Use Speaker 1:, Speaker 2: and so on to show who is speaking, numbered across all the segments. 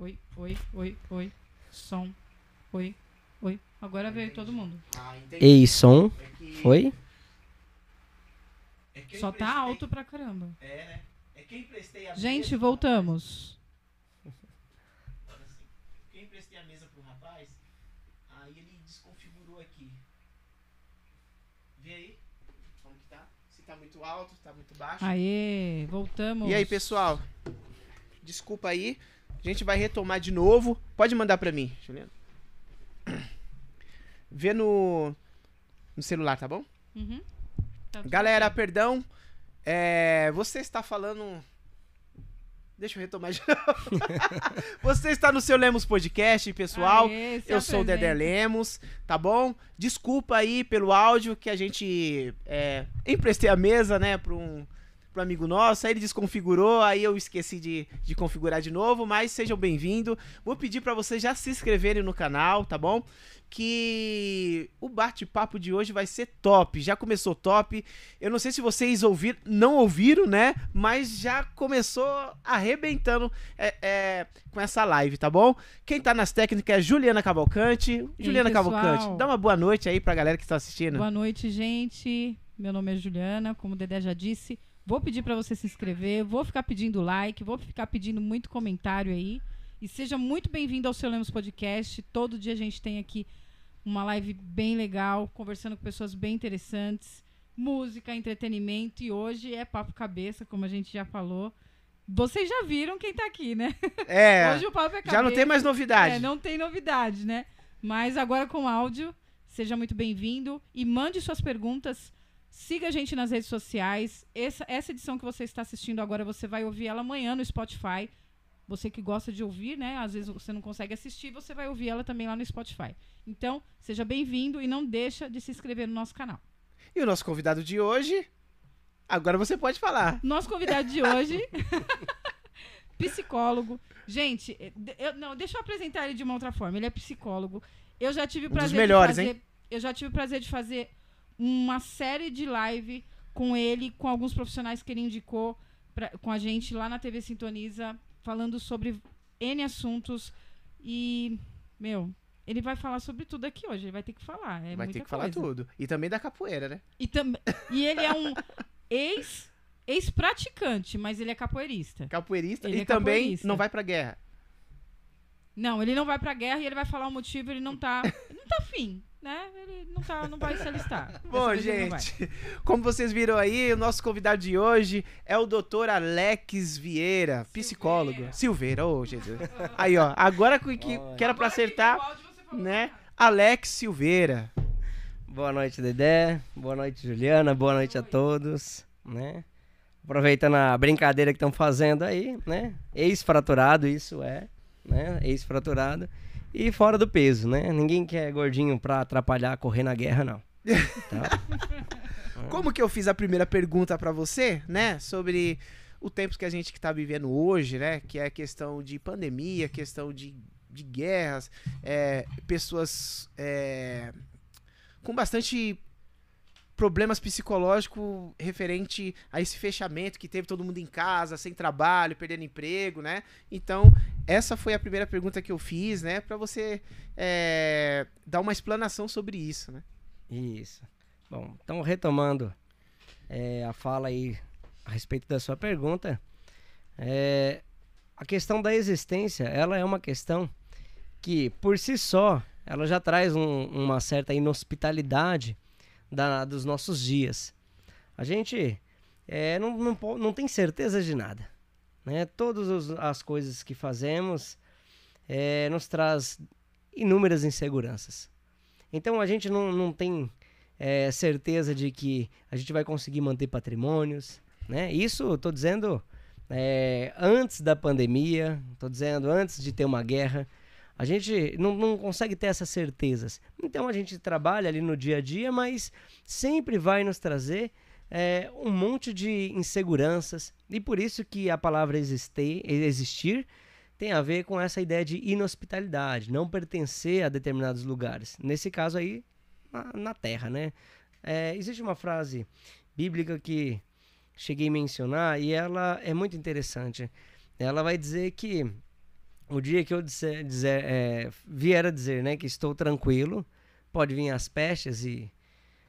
Speaker 1: oi, oi, oi, oi. Som. Oi, oi. Agora veio todo mundo.
Speaker 2: Ah, entendi.
Speaker 3: Ei, som.
Speaker 2: É que-
Speaker 3: Foi?
Speaker 2: é
Speaker 1: Só tá
Speaker 2: emprestei-
Speaker 1: alto pra caramba.
Speaker 2: É, né? É que eu emprestei a
Speaker 1: Gente,
Speaker 2: mesa-
Speaker 1: voltamos.
Speaker 2: Agora sim. Porque eu emprestei a mesa pro rapaz, aí ele desconfigurou aqui. Vê aí como que tá? Se tá muito alto, se tá muito baixo.
Speaker 1: Aê, voltamos.
Speaker 2: E aí, pessoal? Desculpa aí. A gente vai retomar de novo. Pode mandar pra mim, Juliana. Vê no, no celular, tá bom?
Speaker 1: Uhum. Tá
Speaker 2: Galera,
Speaker 1: bem.
Speaker 2: perdão. É, você está falando. Deixa eu retomar de novo. você está no seu Lemos Podcast, pessoal.
Speaker 1: Aê,
Speaker 2: Eu sou o Dedé. Lemos, tá bom? Desculpa aí pelo áudio que a gente é, emprestei a mesa, né, para um pro amigo nosso, aí ele desconfigurou, aí eu esqueci de, de configurar de novo, mas sejam bem-vindos. Vou pedir para vocês já se inscreverem no canal, tá bom? Que o bate-papo de hoje vai ser top, já começou top. Eu não sei se vocês ouviram, não ouviram, né? Mas já começou arrebentando é, é, com essa live, tá bom? Quem tá nas técnicas é Juliana Cavalcante. Juliana
Speaker 1: pessoal?
Speaker 2: Cavalcante, dá uma boa noite aí pra galera que tá assistindo.
Speaker 1: Boa noite, gente. Meu nome é Juliana, como o Dedé já disse. Vou pedir pra você se inscrever, vou ficar pedindo like, vou ficar pedindo muito comentário aí. E seja muito bem-vindo ao Seu Lemos Podcast. Todo dia a gente tem aqui uma live bem legal, conversando com pessoas bem interessantes, música, entretenimento. E hoje é papo cabeça, como a gente já falou. Vocês já viram quem tá aqui, né?
Speaker 2: É,
Speaker 1: Hoje o papo é cabeça.
Speaker 2: já não tem mais novidade.
Speaker 1: É, não tem novidade, né? Mas agora com áudio, seja muito bem-vindo e mande suas perguntas. Siga a gente nas redes sociais. Essa, essa edição que você está assistindo agora, você vai ouvir ela amanhã no Spotify. Você que gosta de ouvir, né? Às vezes você não consegue assistir, você vai ouvir ela também lá no Spotify. Então, seja bem-vindo e não deixa de se inscrever no nosso canal.
Speaker 2: E o nosso convidado de hoje, agora você pode falar.
Speaker 1: Nosso convidado de hoje, psicólogo. Gente, eh, eu, não, deixa eu apresentar ele de uma outra forma. Ele é psicólogo. Eu já tive o
Speaker 2: Um dos
Speaker 1: prazer
Speaker 2: melhores,
Speaker 1: de fazer, eu já tive o prazer de fazer uma série de live com ele, com alguns profissionais que ele indicou pra- com a gente lá na TV Sintoniza, falando sobre N assuntos e meu, ele vai falar sobre tudo aqui hoje, ele vai ter que falar, é
Speaker 2: vai ter que falar
Speaker 1: coisa.
Speaker 2: tudo. E também da capoeira, né?
Speaker 1: E, tam, e ele é um ex ex-praticante, mas ele é capoeirista.
Speaker 2: Capoeirista.
Speaker 1: Ele
Speaker 2: e
Speaker 1: é
Speaker 2: também
Speaker 1: capoeirista.
Speaker 2: não vai pra guerra.
Speaker 1: Não, ele não vai pra guerra e ele vai falar o motivo, ele não tá. Ele não tá afim, né? Ele não, tá, não vai se alistar.
Speaker 2: Bom, gente, como vocês viram aí, o nosso convidado de hoje é o doutor Alex Vieira, psicólogo. Silveira, ô Jesus. Aí, ó, agora que, que, que era pra acertar, né? Alex Silveira.
Speaker 3: Boa noite, Dedé. Boa noite, Juliana. Boa noite a todos, né? Aproveitando a brincadeira que estão fazendo aí, né? Ex-fraturado, isso é, né? Ex-fraturado. E fora do peso, né? Ninguém quer gordinho pra atrapalhar correr na guerra, não. Tá?
Speaker 2: Como que eu fiz a primeira pergunta pra você, né? Sobre o tempo que a gente que tá vivendo hoje, né? Que é questão de pandemia, questão de, de guerras, é, pessoas é, com bastante problemas psicológicos referente a esse fechamento que teve todo mundo em casa, sem trabalho, perdendo emprego, né? Então, essa foi a primeira pergunta que eu fiz, né? Pra você é, dar uma explanação sobre isso, né?
Speaker 3: Isso. Bom, então retomando é, a fala aí a respeito da sua pergunta, é, a questão da existência, ela é uma questão que, por si só, ela já traz um- uma certa inhospitalidade da- dos nossos dias. A gente é, não, não, não tem certeza de nada. Né? Todas os- as coisas que fazemos é, nos traz inúmeras inseguranças. Então a gente não, não tem é, certeza de que a gente vai conseguir manter patrimônios, né? Isso estou dizendo é, antes da pandemia, estou dizendo antes de ter uma guerra. A gente não, não consegue ter essas certezas. Então a gente trabalha ali no dia a dia, mas sempre vai nos trazer é, um monte de inseguranças. E por isso que a palavra existir, existir tem a ver com essa ideia de inhospitalidade, não pertencer a determinados lugares. Nesse caso aí, na, na terra, né? É, existe uma frase bíblica que cheguei a mencionar e ela é muito interessante. Ela vai dizer que o dia que eu dizer, dizer é, vier a dizer né, que estou tranquilo, pode vir as pestes e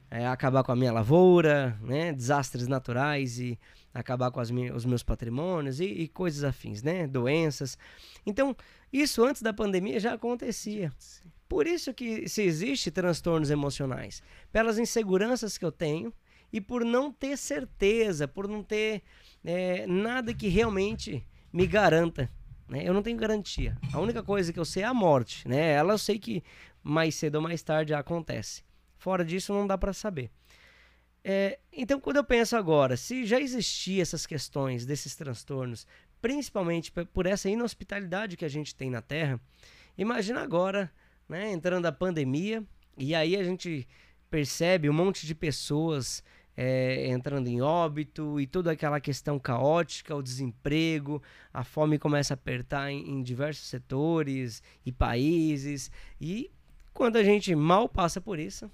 Speaker 3: é, acabar com a minha lavoura, né, desastres naturais e acabar com os meus patrimônios e, e, coisas afins, né, doenças. Então, isso antes da pandemia já acontecia. Por isso que se existe transtornos emocionais, pelas inseguranças que eu tenho e por não ter certeza, por não ter é, nada que realmente me garanta né? Eu não tenho garantia. A única coisa que eu sei é a morte. Né? Ela eu sei que mais cedo ou mais tarde acontece. Fora disso, não dá para saber. É, então, quando eu penso agora, se já existiam essas questões desses transtornos, principalmente por essa inhospitalidade que a gente tem na Terra, imagina agora, né, entrando a pandemia, e aí a gente percebe um monte de pessoas é, entrando em óbito e toda aquela questão caótica, o desemprego, a fome começa a apertar em, em diversos setores e países. E quando a gente mal passa por isso,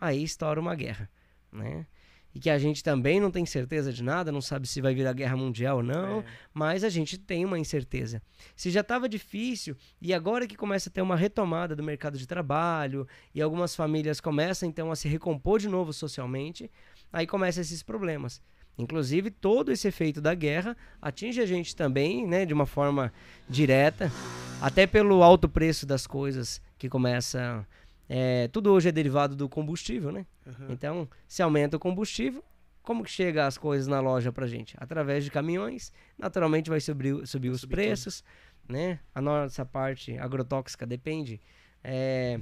Speaker 3: aí estoura uma guerra, né? e que a gente também não tem certeza de nada, não sabe se vai virar guerra mundial ou não, é. mas a gente tem uma incerteza. Se já estava difícil e agora que começa a ter uma retomada do mercado de trabalho e algumas famílias começam então a se recompor de novo socialmente, aí começam esses problemas. Inclusive, todo esse efeito da guerra atinge a gente também, né, de uma forma direta, até pelo alto preço das coisas que começa. É, tudo hoje é derivado do combustível, né? Uhum. Então, se aumenta o combustível, como que chega as coisas na loja pra gente? Através de caminhões, naturalmente vai subir, subir os subir preços, tudo. né? A nossa parte agrotóxica depende. É,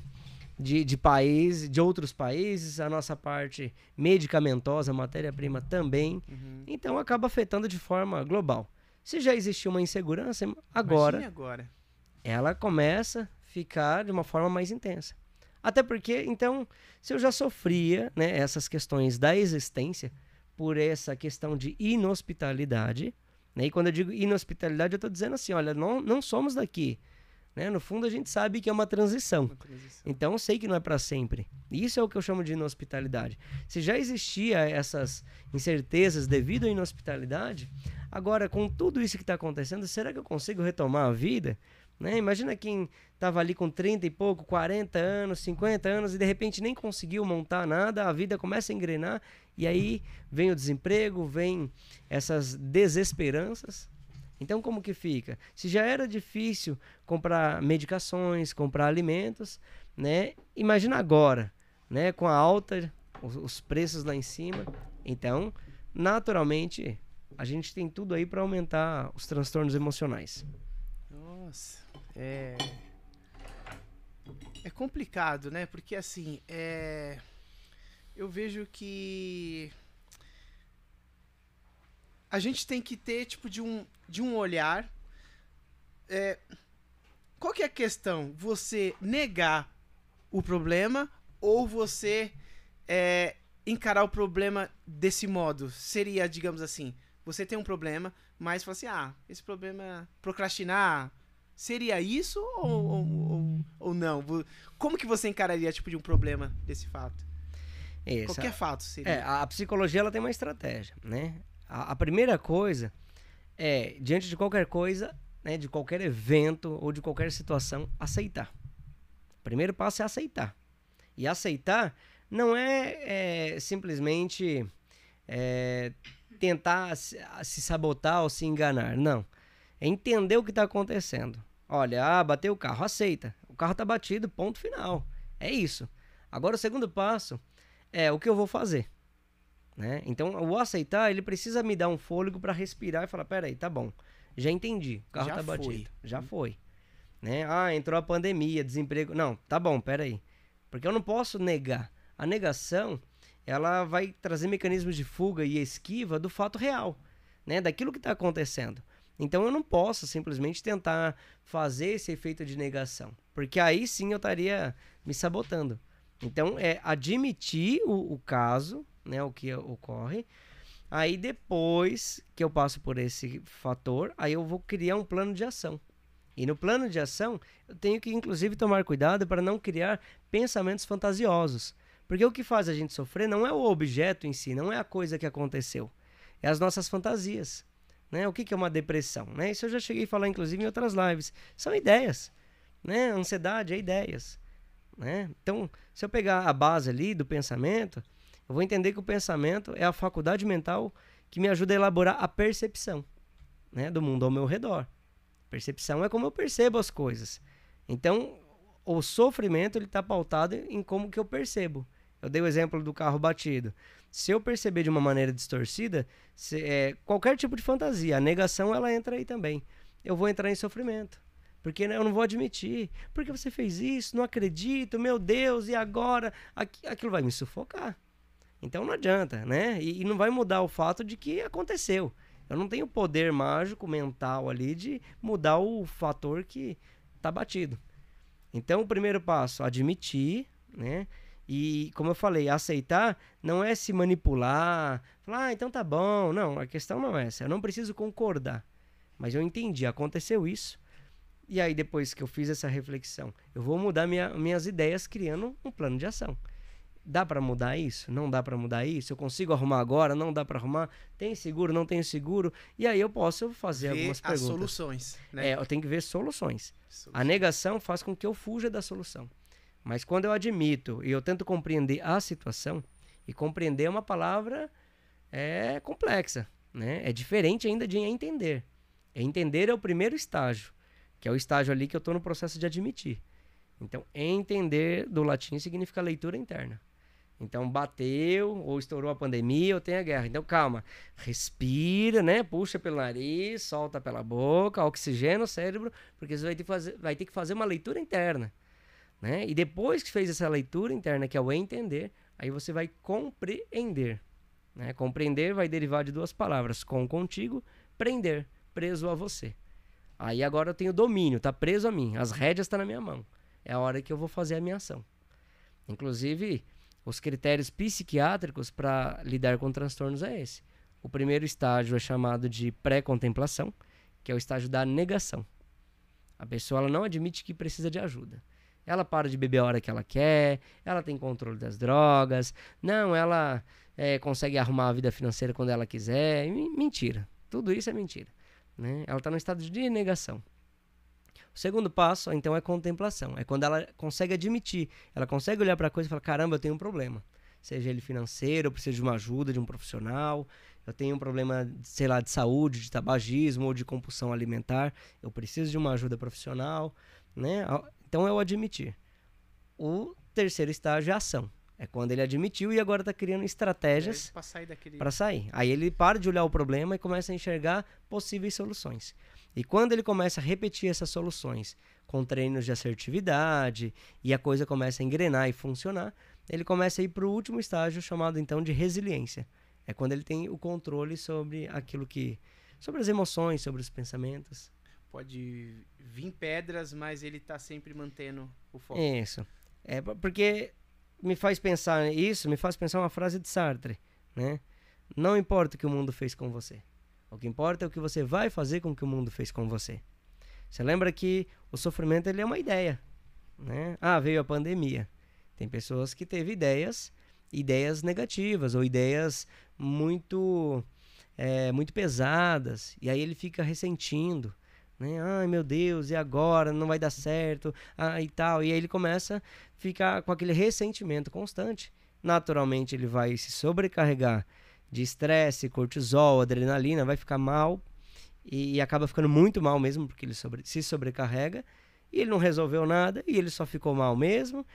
Speaker 3: de, de países, de outros países, a nossa parte medicamentosa, matéria-prima também. Uhum. Então acaba afetando de forma global. Se já existia uma insegurança, agora,
Speaker 2: agora
Speaker 3: ela começa a ficar de uma forma mais intensa. Até porque, então, se eu já sofria né, essas questões da existência por essa questão de inhospitalidade, né, e quando eu digo inhospitalidade, eu estou dizendo assim: olha, não, não somos daqui. Né? No fundo, a gente sabe que é uma transição. Uma transição. Então, eu sei que não é para sempre. Isso é o que eu chamo de inhospitalidade. Se já existia essas incertezas devido à inhospitalidade, agora, com tudo isso que está acontecendo, será que eu consigo retomar a vida? Né? Imagina quem estava ali com 30 e pouco, 40 anos, 50 anos e de repente nem conseguiu montar nada, a vida começa a engrenar e aí vem o desemprego, vem essas desesperanças. Então, como que fica? Se já era difícil comprar medicações, comprar alimentos, né? Imagina agora, né? Com a alta, os, os preços lá em cima. Então, naturalmente, a gente tem tudo aí para aumentar os transtornos emocionais.
Speaker 2: Nossa, é é complicado, né? Porque assim, é eu vejo que a gente tem que ter tipo de um, de um olhar. É, qual que é a questão? Você negar o problema ou você é, encarar o problema desse modo? Seria, digamos assim, você tem um problema, mas fala assim, ah, esse problema procrastinar, seria isso ou, ou, ou, ou, não? Como que você encararia tipo de um problema desse fato? Qualquer fato seria.
Speaker 3: É, a psicologia ela tem uma estratégia, né? A, a primeira coisa é, diante de qualquer coisa, né, de qualquer evento ou de qualquer situação, aceitar. O primeiro passo é aceitar. E aceitar não é, é simplesmente é, tentar se, se, sabotar ou se enganar. Não. É entender o que está acontecendo. Olha, ah, bateu o carro, aceita. O carro está batido, ponto final. É isso. Agora o segundo passo é o que eu vou fazer. Né? Então, o aceitar, ele precisa me dar um fôlego para respirar e falar: peraí, tá bom, já entendi, o carro já tá foi. batido, já foi. Né? Ah, entrou a pandemia, desemprego. Não, tá bom, peraí. Porque eu não posso negar. A negação, ela vai trazer mecanismos de fuga e esquiva do fato real, né? daquilo que está acontecendo. Então eu não posso simplesmente tentar fazer esse efeito de negação, porque aí sim eu estaria me sabotando. Então é admitir o, o caso, né, o que ocorre. Aí depois que eu passo por esse fator, aí eu vou criar um plano de ação. E no plano de ação, eu tenho que inclusive tomar cuidado para não criar pensamentos fantasiosos. Porque o que faz a gente sofrer não é o objeto em si, não é a coisa que aconteceu. É as nossas fantasias. Né? O que, que é uma depressão? Né? Isso eu já cheguei a falar, inclusive, em outras lives. São ideias. Né? Ansiedade é ideias. Né? Então, se eu pegar a base ali do pensamento, eu vou entender que o pensamento é a faculdade mental que me ajuda a elaborar a percepção né, do mundo ao meu redor. Percepção é como eu percebo as coisas. Então, o sofrimento ele está pautado em como que eu percebo. Eu dei o exemplo do carro batido. Se eu perceber de uma maneira distorcida, se, é, qualquer tipo de fantasia, a negação ela entra aí também. Eu vou entrar em sofrimento. Porque eu não vou admitir. Porque você fez isso? Não acredito, meu Deus, e agora? Aquilo vai me sufocar. Então não adianta, né? E, e não vai mudar o fato de que aconteceu. Eu não tenho poder mágico mental ali de mudar o fator que tá batido. Então, o primeiro passo, admitir, né? E, como eu falei, aceitar não é se manipular, falar, ah, então tá bom. Não, a questão não é essa. Eu não preciso concordar. Mas eu entendi, aconteceu isso. E aí, depois que eu fiz essa reflexão, eu vou mudar minha, minhas ideias criando um plano de ação. Dá para mudar isso? Não dá para mudar isso? Eu consigo arrumar agora? Não dá para arrumar? Tem seguro? Não tem seguro? E aí eu posso fazer ver algumas perguntas.
Speaker 2: as soluções. Né?
Speaker 3: É, eu tenho que ver soluções. A negação faz com que eu fuja da solução. Mas quando eu admito e eu tento compreender a situação, e compreender é uma palavra é complexa, né? É diferente ainda de entender. Entender é o primeiro estágio, que é o estágio ali que eu estou no processo de admitir. Então, entender do latim significa leitura interna. Então bateu, ou estourou a pandemia, ou tem a guerra. Então calma, respira, né? Puxa pelo nariz, solta pela boca, oxigena o cérebro, porque você vai ter que fazer, vai ter que fazer uma leitura interna. Né? E depois que fez essa leitura interna, que é o entender, aí você vai compreender. Né? Compreender vai derivar de duas palavras: com contigo, prender, preso a você. Aí agora eu tenho domínio, tá preso a mim, as rédeas estão tá na minha mão. É a hora que eu vou fazer a minha ação. Inclusive, os critérios psiquiátricos para lidar com transtornos é esse. O primeiro estágio é chamado de pré-contemplação, que é o estágio da negação. A pessoa não admite que precisa de ajuda. Ela para de beber a hora que ela quer, ela tem controle das drogas, não, ela é, consegue arrumar a vida financeira quando ela quiser. Mentira. Tudo isso é mentira. Né? Ela está no estado de negação. O segundo passo, então, é contemplação. É quando ela consegue admitir, ela consegue olhar para a coisa e falar: caramba, eu tenho um problema. Seja ele financeiro, eu preciso de uma ajuda de um profissional, eu tenho um problema, sei lá, de saúde, de tabagismo ou de compulsão alimentar, eu preciso de uma ajuda profissional, né? Então é o admitir. O terceiro estágio é a ação. É quando ele admitiu e agora está criando estratégias
Speaker 2: para sair, daquele...
Speaker 3: sair. Aí ele para de olhar o problema e começa a enxergar possíveis soluções. E quando ele começa a repetir essas soluções com treinos de assertividade e a coisa começa a engrenar e funcionar, ele começa a ir para o último estágio chamado então de resiliência. É quando ele tem o controle sobre aquilo que. sobre as emoções, sobre os pensamentos.
Speaker 2: Pode vir pedras, mas ele está sempre mantendo o foco.
Speaker 3: Isso. É porque me faz pensar isso, me faz pensar uma frase de Sartre, né? Não importa o que o mundo fez com você. O que importa é o que você vai fazer com o que o mundo fez com você. Você lembra que o sofrimento ele é uma ideia, né? Ah, veio a pandemia. Tem pessoas que teve ideias, ideias negativas ou ideias muito é, muito pesadas e aí ele fica ressentindo, né? Ai meu Deus, e agora não vai dar certo, ah, e tal. E aí ele começa a ficar com aquele ressentimento constante. Naturalmente ele vai se sobrecarregar de estresse, cortisol, adrenalina, vai ficar mal e, e, acaba ficando muito mal mesmo, porque ele sobre, se sobrecarrega e ele não resolveu nada e ele só ficou mal mesmo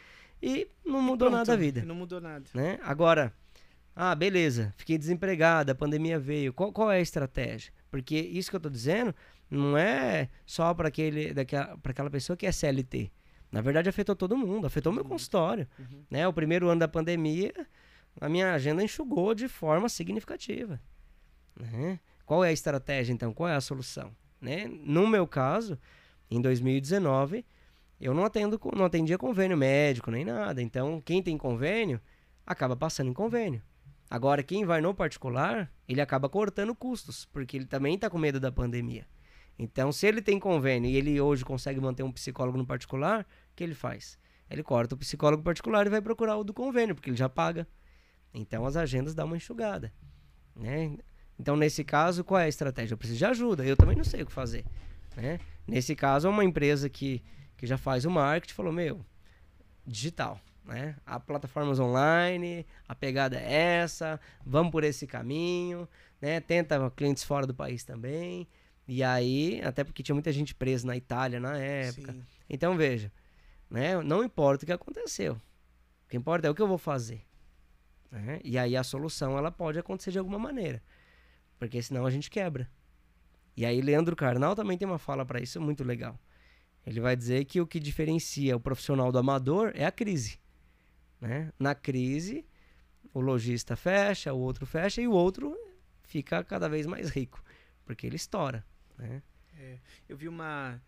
Speaker 3: e não mudou Pronto, nada a vida.
Speaker 2: Não mudou nada.
Speaker 3: Né? Agora, ah, beleza, fiquei desempregado, a pandemia veio. Qual, qual é a estratégia? Porque isso que eu estou dizendo não é só para aquela pessoa que é CLT. Na verdade, afetou todo mundo, afetou meu consultório. Uhum. Né? O primeiro ano da pandemia, a minha agenda enxugou de forma significativa. Né? Qual é a estratégia, então? Qual é a solução? Né? No meu caso, em 2019, eu não, atendo, não atendia convênio médico nem nada. Então, quem tem convênio acaba passando em convênio. Agora, quem vai no particular, ele acaba cortando custos, porque ele também está com medo da pandemia. Então, se ele tem convênio e ele hoje consegue manter um psicólogo no particular, o que ele faz? Ele corta o psicólogo particular e vai procurar o do convênio, porque ele já paga. Então as agendas dão uma enxugada. Né? Então, nesse caso, qual é a estratégia? Eu preciso de ajuda, eu também não sei o que fazer. Né? Nesse caso, é uma empresa que, que já faz o marketing falou: meu, digital. Né? A plataformas online, a pegada é essa, vamos por esse caminho, né? Tenta clientes fora do país também. E aí, até porque tinha muita gente presa na Itália na época. Sim. Então veja, né? Não importa o que aconteceu. O que importa é o que eu vou fazer. Né? E aí a solução ela pode acontecer de alguma maneira. Porque senão a gente quebra. E aí Leandro Carnal também tem uma fala para isso muito legal. Ele vai dizer que o que diferencia o profissional do amador é a crise. Né? Na crise, o lojista fecha, o outro fecha e o outro fica cada vez mais rico, porque ele estoura. Né?
Speaker 2: É, eu vi uma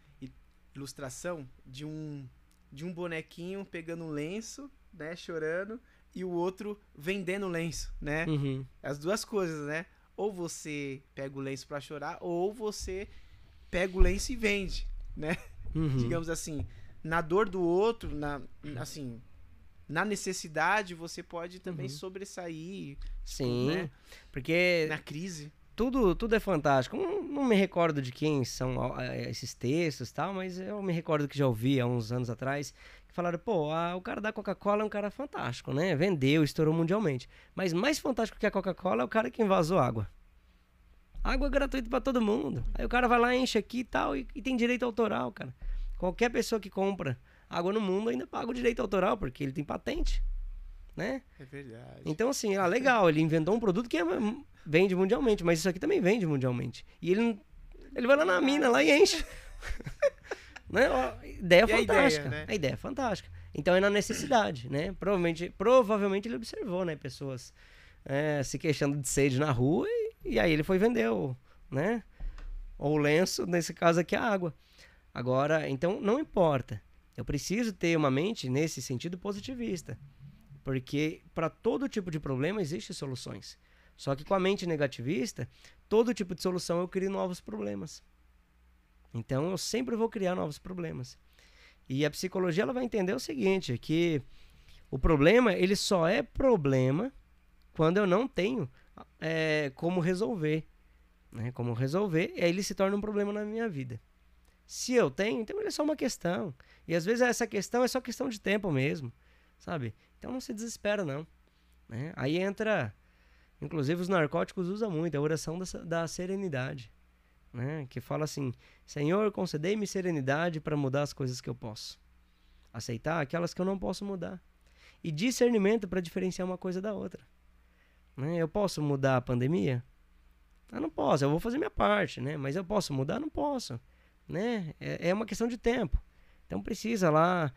Speaker 2: ilustração de um de um bonequinho pegando um lenço, né, chorando, e o outro vendendo lenço, né? Uhum. As duas coisas, né? Ou você pega o lenço para chorar, ou você pega o lenço e vende, né? Uhum. Digamos assim, na dor do outro, na assim, na necessidade você pode também uhum. sobressair.
Speaker 3: Sim. Né? Porque.
Speaker 2: Na crise.
Speaker 3: Tudo, tudo é fantástico. Não, não me recordo de quem são esses textos tal, mas eu me recordo que já ouvi há uns anos atrás falaram, pô, a, o cara da Coca-Cola é um cara fantástico, né? Vendeu, estourou mundialmente. Mas mais fantástico que a Coca-Cola é o cara que invasou água. Água é gratuita para todo mundo. Aí o cara vai lá, enche aqui e tal, e, e tem direito autoral, cara. Qualquer pessoa que compra água no mundo ainda paga o direito autoral, porque ele tem patente. Né?
Speaker 2: É verdade.
Speaker 3: Então, assim, ah, legal, ele inventou um produto que é, vende mundialmente, mas isso aqui também vende mundialmente. E ele, ele vai lá na mina lá e enche. né? Ó, ideia e fantástica. A ideia, né? a ideia é fantástica. Então é na necessidade, né? Provavelmente, provavelmente ele observou, né? Pessoas é, se queixando de sede na rua e, e aí ele foi vender o, né? Ou o lenço, nesse caso aqui, a água. Agora, então, não importa. Eu preciso ter uma mente nesse sentido positivista. Porque para todo tipo de problema existem soluções. Só que com a mente negativista, todo tipo de solução eu crio novos problemas. Então eu sempre vou criar novos problemas. E a psicologia ela vai entender o seguinte, que o problema ele só é problema quando eu não tenho é, como resolver. Né? Como resolver, aí ele se torna um problema na minha vida. Se eu tenho, então ele é só uma questão. E às vezes essa questão é só questão de tempo mesmo, sabe? Então não se desespera, não. Né? Aí entra, inclusive os narcóticos usam muito, a oração da, da serenidade. Né? Que fala assim: Senhor, concedei-me serenidade para mudar as coisas que eu posso. Aceitar aquelas que eu não posso mudar. E discernimento para diferenciar uma coisa da outra. Né? Eu posso mudar a pandemia? Eu não posso, eu vou fazer minha parte, né? Mas eu posso mudar? Não posso né? É, é uma questão de tempo. Então precisa lá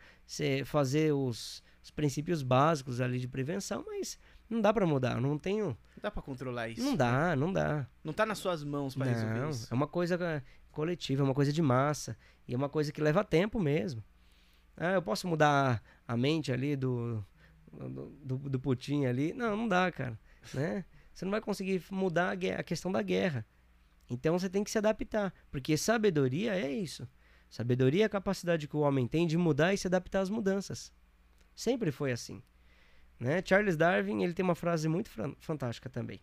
Speaker 3: fazer os, os, princípios básicos ali de prevenção, mas não dá para mudar, não tenho. Não
Speaker 2: dá para controlar isso.
Speaker 3: Não dá, né? não dá.
Speaker 2: Não tá nas suas mãos para resolver isso.
Speaker 3: É uma coisa coletiva, é uma coisa de massa e é uma coisa que leva tempo mesmo. Ah, eu posso mudar a mente ali do do, do, do Putin ali? Não, não dá, cara, né? Você não vai conseguir mudar a, a questão da guerra. Então você tem que se adaptar, porque sabedoria é isso. Sabedoria é a capacidade que o homem tem de mudar e se adaptar às mudanças. Sempre foi assim. Né? Charles Darwin ele tem uma frase muito fantástica também.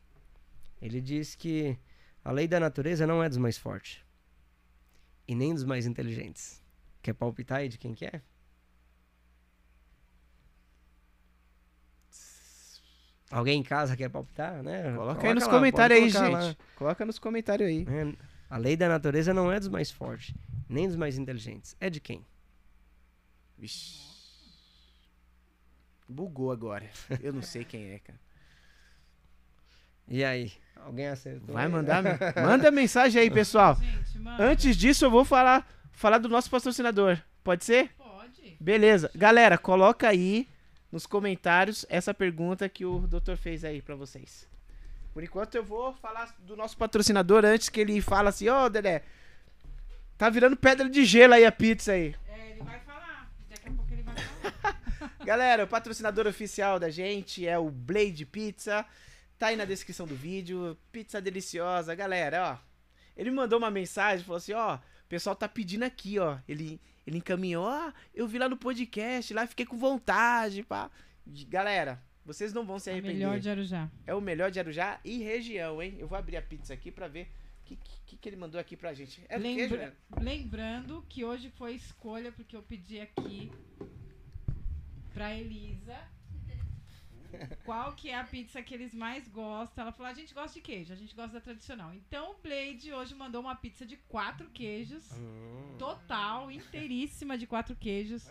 Speaker 3: Ele diz que a lei da natureza não é dos mais fortes e nem dos mais inteligentes. Quer palpitar aí de quem que é? Alguém em casa quer palpitar, né?
Speaker 2: Coloca, Coloca aí nos lá, comentários aí, gente. Lá. Coloca nos comentários aí.
Speaker 3: É, a lei da natureza não é dos mais fortes, nem dos mais inteligentes. É de quem?
Speaker 2: Vixe. Bugou agora. Eu não sei quem é, cara.
Speaker 3: E aí? Alguém acertou?
Speaker 2: Vai mandar? manda mensagem aí, pessoal. Gente, Antes disso, eu vou falar, falar do nosso patrocinador. Pode ser?
Speaker 1: Pode.
Speaker 2: Beleza. Galera, coloca aí nos comentários essa pergunta que o doutor fez aí para vocês. Por enquanto eu vou falar do nosso patrocinador antes que ele fala assim, ô oh, Dedé, tá virando pedra de gelo aí a pizza aí.
Speaker 1: É, ele vai falar. Daqui a pouco ele vai falar.
Speaker 2: Galera, o patrocinador oficial da gente é o Blade Pizza. Tá aí na descrição do vídeo. Pizza deliciosa. Galera, ó. Ele me mandou uma mensagem, falou assim, ó, o pessoal tá pedindo aqui, ó. Ele ele encaminhou, ah, eu vi lá no podcast, lá fiquei com vontade, pá. Galera, Vocês não vão se arrepender.
Speaker 1: melhor de Arujá.
Speaker 2: É o melhor de Arujá e região, hein? Eu vou abrir a pizza aqui pra ver o que, que, que ele mandou aqui pra gente. É do queijo,
Speaker 1: Lembra-
Speaker 2: né?
Speaker 1: Lembrando que hoje foi escolha, porque eu pedi aqui pra Elisa qual que é a pizza que eles mais gostam. Ela falou, a gente gosta de queijo, a gente gosta da tradicional. Então o Blade hoje mandou uma pizza de quatro queijos,
Speaker 3: Hum.
Speaker 1: total, inteiríssima de quatro queijos.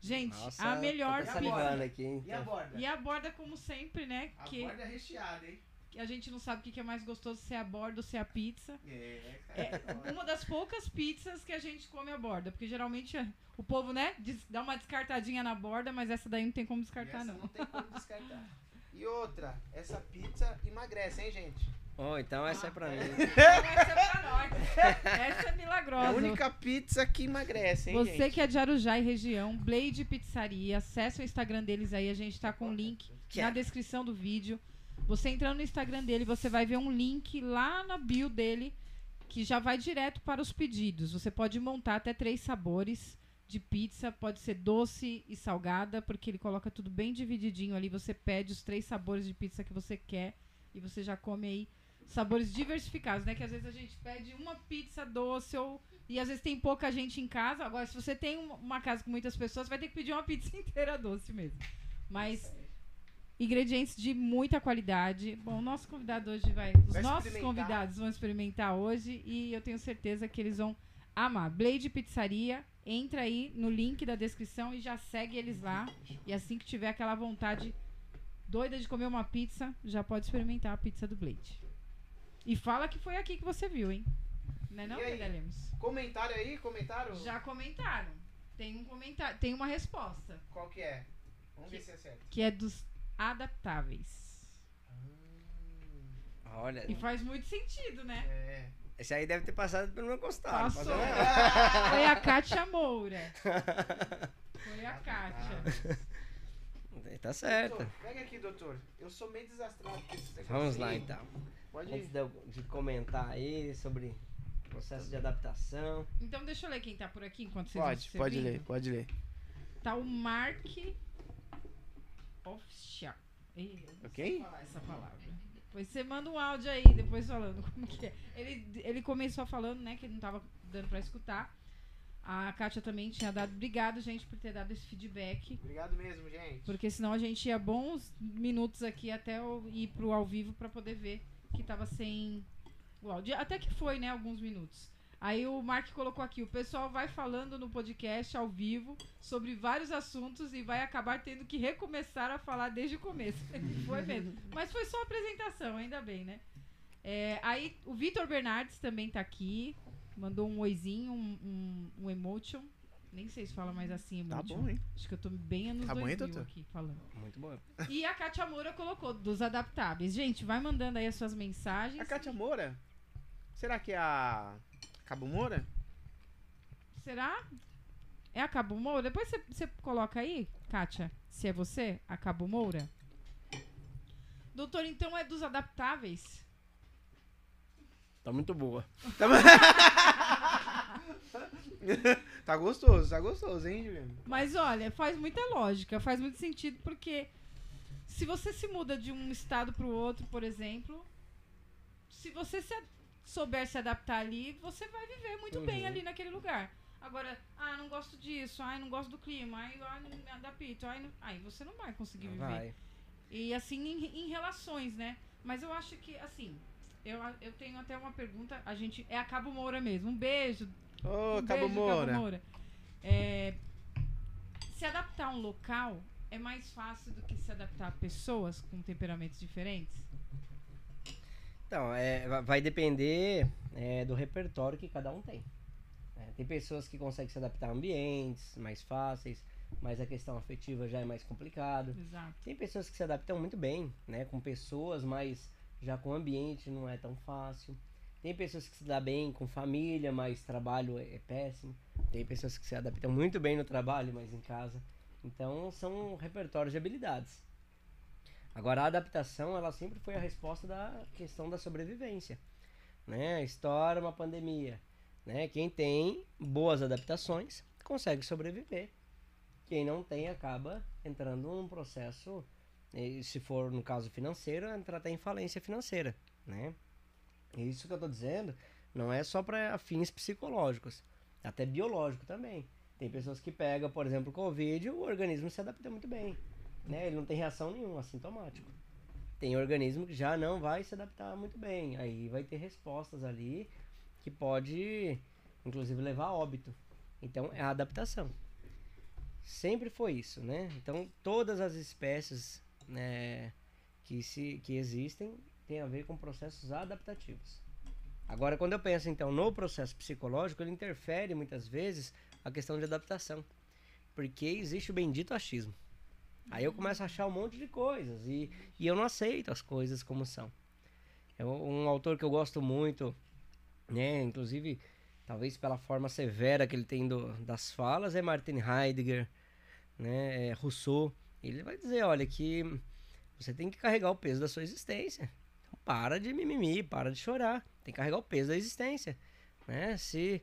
Speaker 1: Gente,
Speaker 3: Nossa,
Speaker 1: a melhor
Speaker 2: pizza.
Speaker 3: salivando aqui, hein?
Speaker 2: E a borda?
Speaker 1: E a borda, como sempre, né?
Speaker 2: A
Speaker 1: Que
Speaker 2: borda é recheada, hein?
Speaker 1: A gente não sabe o que é mais gostoso, se é a borda ou se é a pizza.
Speaker 2: É,
Speaker 1: É uma das poucas pizzas que a gente come a borda, porque geralmente é- o povo, né, dá uma descartadinha na borda, mas essa daí não tem como
Speaker 2: E
Speaker 1: descartar,
Speaker 2: essa
Speaker 1: não.
Speaker 2: não tem como descartar. E outra, essa pizza emagrece, hein, gente?
Speaker 3: Oh, então essa é pra mim.
Speaker 1: Então essa é pra nós. Essa é
Speaker 2: É a
Speaker 1: milagrosa.
Speaker 2: única pizza que emagrece, hein,
Speaker 1: Você
Speaker 2: gente?
Speaker 1: que é de Arujá e região, Blade Pizzaria, acessa o Instagram deles aí, a gente tá com o link
Speaker 3: Que
Speaker 1: na
Speaker 3: é?
Speaker 1: descrição do vídeo. Você entrando no Instagram dele, você vai ver um link lá na bio dele que já vai direto para os pedidos. Você pode montar até três sabores de pizza, pode ser doce e salgada, porque ele coloca tudo bem divididinho ali. Você pede os três sabores de pizza que você quer e você já come aí sabores diversificados, né? Que às vezes a gente pede uma pizza doce ou e às vezes tem pouca gente em casa. Agora, se você tem um- uma casa com muitas pessoas, vai ter que pedir uma pizza inteira doce mesmo. Mas ingredientes de muita qualidade. Bom, o nosso convidado hoje vai. Os
Speaker 2: Vai
Speaker 1: nossos convidados vão experimentar hoje e eu tenho certeza que eles vão amar. Blade Pizzaria, entra aí no link da descrição e já segue eles lá. E assim que tiver aquela vontade doida de comer uma pizza, já pode experimentar a pizza do Blade. E fala que foi aqui que você viu, hein? Não é não, Lemos?
Speaker 2: Comentário aí, comentário?
Speaker 1: Já comentaram. Tem um comentário, tem uma resposta,
Speaker 2: Qual que é? Vamos ver se é certo.
Speaker 1: que é dos adaptáveis.
Speaker 3: Olha,
Speaker 1: E faz muito sentido, né?
Speaker 2: É.
Speaker 3: esse aí deve ter passado pelo meu consultório.
Speaker 1: Passou. Foi a Kátia Moura. Foi a Kátia.
Speaker 3: Tá certo.
Speaker 2: Doutor, pega aqui, doutor. Eu sou meio desastrado com negócios
Speaker 3: Vamos lá então.
Speaker 2: Pode
Speaker 3: Antes de, de comentar aí sobre o processo de adaptação.
Speaker 1: Então deixa eu ler quem tá por aqui enquanto vocês
Speaker 2: Pode,
Speaker 1: vão
Speaker 2: pode ler, pode ler.
Speaker 1: Tá o Mark Não
Speaker 2: Ok?
Speaker 1: falar essa palavra. Depois você manda um áudio aí, depois falando como que é. Ele, ele começou falando, né, que ele não tava dando pra escutar. A Kátia também tinha dado. Obrigado, gente, por ter dado esse feedback.
Speaker 2: Obrigado mesmo, gente.
Speaker 1: Porque senão a gente ia bons minutos aqui até eu ir pro ao vivo pra poder ver que tava sem o áudio. Até que foi, né, alguns minutos. Aí o Mark colocou aqui, o pessoal vai falando no podcast ao vivo sobre vários assuntos e vai acabar tendo que recomeçar a falar desde o começo. foi mesmo. Mas foi só apresentação, ainda bem, né? É, aí o Vitor Bernardes também tá aqui. Mandou um oizinho, um, um, um emotion. Nem sei se fala mais assim,
Speaker 2: Tá
Speaker 1: emotion.
Speaker 2: bom, hein?
Speaker 1: Acho que eu tô bem anos
Speaker 2: Tá bom,
Speaker 1: 2000
Speaker 2: hein, doutor?
Speaker 1: aqui falando.
Speaker 3: Muito bom.
Speaker 1: E a Kátia Moura colocou dos adaptáveis. Gente, vai mandando aí as suas mensagens.
Speaker 2: A Kátia Moura? Será que é a Cabo Moura?
Speaker 1: Será? É a Cabo Moura? Depois você- coloca aí, Kátia, se é você, a Cabo Moura. Doutor, então é dos adaptáveis?
Speaker 3: Tá muito boa.
Speaker 2: Tá gostoso, tá gostoso, hein, Juliano?
Speaker 1: Mas olha, faz muita lógica, faz muito sentido, porque se você se muda de um estado para o outro, por exemplo, se você se souber se adaptar ali, você vai viver muito bem
Speaker 3: Uhum.
Speaker 1: ali naquele lugar. Agora, ah, não gosto disso, ai, não gosto do clima, ai, ai não me adapto, ai, não- aí você não vai conseguir viver.
Speaker 3: Vai.
Speaker 1: E assim, em, em relações, né? Mas eu acho que, assim, eu, eu tenho até uma pergunta, a gente, é a Cabo Moura mesmo, um beijo,
Speaker 2: Ô,
Speaker 1: um
Speaker 2: Cabo
Speaker 1: beijo,
Speaker 2: Moura.
Speaker 1: Cabo Moura. É, se adaptar a um local é mais fácil do que se adaptar a pessoas com temperamentos diferentes?
Speaker 3: Então, é, va- vai depender é, do repertório que cada um tem. né? tem pessoas que conseguem se adaptar a ambientes mais fáceis, mas a questão afetiva já é mais complicado.
Speaker 1: Exato.
Speaker 3: Tem pessoas que se adaptam muito bem, né, com pessoas, mas já com o ambiente não é tão fácil. Tem pessoas que se dão bem com família, mas trabalho é é péssimo. Tem pessoas que se adaptam muito bem no trabalho, mas em casa. Então são repertórios de habilidades. Agora a adaptação, ela sempre foi a resposta da questão da sobrevivência, né? Estoura uma pandemia, né? Quem tem boas adaptações consegue sobreviver. Quem não tem acaba entrando num processo se for no caso financeiro, entrar até em falência financeira, né? Isso que eu tô dizendo não é só para fins psicológicos, até biológico também. Tem pessoas que pegam, por exemplo, Covid, o organismo se adapta muito bem, né? Ele não tem reação nenhuma, assintomático. Tem organismo que já não vai se adaptar muito bem, aí vai ter respostas ali que pode, inclusive, levar a óbito. Então, é a adaptação. Sempre foi isso, né? Então, todas as espécies né, que, se, que existem têm a ver com processos adaptativos. Agora, quando eu penso, então, no processo psicológico, ele interfere muitas vezes a questão de adaptação. Porque existe o bendito achismo. Aí eu começo a achar um monte de coisas e, e eu não aceito as coisas como são. É um autor que eu gosto muito, né? Inclusive, talvez pela forma severa que ele tem do, das falas, é Martin Heidegger, né? É Rousseau. Ele vai dizer, olha, que você tem que carregar o peso da sua existência. Então, para de mimimi, para de chorar. Tem que carregar o peso da existência. Né? Se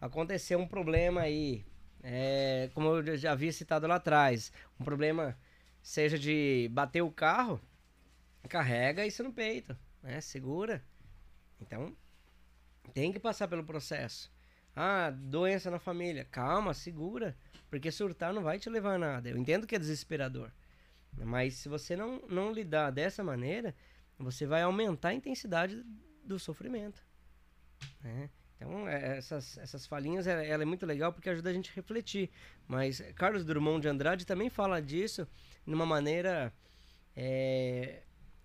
Speaker 3: acontecer um problema aí, é, como eu já havia citado lá atrás, um problema seja de bater o carro, carrega isso no peito, né? Segura. Então, tem que passar pelo processo. Ah, doença na família. Calma, segura. Porque surtar não vai te levar a nada. Eu entendo que é desesperador. Mas se você não, não lidar dessa maneira, você vai aumentar a intensidade do sofrimento. Né? Então, é, essas, essas falinhas, ela, ela, é muito legal porque ajuda a gente a refletir. Mas Carlos Drummond de Andrade também fala disso de uma maneira é,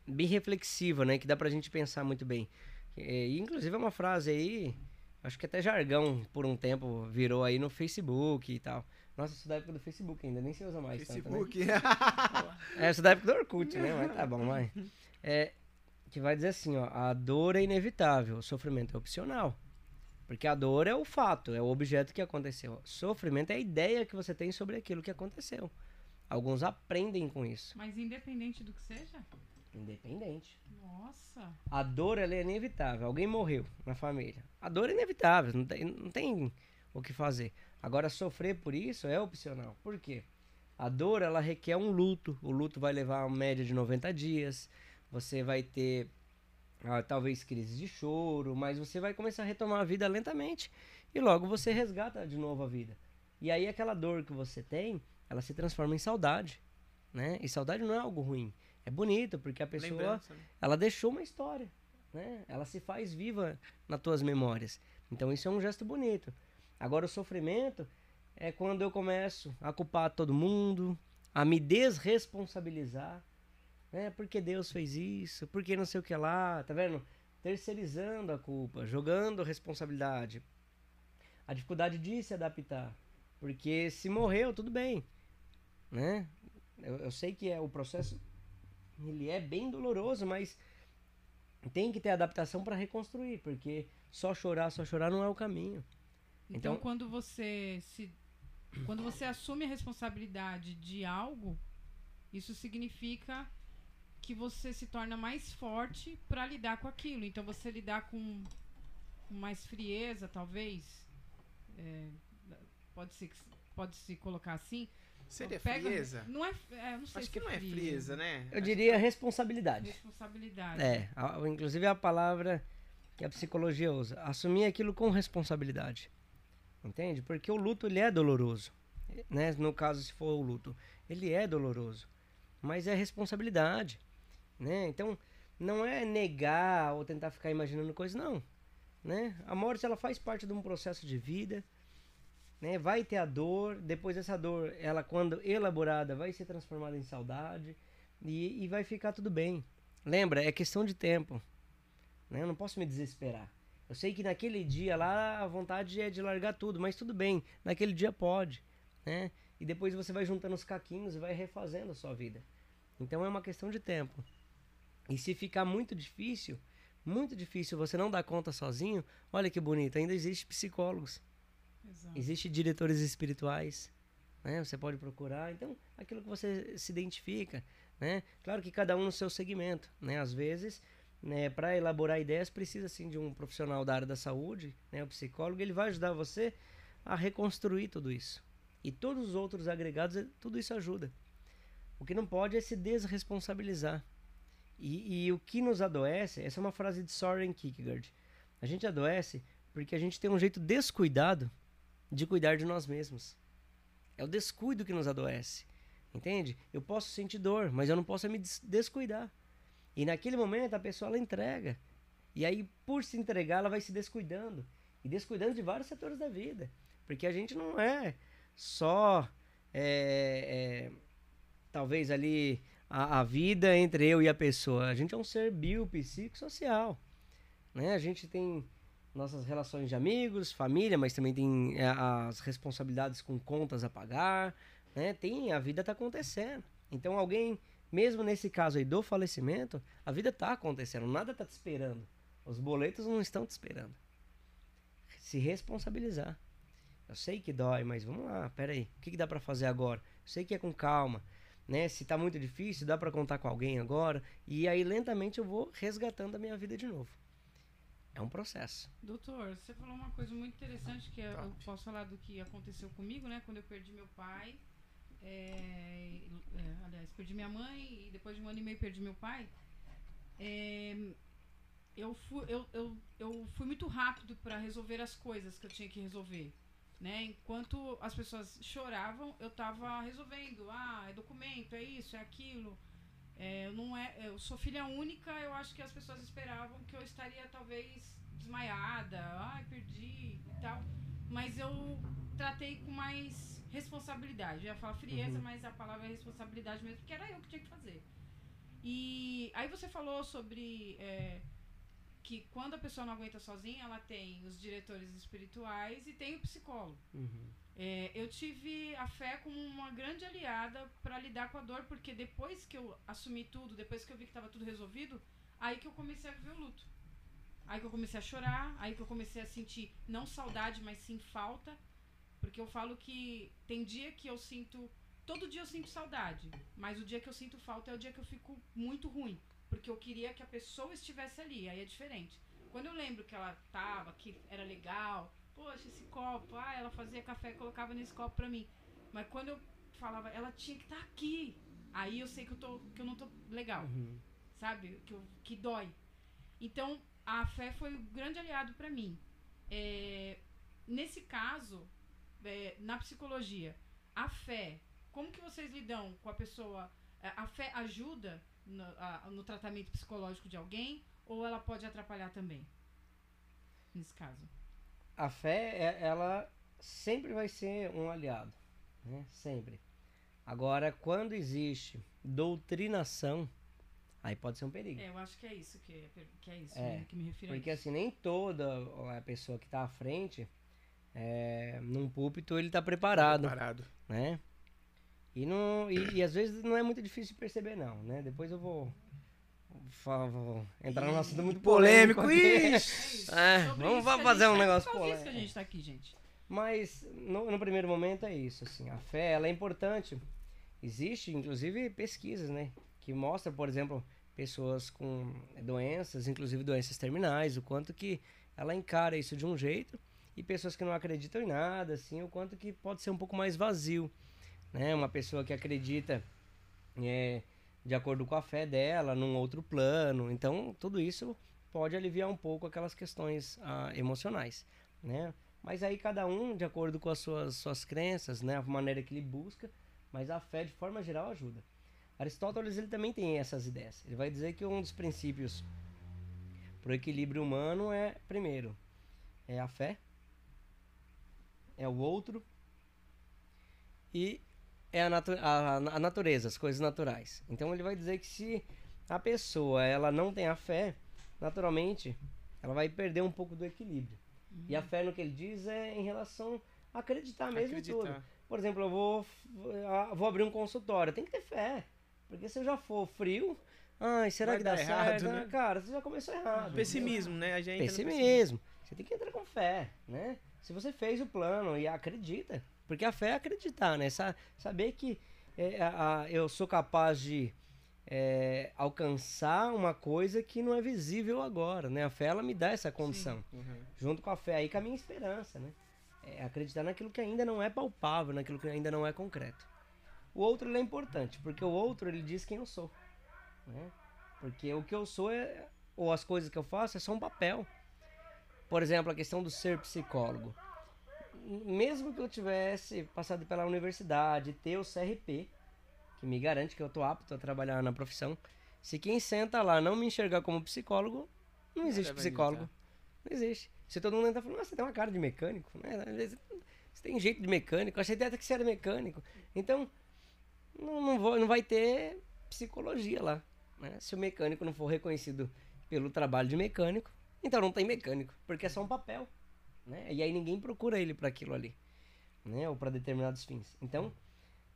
Speaker 3: bem reflexiva, né? Que dá pra gente pensar muito bem. E, inclusive é uma frase aí, acho que até jargão por um tempo virou aí no Facebook e tal. Nossa, isso da época do Facebook ainda, nem se usa mais.
Speaker 2: Facebook.
Speaker 3: Tanto, né? é, isso da época do Orkut, né? Mas tá bom, vai. É, que vai dizer assim, ó, a dor é inevitável, o sofrimento é opcional. Porque a dor é o fato, é o objeto que aconteceu. Sofrimento é a ideia que você tem sobre aquilo que aconteceu. Alguns aprendem com isso.
Speaker 1: Mas independente do que seja?
Speaker 3: Independente.
Speaker 1: Nossa.
Speaker 3: A dor ela é inevitável. Alguém morreu na família. A dor é inevitável, não tem, não tem o que fazer. Agora, sofrer por isso é opcional. Por quê? A dor, ela requer um luto. O luto vai levar uma média de 90 dias. Você vai ter, ah, talvez, crise de choro, mas você vai começar a retomar a vida lentamente. E logo você resgata de novo a vida. E aí, aquela dor que você tem, ela se transforma em saudade. Né? E saudade não é algo ruim. É bonito, porque a pessoa, né? ela deixou uma história. Né? Ela se faz viva nas tuas memórias. Então, isso é um gesto bonito. Agora, o sofrimento é quando eu começo a culpar todo mundo, a me desresponsabilizar. Né? Porque Deus fez isso, porque não sei o que lá, tá vendo? Terceirizando a culpa, jogando responsabilidade. A dificuldade de se adaptar. Porque se morreu, tudo bem. Né? Eu, eu sei que é o processo ele é bem doloroso, mas tem que ter adaptação para reconstruir, porque só chorar, só chorar não é o caminho.
Speaker 1: Então, então, quando você se quando você assume a responsabilidade de algo, isso significa que você se torna mais forte para lidar com aquilo. Então você lidar com, com mais frieza, talvez, é, pode se pode se colocar assim.
Speaker 2: Seria pega, frieza?
Speaker 1: Não é, é não sei
Speaker 2: Acho
Speaker 1: se
Speaker 2: que não é frieza, né?
Speaker 3: Eu diria responsabilidade.
Speaker 1: Responsabilidade.
Speaker 3: É, a, inclusive a palavra que a psicologia usa, assumir aquilo com responsabilidade. Entende? Porque o luto ele é doloroso. Né? No caso, se for o luto, ele é doloroso. Mas é responsabilidade. Né? Então, não é negar ou tentar ficar imaginando coisas, não. Né? A morte ela faz parte de um processo de vida. Né? Vai ter a dor, depois essa dor, ela quando elaborada, vai ser transformada em saudade e, e vai ficar tudo bem. Lembra, é questão de tempo. Né? Eu não posso me desesperar. Eu sei que naquele dia lá a vontade é de largar tudo, mas tudo bem, naquele dia pode, né? E depois você vai juntando os caquinhos e vai refazendo a sua vida. Então é uma questão de tempo. E se ficar muito difícil, muito difícil você não dar conta sozinho, olha que bonito, ainda existe psicólogos. Exato. Existe diretores espirituais, né? Você pode procurar. Então, aquilo que você se identifica, né? Claro que cada um no seu segmento, né? Às vezes né, para elaborar ideias precisa sim de um profissional da área da saúde, né, o psicólogo, ele vai ajudar você a reconstruir tudo isso. E todos os outros agregados, tudo isso ajuda. O que não pode é se desresponsabilizar. E, e o que nos adoece, essa é uma frase de Soren Kierkegaard. A gente adoece porque a gente tem um jeito descuidado de cuidar de nós mesmos. É o descuido que nos adoece. Entende? Eu posso sentir dor, mas eu não posso me descuidar. E naquele momento a pessoa ela entrega. E aí, por se entregar, ela vai se descuidando. E descuidando de vários setores da vida. Porque a gente não é só. É, é, talvez ali a, a, vida entre eu e a pessoa. A gente é um ser biopsicossocial. Né? A gente tem nossas relações de amigos, família, mas também tem é, as responsabilidades com contas a pagar. Né? Tem, a vida está acontecendo. Então alguém, mesmo nesse caso aí do falecimento, a vida está acontecendo, nada está te esperando. Os boletos não estão te esperando. Se responsabilizar. Eu sei que dói, mas vamos lá, peraí. O que, que dá para fazer agora? Eu sei que é com calma. Né? Se tá muito difícil, dá para contar com alguém agora. E aí, lentamente, eu vou resgatando a minha vida de novo. É um processo.
Speaker 1: Doutor, você falou uma coisa muito interessante que eu posso falar do que aconteceu comigo, né? Quando eu perdi meu pai. É, é, aliás, perdi minha mãe e depois de um ano e meio perdi meu pai. É, eu fui, eu, eu, eu fui muito rápido para resolver as coisas que eu tinha que resolver. Né? Enquanto as pessoas choravam, eu estava resolvendo. Ah, é documento, é isso, é aquilo. É, não é, eu sou filha única, eu acho que as pessoas esperavam que eu estaria talvez desmaiada, ai, perdi e tal. Mas eu tratei com mais responsabilidade. Eu ia falar frieza, uhum. mas a palavra é responsabilidade mesmo, porque era eu que tinha que fazer. E aí você falou sobre é, que quando a pessoa não aguenta sozinha, ela tem os diretores espirituais e tem o psicólogo. Uhum. É, eu tive a fé como uma grande aliada para lidar com a dor, porque depois que eu assumi tudo, depois que eu vi que estava tudo resolvido, aí que eu comecei a viver o luto. Aí que eu comecei a chorar, aí que eu comecei a sentir não saudade, mas sim falta. Porque eu falo que tem dia que eu sinto. Todo dia eu sinto saudade, mas o dia que eu sinto falta é o dia que eu fico muito ruim. Porque eu queria que a pessoa estivesse ali, aí é diferente. Quando eu lembro que ela tava, que era legal, poxa, esse copo, ah, ela fazia café e colocava nesse copo pra mim. Mas quando eu falava, ela tinha que estar tá aqui. Aí eu sei que eu, tô, que eu não tô legal. Uhum. Sabe? Que, eu, que dói. Então, a fé foi um grande aliado para mim. É, nesse caso, é, na psicologia, a fé, como que vocês lidam com a pessoa? É, a fé ajuda no, a, no tratamento psicológico de alguém ou ela pode atrapalhar também? Nesse caso
Speaker 3: a fé, é, ela sempre vai ser um aliado, né? Sempre. Agora, quando existe doutrinação, aí pode ser um perigo.
Speaker 1: É, eu acho que é isso que, é, que é isso é, que me refiro
Speaker 3: Porque assim, nem toda a pessoa que está à frente, é, num púlpito, ele está preparado. Preparado. Né? E, não, e, e, às vezes não é muito difícil de perceber, não, né? Depois eu vou vou entrar num assunto muito polêmico. polêmico
Speaker 1: é, vamos fazer um tá negócio polêmico. isso que a gente tá aqui, gente.
Speaker 3: Mas no, no, primeiro momento é isso, assim, a fé ela é importante. Existe, inclusive, pesquisas, né, que mostram, por exemplo, pessoas com doenças, inclusive doenças terminais, o quanto que ela encara isso de um jeito e pessoas que não acreditam em nada, assim, o quanto que pode ser um pouco mais vazio, né? Uma pessoa que acredita é, de acordo com a fé dela, num outro plano. Então, tudo isso pode aliviar um pouco aquelas questões ah, emocionais, né? Mas aí cada um, de acordo com as suas, suas crenças, né, a maneira que ele busca, mas a fé, de forma geral, ajuda. Aristóteles ele também tem essas ideias. Ele vai dizer que um dos princípios para o equilíbrio humano é, primeiro, é a fé, é o outro e é a, natu a, a natureza, as coisas naturais. Então ele vai dizer que se a pessoa ela não tem a fé, naturalmente ela vai perder um pouco do equilíbrio. Uhum. E a fé no que ele diz é em relação a acreditar mesmo acreditar. em tudo. Por exemplo, eu vou, vou abrir um consultório, tem que ter fé. Porque se eu já for frio, ai, será vai que dá errado, certo? Né? Cara, você já começou errado.
Speaker 2: Pessimismo, né? A gente
Speaker 3: pessimismo. Você tem que entrar com fé, né? Se você fez o plano e acredita, porque a fé é acreditar, né? Sa saber que é, a, eu sou capaz de é, alcançar uma coisa que não é visível agora, né? A fé, ela me dá essa condição. Uhum. Junto com a fé aí, com a minha esperança, né? É acreditar naquilo que ainda não é palpável, naquilo que ainda não é concreto. O outro é importante, porque o outro ele diz quem eu sou. Né? Porque o que eu sou é, ou as coisas que eu faço é só um papel. Por exemplo, a questão do ser psicólogo. Mesmo que eu tivesse passado pela universidade, ter o CRP, que me garante que eu tô apto a trabalhar na profissão, se quem senta lá não me enxergar como psicólogo, não existe psicólogo. Não existe. Se todo mundo tá falando, você tem uma cara de mecânico, né? Você tem jeito de mecânico, achei até que você era mecânico. Então, não, não, vou, não vai ter psicologia lá. Né? Se o mecânico não for reconhecido pelo trabalho de mecânico, então não tem mecânico, porque é só um papel. Né? E aí ninguém procura ele para aquilo ali, né? ou para determinados fins. Então,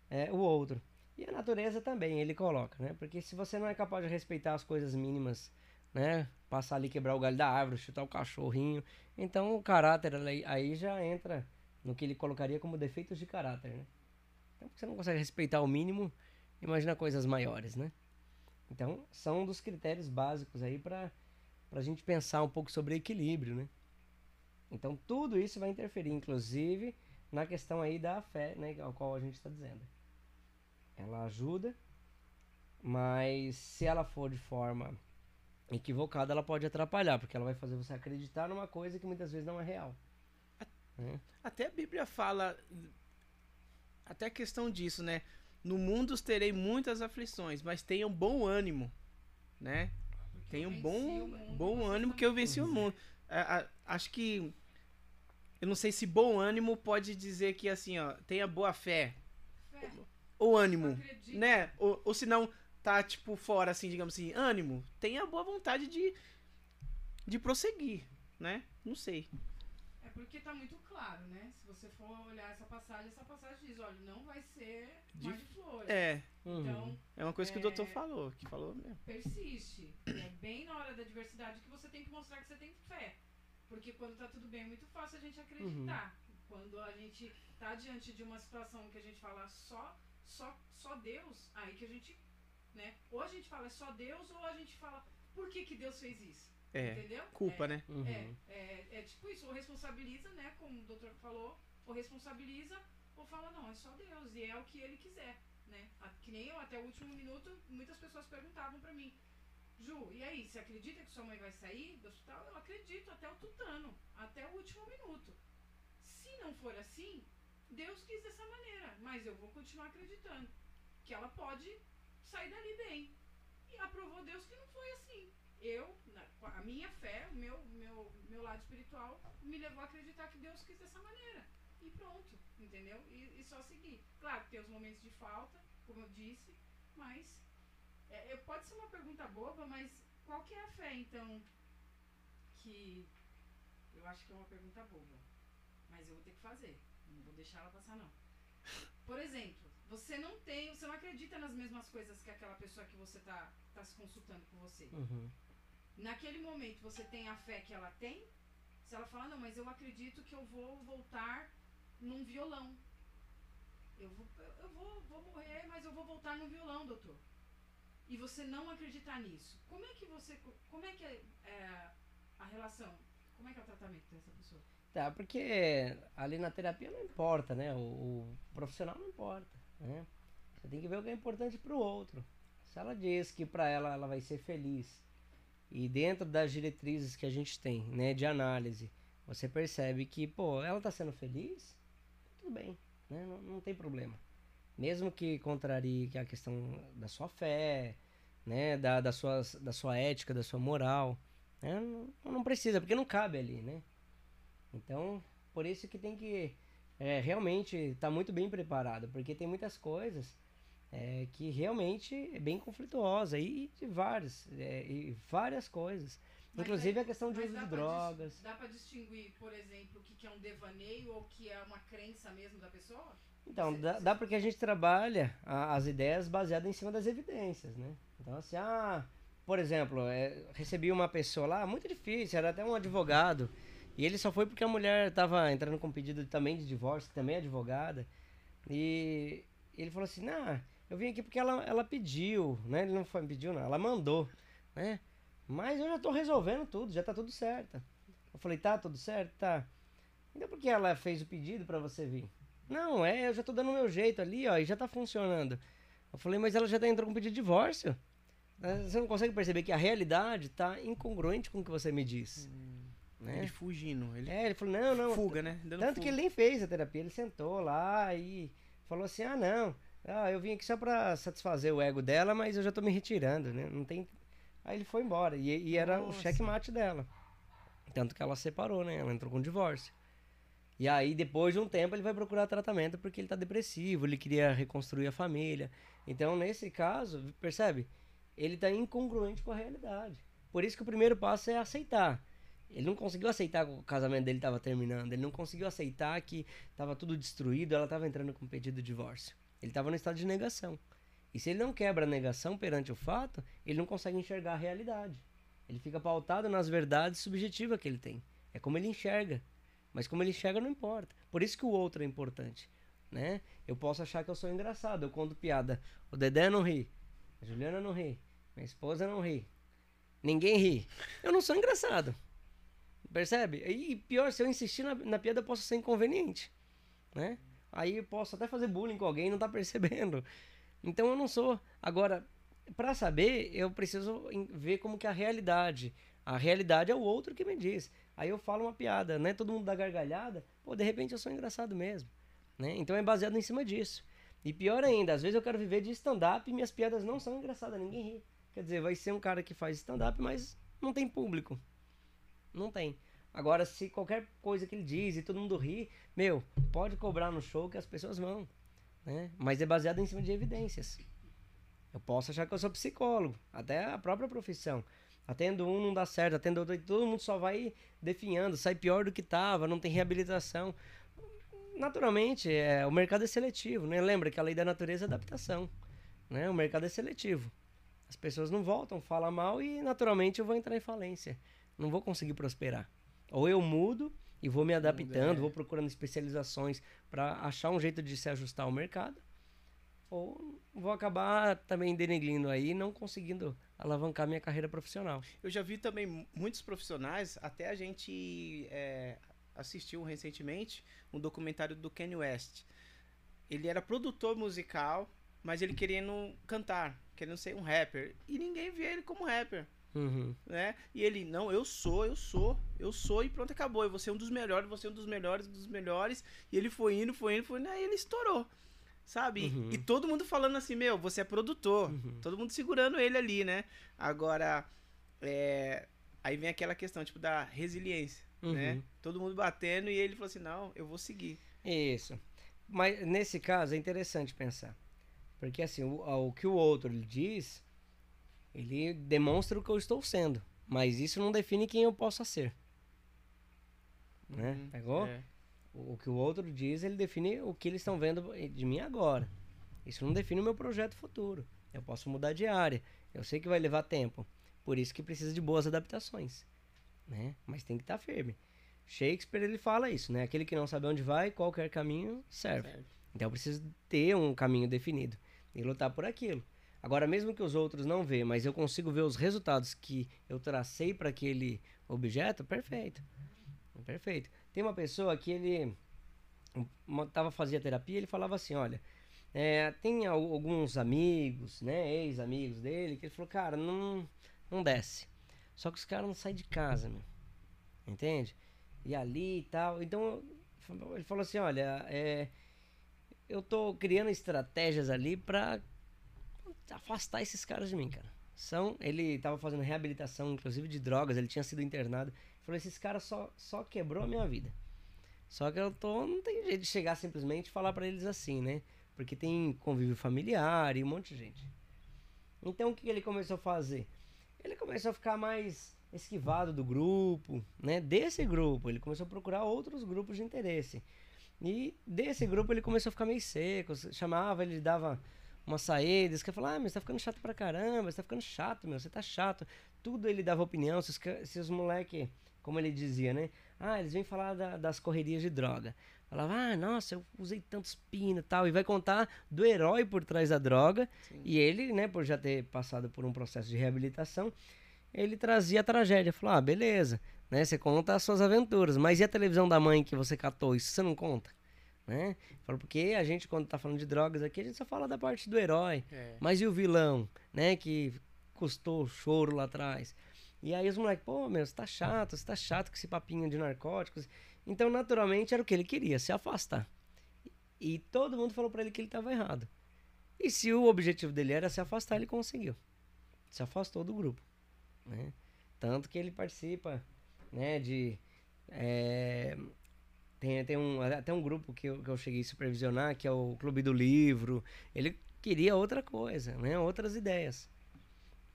Speaker 3: é o outro. E a natureza também, ele coloca, né? Porque se você não é capaz de respeitar as coisas mínimas, né? Passar ali, quebrar o galho da árvore, chutar o cachorrinho. Então o caráter aí já entra no que ele colocaria como defeitos de caráter, né? Então você não consegue respeitar o mínimo, imagina coisas maiores, né? Então são um dos critérios básicos aí para a gente pensar um pouco sobre equilíbrio, né? Então tudo isso vai interferir, inclusive na questão aí da fé, né? Ao qual a gente está dizendo. Ela ajuda, mas se ela for de forma equivocada, ela pode atrapalhar, porque ela vai fazer você acreditar numa coisa que muitas vezes não é real.
Speaker 2: É. Até a Bíblia fala, até a questão disso, né? No mundo terei muitas aflições, mas tenham bom ânimo, né? Tenham bom, bom ânimo que eu venci o mundo. Acho que eu não sei se bom ânimo pode dizer que assim, ó, tenha boa fé. fé. Ou ânimo, né? Ou, ou se não tá tipo fora assim, digamos assim, ânimo, tenha boa vontade de de prosseguir, né? Não sei.
Speaker 1: Porque tá muito claro, né? Se você for olhar essa passagem, essa passagem diz, olha, não vai ser de, de flores.
Speaker 2: É. Então, é uma coisa que é, o doutor falou, que falou mesmo.
Speaker 1: Persiste. É bem na hora da adversidade que você tem que mostrar que você tem fé. Porque quando tá tudo bem é muito fácil a gente acreditar. Uhum. Quando a gente tá diante de uma situação que a gente fala só, só, só Deus, aí que a gente, né? Ou a gente fala é só Deus, ou a gente fala por que, que Deus fez isso.
Speaker 2: É,
Speaker 1: Entendeu?
Speaker 2: Culpa,
Speaker 1: é,
Speaker 2: né?
Speaker 1: Uhum. É, é, é, tipo isso, ou responsabiliza, né? Como o doutor falou, ou responsabiliza, ou fala, não, é só Deus, e é o que ele quiser, né? Que nem eu, até o último minuto, muitas pessoas perguntavam pra mim, Ju, e aí, você acredita que sua mãe vai sair do hospital? Eu acredito, até o tutano, até o último minuto. Se não for assim, Deus quis dessa maneira, mas eu vou continuar acreditando que ela pode sair dali bem. E aprovou Deus que não foi assim eu, a minha fé, o meu, meu, meu lado espiritual, me levou a acreditar que Deus quis dessa maneira. E pronto, entendeu? E, e só seguir. Claro, tem os momentos de falta, como eu disse, mas é, pode ser uma pergunta boba, mas qual que é a fé, então, que eu acho que é uma pergunta boba. Mas eu vou ter que fazer. Não vou deixar ela passar, não. Por exemplo, você não tem, você não acredita nas mesmas coisas que aquela pessoa que você está tá se consultando com você.
Speaker 3: Uhum
Speaker 1: naquele momento você tem a fé que ela tem, se ela fala, não, mas eu acredito que eu vou voltar num violão. Eu vou, eu vou, vou morrer, mas eu vou voltar no violão, doutor. E você não acreditar nisso. Como é que você. Como é que é, é a relação? Como é que é o tratamento dessa pessoa?
Speaker 3: Tá, porque ali na terapia não importa, né? O, o profissional não importa, né? Você tem que ver o que é importante para o outro. Se ela diz que para ela ela vai ser feliz e dentro das diretrizes que a gente tem, né, de análise, você percebe que, pô, ela tá sendo feliz, tudo bem, né? Não, não tem problema. Mesmo que contrarie a questão da sua fé, né, da, da, sua, da sua ética, da sua moral, né? não, não precisa, porque não cabe ali, né? Então, por isso que tem que é, realmente estar tá muito bem preparado, porque tem muitas coisas é, que realmente é bem conflituosa e de várias, é, e várias coisas. Mas Inclusive a questão de uso de drogas.
Speaker 1: Dá para distinguir, por exemplo, o que, que é um devaneio ou o que é uma crença mesmo da pessoa?
Speaker 3: Então, você, dá, você... dá porque a gente trabalha a, as ideias baseadas em cima das evidências, né? Então, assim, ah, por exemplo, é, recebi uma pessoa lá, muito difícil, era até um advogado, e ele só foi porque a mulher estava entrando com pedido também de divórcio, que também é advogada, e ele falou assim, nah, eu vim aqui porque ela, ela pediu, né? Ele não foi, pediu, não, ela mandou, né? Mas eu já tô resolvendo tudo, já tá tudo certo. Eu falei, tá tudo certo? Tá. Então por que ela fez o pedido para você vir? Não, é, eu já tô dando o meu jeito ali, ó, e já tá funcionando. Eu falei, mas ela já tá entrando com pedido de divórcio. Né, você não consegue perceber que a realidade tá incongruente com o que você me diz. Hum,
Speaker 2: né? Ele fugindo. Ele...
Speaker 3: É, ele falou, não, não.
Speaker 2: Fuga, né?
Speaker 3: Dando Tanto fuga. que ele nem fez a terapia, ele sentou lá e falou assim, ah, não, ah, eu vim aqui só pra satisfazer o ego dela, mas eu já tô me retirando, né? Não tem... Aí ele foi embora, e, e era Nossa. o checkmate dela. Tanto que ela separou, né? Ela entrou com divórcio. E aí, depois de um tempo, ele vai procurar tratamento porque ele tá depressivo, ele queria reconstruir a família. Então, nesse caso, percebe? Ele tá incongruente com a realidade. Por isso que o primeiro passo é aceitar. Ele não conseguiu aceitar que o casamento dele estava terminando. Ele não conseguiu aceitar que estava tudo destruído, ela estava entrando com pedido de divórcio. Ele estava no estado de negação. E se ele não quebra a negação perante o fato, ele não consegue enxergar a realidade. Ele fica pautado nas verdades subjetivas que ele tem. É como ele enxerga. Mas como ele enxerga não importa. Por isso que o outro é importante. Né? Eu posso achar que eu sou engraçado. Eu conto piada. O Dedé não ri. A Juliana não ri. Minha esposa não ri. Ninguém ri. Eu não sou engraçado. Percebe? E pior, se eu insistir na, na piada, eu posso ser inconveniente. Né? Aí eu posso até fazer bullying com alguém e não tá percebendo. Então eu não sou. Agora, para saber, eu preciso ver como que é a realidade. A realidade é o outro que me diz. Aí eu falo uma piada, né? Todo mundo dá gargalhada. Pô, de repente eu sou engraçado mesmo. Né? Então é baseado em cima disso. E pior ainda, às vezes eu quero viver de stand-up e minhas piadas não são engraçadas, ninguém ri. Quer dizer, vai ser um cara que faz stand-up, mas não tem público. Não tem. Agora, se qualquer coisa que ele diz e todo mundo ri, meu, pode cobrar no show que as pessoas vão. Né? Mas é baseado em cima de evidências. Eu posso achar que eu sou psicólogo, até a própria profissão. Atendo um, não dá certo, atendo outro, todo mundo só vai definhando, sai pior do que estava, não tem reabilitação. Naturalmente, é, o mercado é seletivo, né? Lembra que a lei da natureza é adaptação, né? O mercado é seletivo. As pessoas não voltam, falam mal e naturalmente eu vou entrar em falência. Não vou conseguir prosperar. Ou eu mudo e vou me adaptando, vou procurando especializações para achar um jeito de se ajustar ao mercado, ou vou acabar também denegrindo aí, não conseguindo alavancar minha carreira profissional.
Speaker 2: Eu já vi também muitos profissionais, até a gente é, assistiu recentemente um documentário do Kanye West. Ele era produtor musical, mas ele querendo cantar, querendo ser um rapper. E ninguém via ele como rapper.
Speaker 3: Uhum.
Speaker 2: Né? E ele, não, eu sou, eu sou, eu sou, e pronto, acabou. Eu vou ser um dos melhores, vou ser um dos melhores, dos melhores. E ele foi indo, foi indo, foi indo, aí ele estourou. Sabe? Uhum. E todo mundo falando assim, meu, você é produtor. Uhum. Todo mundo segurando ele ali, né? Agora, é... aí vem aquela questão, tipo, da resiliência, né? Uhum. Todo mundo batendo e ele falou assim, não, eu vou seguir.
Speaker 3: Isso. Mas nesse caso é interessante pensar. Porque assim, o, o que o outro diz ele demonstra o que eu estou sendo, mas isso não define quem eu possa ser. Né? Uhum, Pegou? É. O, o que o outro diz, ele define o que eles estão vendo de mim agora. Isso não define o meu projeto futuro. Eu posso mudar de área. Eu sei que vai levar tempo. Por isso que precisa de boas adaptações. Né? Mas tem que estar tá firme. Shakespeare ele fala isso, né? Aquele que não sabe onde vai, qualquer caminho serve. serve. Então eu preciso ter um caminho definido e lutar por aquilo. Agora, mesmo que os outros não vejam, mas eu consigo ver os resultados que eu tracei para aquele objeto, perfeito. Perfeito. Tem uma pessoa que ele estava fazendo terapia, ele falava assim, olha, é, tem alguns amigos, né, ex-amigos dele, que ele falou, cara, não, não desce. Só que os caras não saem de casa, meu. Entende? E ali e tal. Então, ele falou assim, olha, é, eu tô criando estratégias ali para afastar esses caras de mim, cara. São, ele tava fazendo reabilitação, inclusive de drogas, ele tinha sido internado. Ele falou: esses caras só, só quebrou a minha vida. Só que eu tô. Não tem jeito de chegar simplesmente e falar para eles assim, né? Porque tem convívio familiar e um monte de gente. Então o que ele começou a fazer? Ele começou a ficar mais esquivado do grupo, né? Desse grupo, ele começou a procurar outros grupos de interesse. E desse grupo ele começou a ficar meio seco, chamava, ele dava uma saída, eles querem falar, ah, mas tá ficando chato pra caramba, você tá ficando chato, meu, você tá chato. Tudo ele dava opinião, se os, se os moleque, como ele dizia, né? Ah, eles vêm falar da, das correrias de droga. Falava, ah, nossa, eu usei tantos pinos e tal. E vai contar do herói por trás da droga. Sim. E ele, né, por já ter passado por um processo de reabilitação, ele trazia a tragédia. Falou, ah, beleza, né? Você conta as suas aventuras. Mas e a televisão da mãe que você catou? Isso você não conta? Né? Falou, porque a gente, quando tá falando de drogas aqui, a gente só fala da parte do herói.
Speaker 2: É.
Speaker 3: Mas e o vilão, né? Que custou o choro lá atrás. E aí os moleques, pô, meu, você tá chato, você tá chato com esse papinho de narcóticos. Então, naturalmente, era o que ele queria, se afastar. E todo mundo falou pra ele que ele tava errado. E se o objetivo dele era se afastar, ele conseguiu. Se afastou do grupo. Né? Tanto que ele participa né, de. é, tem, tem um, até um grupo que eu, que eu cheguei a supervisionar, que é o Clube do Livro. Ele queria outra coisa, né, outras ideias.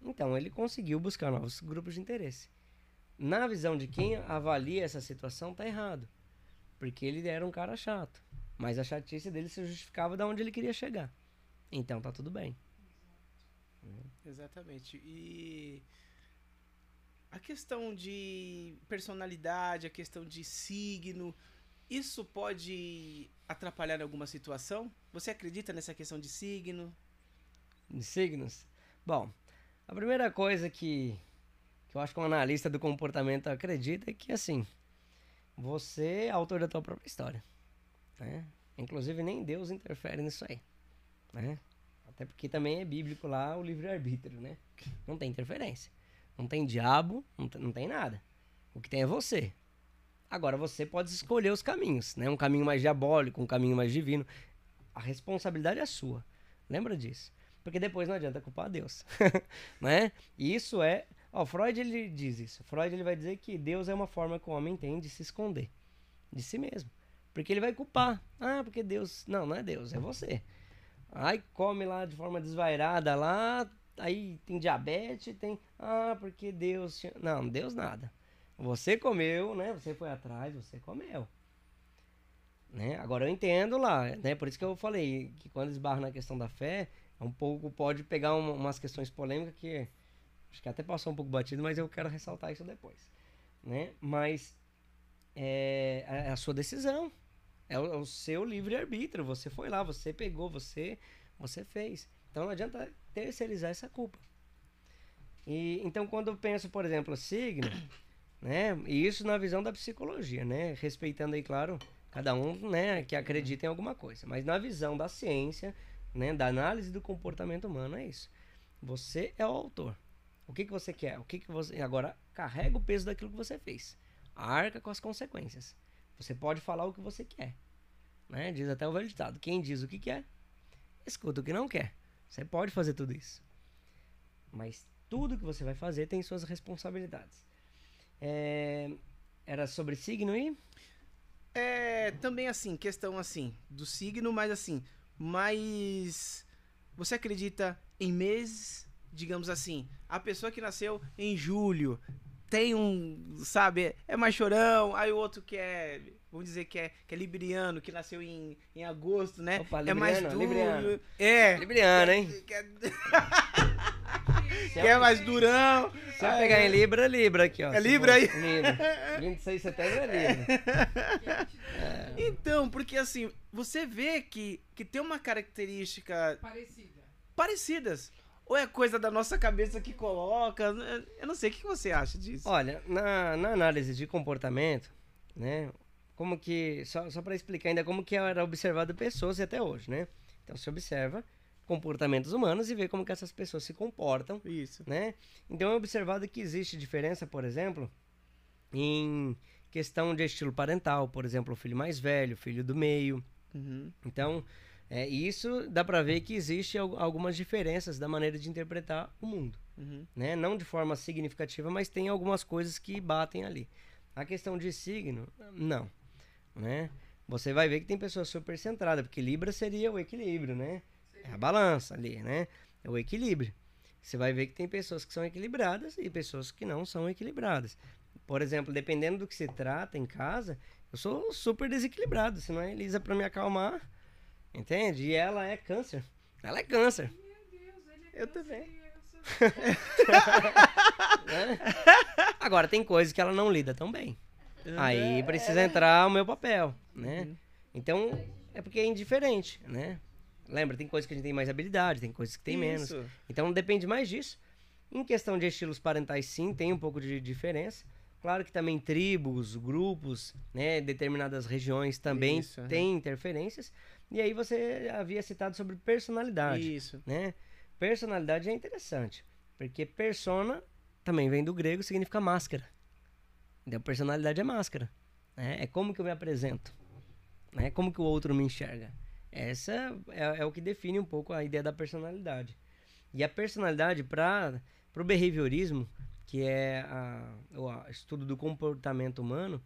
Speaker 3: Então, ele conseguiu buscar novos grupos de interesse. Na visão de quem avalia essa situação, tá errado. Porque ele era um cara chato. Mas a chatice dele se justificava de onde ele queria chegar. Então tá tudo bem.
Speaker 2: Exatamente. E a questão de personalidade, a questão de signo, isso pode atrapalhar alguma situação? Você acredita nessa questão de signo?
Speaker 3: De signos? Bom, a primeira coisa que, que eu acho que um analista do comportamento acredita é que, assim, você é autor da tua própria história. Né? Inclusive, nem Deus interfere nisso aí. Né? Até porque também é bíblico lá o livre-arbítrio, né? Não tem interferência. Não tem diabo, não tem, não tem nada. O que tem é você. Agora, você pode escolher os caminhos, né? Um caminho mais diabólico, um caminho mais divino. A responsabilidade é sua. Lembra disso. Porque depois não adianta culpar Deus, né? E isso é... Ó, Freud, ele diz isso. Freud, ele vai dizer que Deus é uma forma que o homem tem de se esconder de si mesmo. Porque ele vai culpar. Ah, porque Deus... Não, não é Deus, é você. Aí come lá de forma desvairada lá, aí tem diabetes, tem. Ah, porque Deus. Não, Deus nada. Você comeu, né? Você foi atrás, você comeu. Né? Agora eu entendo lá, né? Por isso que eu falei que quando esbarra na questão da fé, é um pouco pode pegar uma- umas questões polêmicas que acho que até passou um pouco batido, mas eu quero ressaltar isso depois, né? Mas é, é a sua decisão. É o, é o seu livre-arbítrio. Você foi lá, você pegou, você, você fez. Então não adianta terceirizar essa culpa. E, então, quando eu penso, por exemplo, signo, né? E isso na visão da psicologia, né? Respeitando aí, claro, cada um, né, que acredita em alguma coisa. Mas na visão da ciência, né, da análise do comportamento humano, é isso. Você é o autor. O que, que você quer? O que, que você. Agora, carrega o peso daquilo que você fez. Arca com as consequências. Você pode falar o que você quer. Né? Diz até o velho ditado: quem diz o que quer, escuta o que não quer. Você pode fazer tudo isso. Mas tudo que você vai fazer tem suas responsabilidades. É, Era sobre signo e.
Speaker 2: É também assim, questão assim, do signo, mas assim, mas você acredita em meses, digamos assim, a pessoa que nasceu em julho tem um, sabe, é mais chorão, aí o outro que é, vamos dizer que é, que é libriano, que nasceu em, em agosto, né?
Speaker 3: Opa,
Speaker 2: é mais
Speaker 3: libriano,
Speaker 2: duro.
Speaker 3: libriano.
Speaker 2: É.
Speaker 3: Libriano, hein?
Speaker 2: Que é, é mais durão.
Speaker 3: Se eu pegar em Libra, é Libra aqui, ó.
Speaker 2: É Libra
Speaker 3: for- Libra. 26 de setembro é Libra.
Speaker 2: Então, porque assim, você vê que, que tem uma característica
Speaker 1: Parecida.
Speaker 2: parecidas. Ou é coisa da nossa cabeça que coloca? Eu não sei, o que você acha disso?
Speaker 3: Olha, na, na análise de comportamento, né? Como que. Só, só para explicar ainda como que era observado pessoas e até hoje, né? Então se observa comportamentos humanos e vê como que essas pessoas se comportam
Speaker 2: Isso.
Speaker 3: né? Então é observado que existe diferença, por exemplo, em questão de estilo parental, por exemplo, o filho mais velho, o filho do meio.
Speaker 2: Uhum.
Speaker 3: Então, é, isso dá para ver que existe al- algumas diferenças da maneira de interpretar o mundo,
Speaker 2: Uhum.
Speaker 3: né? Não de forma significativa, mas tem algumas coisas que batem ali. A questão de signo, não, né? Você vai ver que tem pessoas super centradas, porque Libra seria o equilíbrio, né? É a balança ali, né? É o equilíbrio. Você vai ver que tem pessoas que são equilibradas e pessoas que não são equilibradas. Por exemplo, dependendo do que se trata em casa, eu sou super desequilibrado. Se não é Elisa pra me acalmar, entende? E ela é câncer. Ela é câncer.
Speaker 2: Eu também.
Speaker 3: né? Agora, tem coisas que ela não lida tão bem. Aí precisa entrar o meu papel, né?
Speaker 2: Uhum.
Speaker 3: Então, é porque é indiferente, né? Lembra, tem coisas que a gente tem mais habilidade, tem coisas que tem menos.
Speaker 2: Isso.
Speaker 3: Então depende mais disso. Em questão de estilos parentais, sim, tem um pouco de diferença. Claro que também tribos, grupos, né, determinadas regiões também
Speaker 2: Isso,
Speaker 3: têm interferências. E aí você havia citado sobre personalidade,
Speaker 2: Isso.
Speaker 3: né? Personalidade é interessante, porque persona também vem do grego, significa máscara. Então personalidade é máscara, né? É como que eu me apresento, né? Como que o outro me enxerga. Essa é, é o que define um pouco a ideia da personalidade. E a personalidade para o behaviorismo, que é a- o estudo do comportamento humano,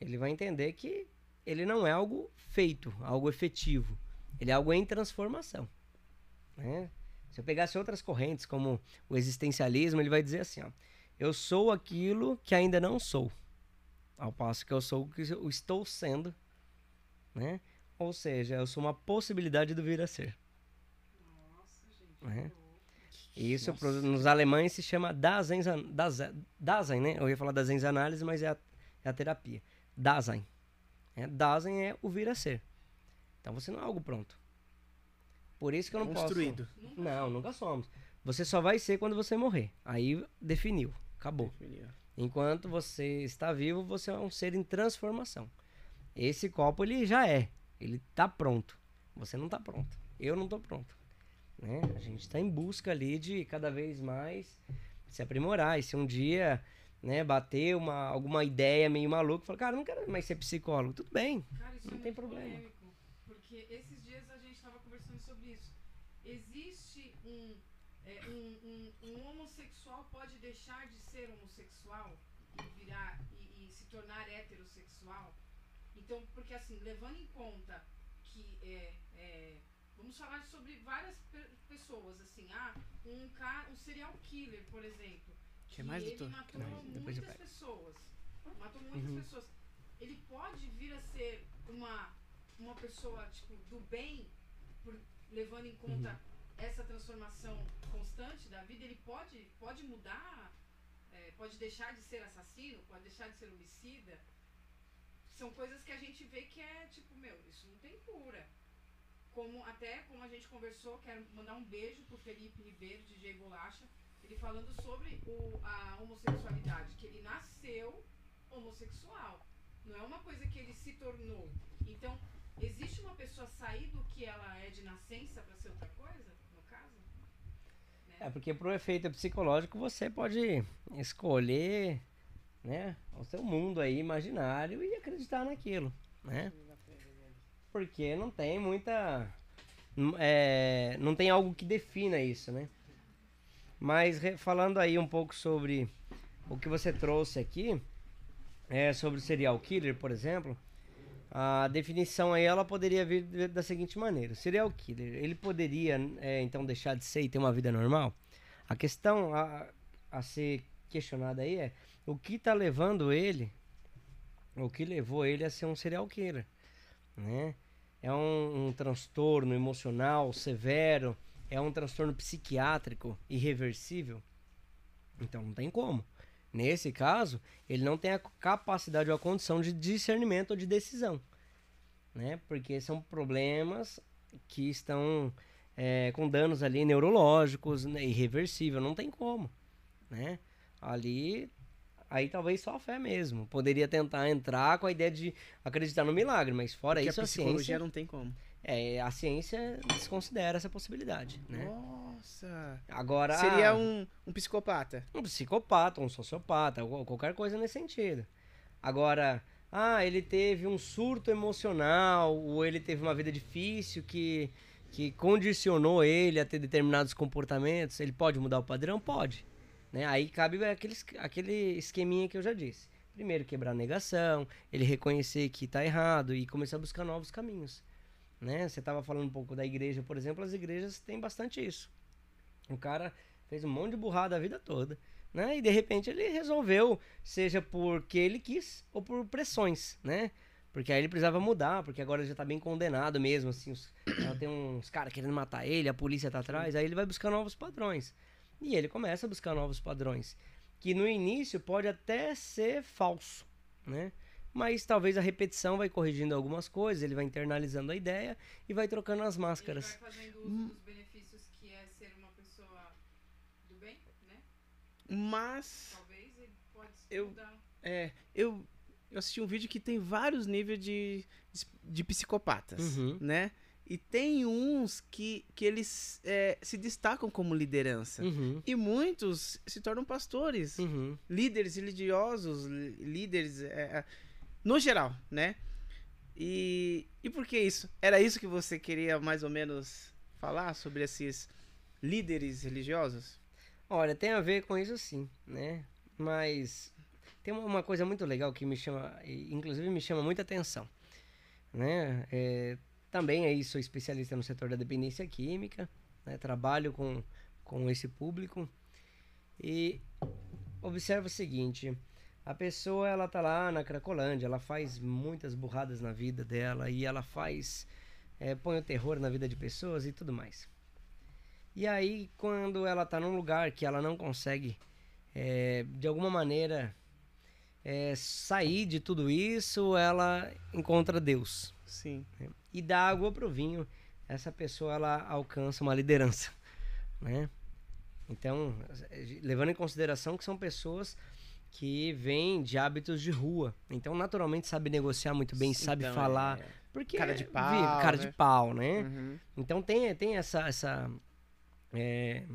Speaker 3: ele vai entender que ele não é algo feito, algo efetivo. Ele é algo em transformação. Né? Se eu pegasse outras correntes, como o existencialismo, ele vai dizer assim: ó, eu sou aquilo que ainda não sou, ao passo que eu sou o que eu estou sendo. Né? Ou seja, eu sou uma possibilidade do vir a ser.
Speaker 1: Nossa, gente.
Speaker 3: né? E isso pro- nos alemães se chama Dasein, Dasein, Dasein, né? Eu ia falar Dasein análise, mas é a, é a terapia. Dasein. É, Dasein é o vir a ser. Então você não é algo pronto. Por isso que eu não
Speaker 2: Construído.
Speaker 3: posso... Não, nunca somos. Você só vai ser quando você morrer. Aí definiu. Acabou. Enquanto você está vivo, você é um ser em transformação. Esse copo ele já é, ele tá pronto. Você não tá pronto. Eu não tô pronto. Né? A gente está em busca ali de cada vez mais se aprimorar. E se um dia, né, bater uma alguma ideia meio maluca, falar, cara, não quero mais ser psicólogo. Tudo bem.
Speaker 1: Cara, isso
Speaker 3: Não
Speaker 1: é
Speaker 3: tem problema.
Speaker 1: polêmico, porque esses dias a gente estava conversando sobre isso. Existe um, é, um, um, um homossexual pode deixar de ser homossexual e virar e, e se tornar heterossexual? Então, porque assim, levando em conta que é, é, vamos falar sobre várias pe- pessoas, assim, ah, um cara, um serial killer, por exemplo,
Speaker 2: Que é mais,
Speaker 1: ele
Speaker 2: doutor?
Speaker 1: matou
Speaker 3: eu
Speaker 1: muitas pessoas. Matou muitas
Speaker 3: Uhum.
Speaker 1: pessoas. Ele pode vir a ser uma, uma pessoa, tipo, do bem, por, levando em conta
Speaker 3: Uhum.
Speaker 1: essa transformação constante da vida, ele pode, pode mudar, é, pode deixar de ser assassino, pode deixar de ser homicida. São coisas que a gente vê que é, tipo, meu, isso não tem cura. Como, até como a gente conversou, quero mandar um beijo pro Felipe Ribeiro, DJ Bolacha, ele falando sobre o, a homossexualidade, que ele nasceu homossexual. Não é uma coisa que ele se tornou. Então, existe uma pessoa sair do que ela é de nascença para ser outra coisa, no caso?
Speaker 3: É, porque pro efeito psicológico você pode escolher, né, o seu mundo aí imaginário e acreditar naquilo, né? Porque não tem muita n- é, não tem algo que defina isso, né? Mas falando aí um pouco sobre o que você trouxe aqui, é, sobre o serial killer, por exemplo, a definição aí ela poderia vir da seguinte maneira: serial killer, ele poderia é, então deixar de ser e ter uma vida normal? A questão a, a ser questionada aí é o que está levando ele, o que levou ele a ser um serial killer, né? É um, um transtorno emocional severo, é um transtorno psiquiátrico irreversível. Então não tem como. Nesse caso, ele não tem a capacidade ou a condição de discernimento ou de decisão, né? Porque são problemas que estão é, com danos ali neurológicos, né, irreversível, não tem como, né? Ali, aí talvez só a fé mesmo. Poderia tentar entrar com a ideia de acreditar no milagre, mas fora
Speaker 2: Porque
Speaker 3: isso
Speaker 2: a
Speaker 3: a
Speaker 2: psicologia
Speaker 3: ciência,
Speaker 2: não tem como.
Speaker 3: é, a ciência desconsidera essa possibilidade, né?
Speaker 2: Nossa.
Speaker 3: Agora
Speaker 2: Seria
Speaker 3: ah,
Speaker 2: um, um psicopata.
Speaker 3: um psicopata, um sociopata, qualquer coisa nesse sentido. Agora, ah, ele teve um surto emocional, ou ele teve uma vida difícil que, que condicionou ele a ter determinados comportamentos, ele pode mudar o padrão? Pode. Né? Aí cabe aquele, aquele esqueminha que eu já disse. Primeiro, quebrar a negação, ele reconhecer que está errado e começar a buscar novos caminhos. Né? Você estava falando um pouco da igreja, por exemplo, as igrejas têm bastante isso. O cara fez um monte de burrada a vida toda, né? E de repente ele resolveu, seja porque ele quis ou por pressões, né? Porque aí ele precisava mudar, porque agora ele já tá bem condenado mesmo, assim, os, tem uns caras querendo matar ele, a polícia tá atrás, aí ele vai buscar novos padrões. E ele começa a buscar novos padrões, que no início pode até ser falso, né? Mas talvez a repetição vai corrigindo algumas coisas, ele vai internalizando a ideia e vai trocando as máscaras.
Speaker 1: Ele vai fazendo uso dos benefícios que é ser uma pessoa do bem, né?
Speaker 2: Mas
Speaker 1: Talvez ele pode
Speaker 2: Eu-
Speaker 1: mudar.
Speaker 2: É, eu, eu assisti um vídeo que tem vários níveis de, de, de psicopatas,
Speaker 3: Uhum.
Speaker 2: né? E tem uns que, que eles é, se destacam como liderança.
Speaker 3: Uhum.
Speaker 2: E muitos se tornam pastores,
Speaker 3: Uhum.
Speaker 2: líderes religiosos, li- líderes é, é, no geral, né? E, e por que isso? Era isso que você queria mais ou menos falar sobre esses líderes religiosos?
Speaker 3: Olha, tem a ver com isso sim, né? Mas tem uma- coisa muito legal que me chama, inclusive me chama muita atenção, né? É, também aí sou especialista no setor da dependência química, né? Trabalho com, com esse público e observa o seguinte, a pessoa ela tá lá na Cracolândia, ela faz muitas burradas na vida dela e ela faz, é, põe o terror na vida de pessoas e tudo mais. E aí, quando ela tá num lugar que ela não consegue, é, de alguma maneira, é, sair de tudo isso, ela encontra Deus.
Speaker 2: Sim.
Speaker 3: E dá água pro vinho, essa pessoa ela alcança uma liderança, né? Então, levando em consideração que são pessoas que vêm de hábitos de rua. Então, naturalmente, sabe negociar muito bem, sabe
Speaker 2: Então,
Speaker 3: falar.
Speaker 2: é-
Speaker 3: Porque
Speaker 2: Cara de
Speaker 3: vive
Speaker 2: pau,
Speaker 3: cara
Speaker 2: né?
Speaker 3: de pau, né?
Speaker 2: Uhum.
Speaker 3: Então tem, tem essa, essa é,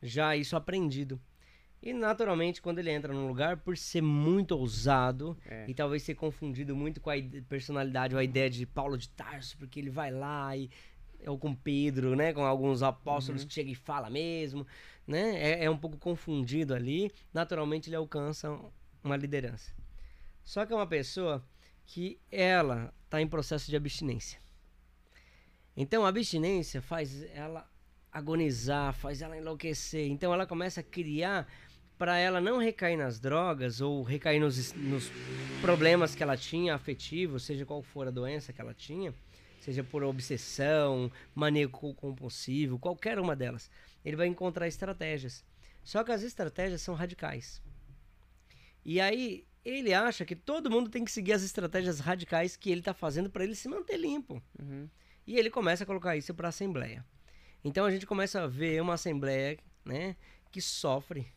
Speaker 3: já isso aprendido. E naturalmente, quando ele entra num lugar, por ser muito ousado
Speaker 2: É.
Speaker 3: e talvez ser confundido muito com a personalidade ou a ideia de Paulo de Tarso, porque ele vai lá e ou com Pedro, né, com alguns apóstolos que chega e fala mesmo, né? É, é um pouco confundido ali. Naturalmente ele alcança uma liderança. Só que é uma pessoa que ela está em processo de abstinência. Então a abstinência faz ela agonizar, faz ela enlouquecer. Então ela começa a criar para ela não recair nas drogas ou recair nos, nos problemas que ela tinha afetivos, seja qual for a doença que ela tinha, seja por obsessão, maníaco compulsivo, qualquer uma delas. Ele vai encontrar estratégias. Só que as estratégias são radicais. E aí ele acha que todo mundo tem que seguir as estratégias radicais que ele está fazendo para ele se manter limpo.
Speaker 2: Uhum.
Speaker 3: E ele começa a colocar isso para a Assembleia. Então a gente começa a ver uma Assembleia né, que sofre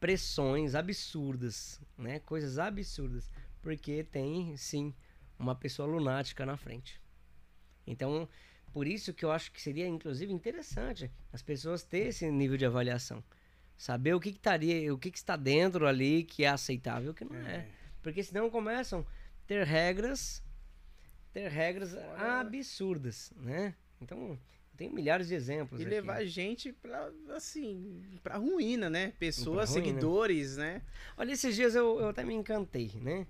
Speaker 3: pressões absurdas, né, coisas absurdas, porque tem sim uma pessoa lunática na frente. Então, por isso que eu acho que seria inclusive interessante as pessoas ter esse nível de avaliação. Saber o que, que estaria, o que, que está dentro ali que é aceitável o que não é. Porque senão começam a ter regras, ter regras absurdas, né? Então, tenho milhares de exemplos
Speaker 2: E
Speaker 3: aqui.
Speaker 2: levar gente pra, assim, pra ruína, né? Pessoas,
Speaker 3: ruína.
Speaker 2: seguidores, né?
Speaker 3: Olha, esses dias eu, eu até me encantei, né?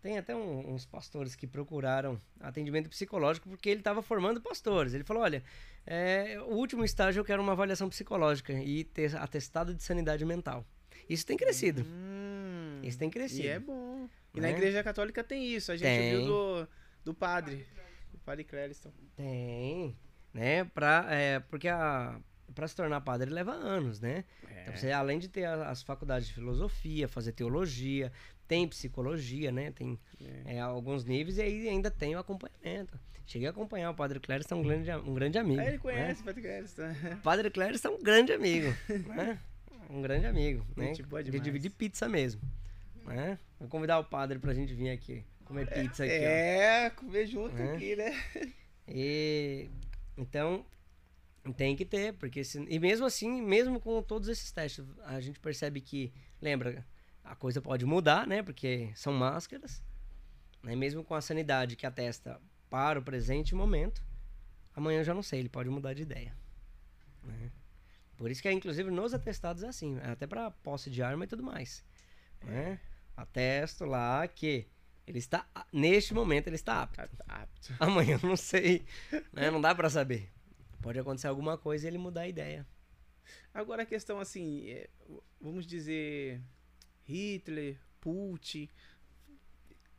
Speaker 3: Tem até um- uns pastores que procuraram atendimento psicológico porque ele estava formando pastores. Ele falou: olha, é, o último estágio eu quero uma avaliação psicológica e ter atestado de sanidade mental. Isso tem crescido.
Speaker 2: Hum,
Speaker 3: Isso tem crescido.
Speaker 2: E é bom. E na
Speaker 3: Né?
Speaker 2: igreja católica tem isso. A gente
Speaker 3: Tem.
Speaker 2: viu do, do padre. Do padre Clériston.
Speaker 3: Tem, né? Pra, é, porque a, pra se tornar padre leva anos, né?
Speaker 2: É.
Speaker 3: Então você, além de ter as faculdades de filosofia, fazer teologia, tem psicologia, né? Tem é, alguns níveis e aí ainda tem o acompanhamento. Cheguei a acompanhar o Padre Clériston, um grande, um grande amigo.
Speaker 2: Ele
Speaker 3: né?
Speaker 2: conhece o padre Clériston.
Speaker 3: O Padre Clériston é um grande amigo, né? Um grande amigo, né?
Speaker 2: Gente boa
Speaker 3: De dividir pizza mesmo, né? Vou convidar o padre pra gente vir aqui comer pizza aqui, ó.
Speaker 2: É, comer junto
Speaker 3: É.
Speaker 2: aqui, né?
Speaker 3: E então tem que ter, porque se, e mesmo assim, mesmo com todos esses testes, a gente percebe que, lembra, a coisa pode mudar, né? Porque são máscaras, né? Mesmo com a sanidade que atesta para o presente momento, amanhã eu já não sei, ele pode mudar de ideia. né? Por isso que inclusive, nos atestados é assim, até para posse de arma e tudo mais. Né? Atesto lá que ele está, neste momento, ele está apto.
Speaker 2: Apto. apto.
Speaker 3: Amanhã eu não sei. Né? Não dá pra saber. Pode acontecer alguma coisa e ele mudar a ideia.
Speaker 2: Agora a questão assim, é, vamos dizer, Hitler, Putin.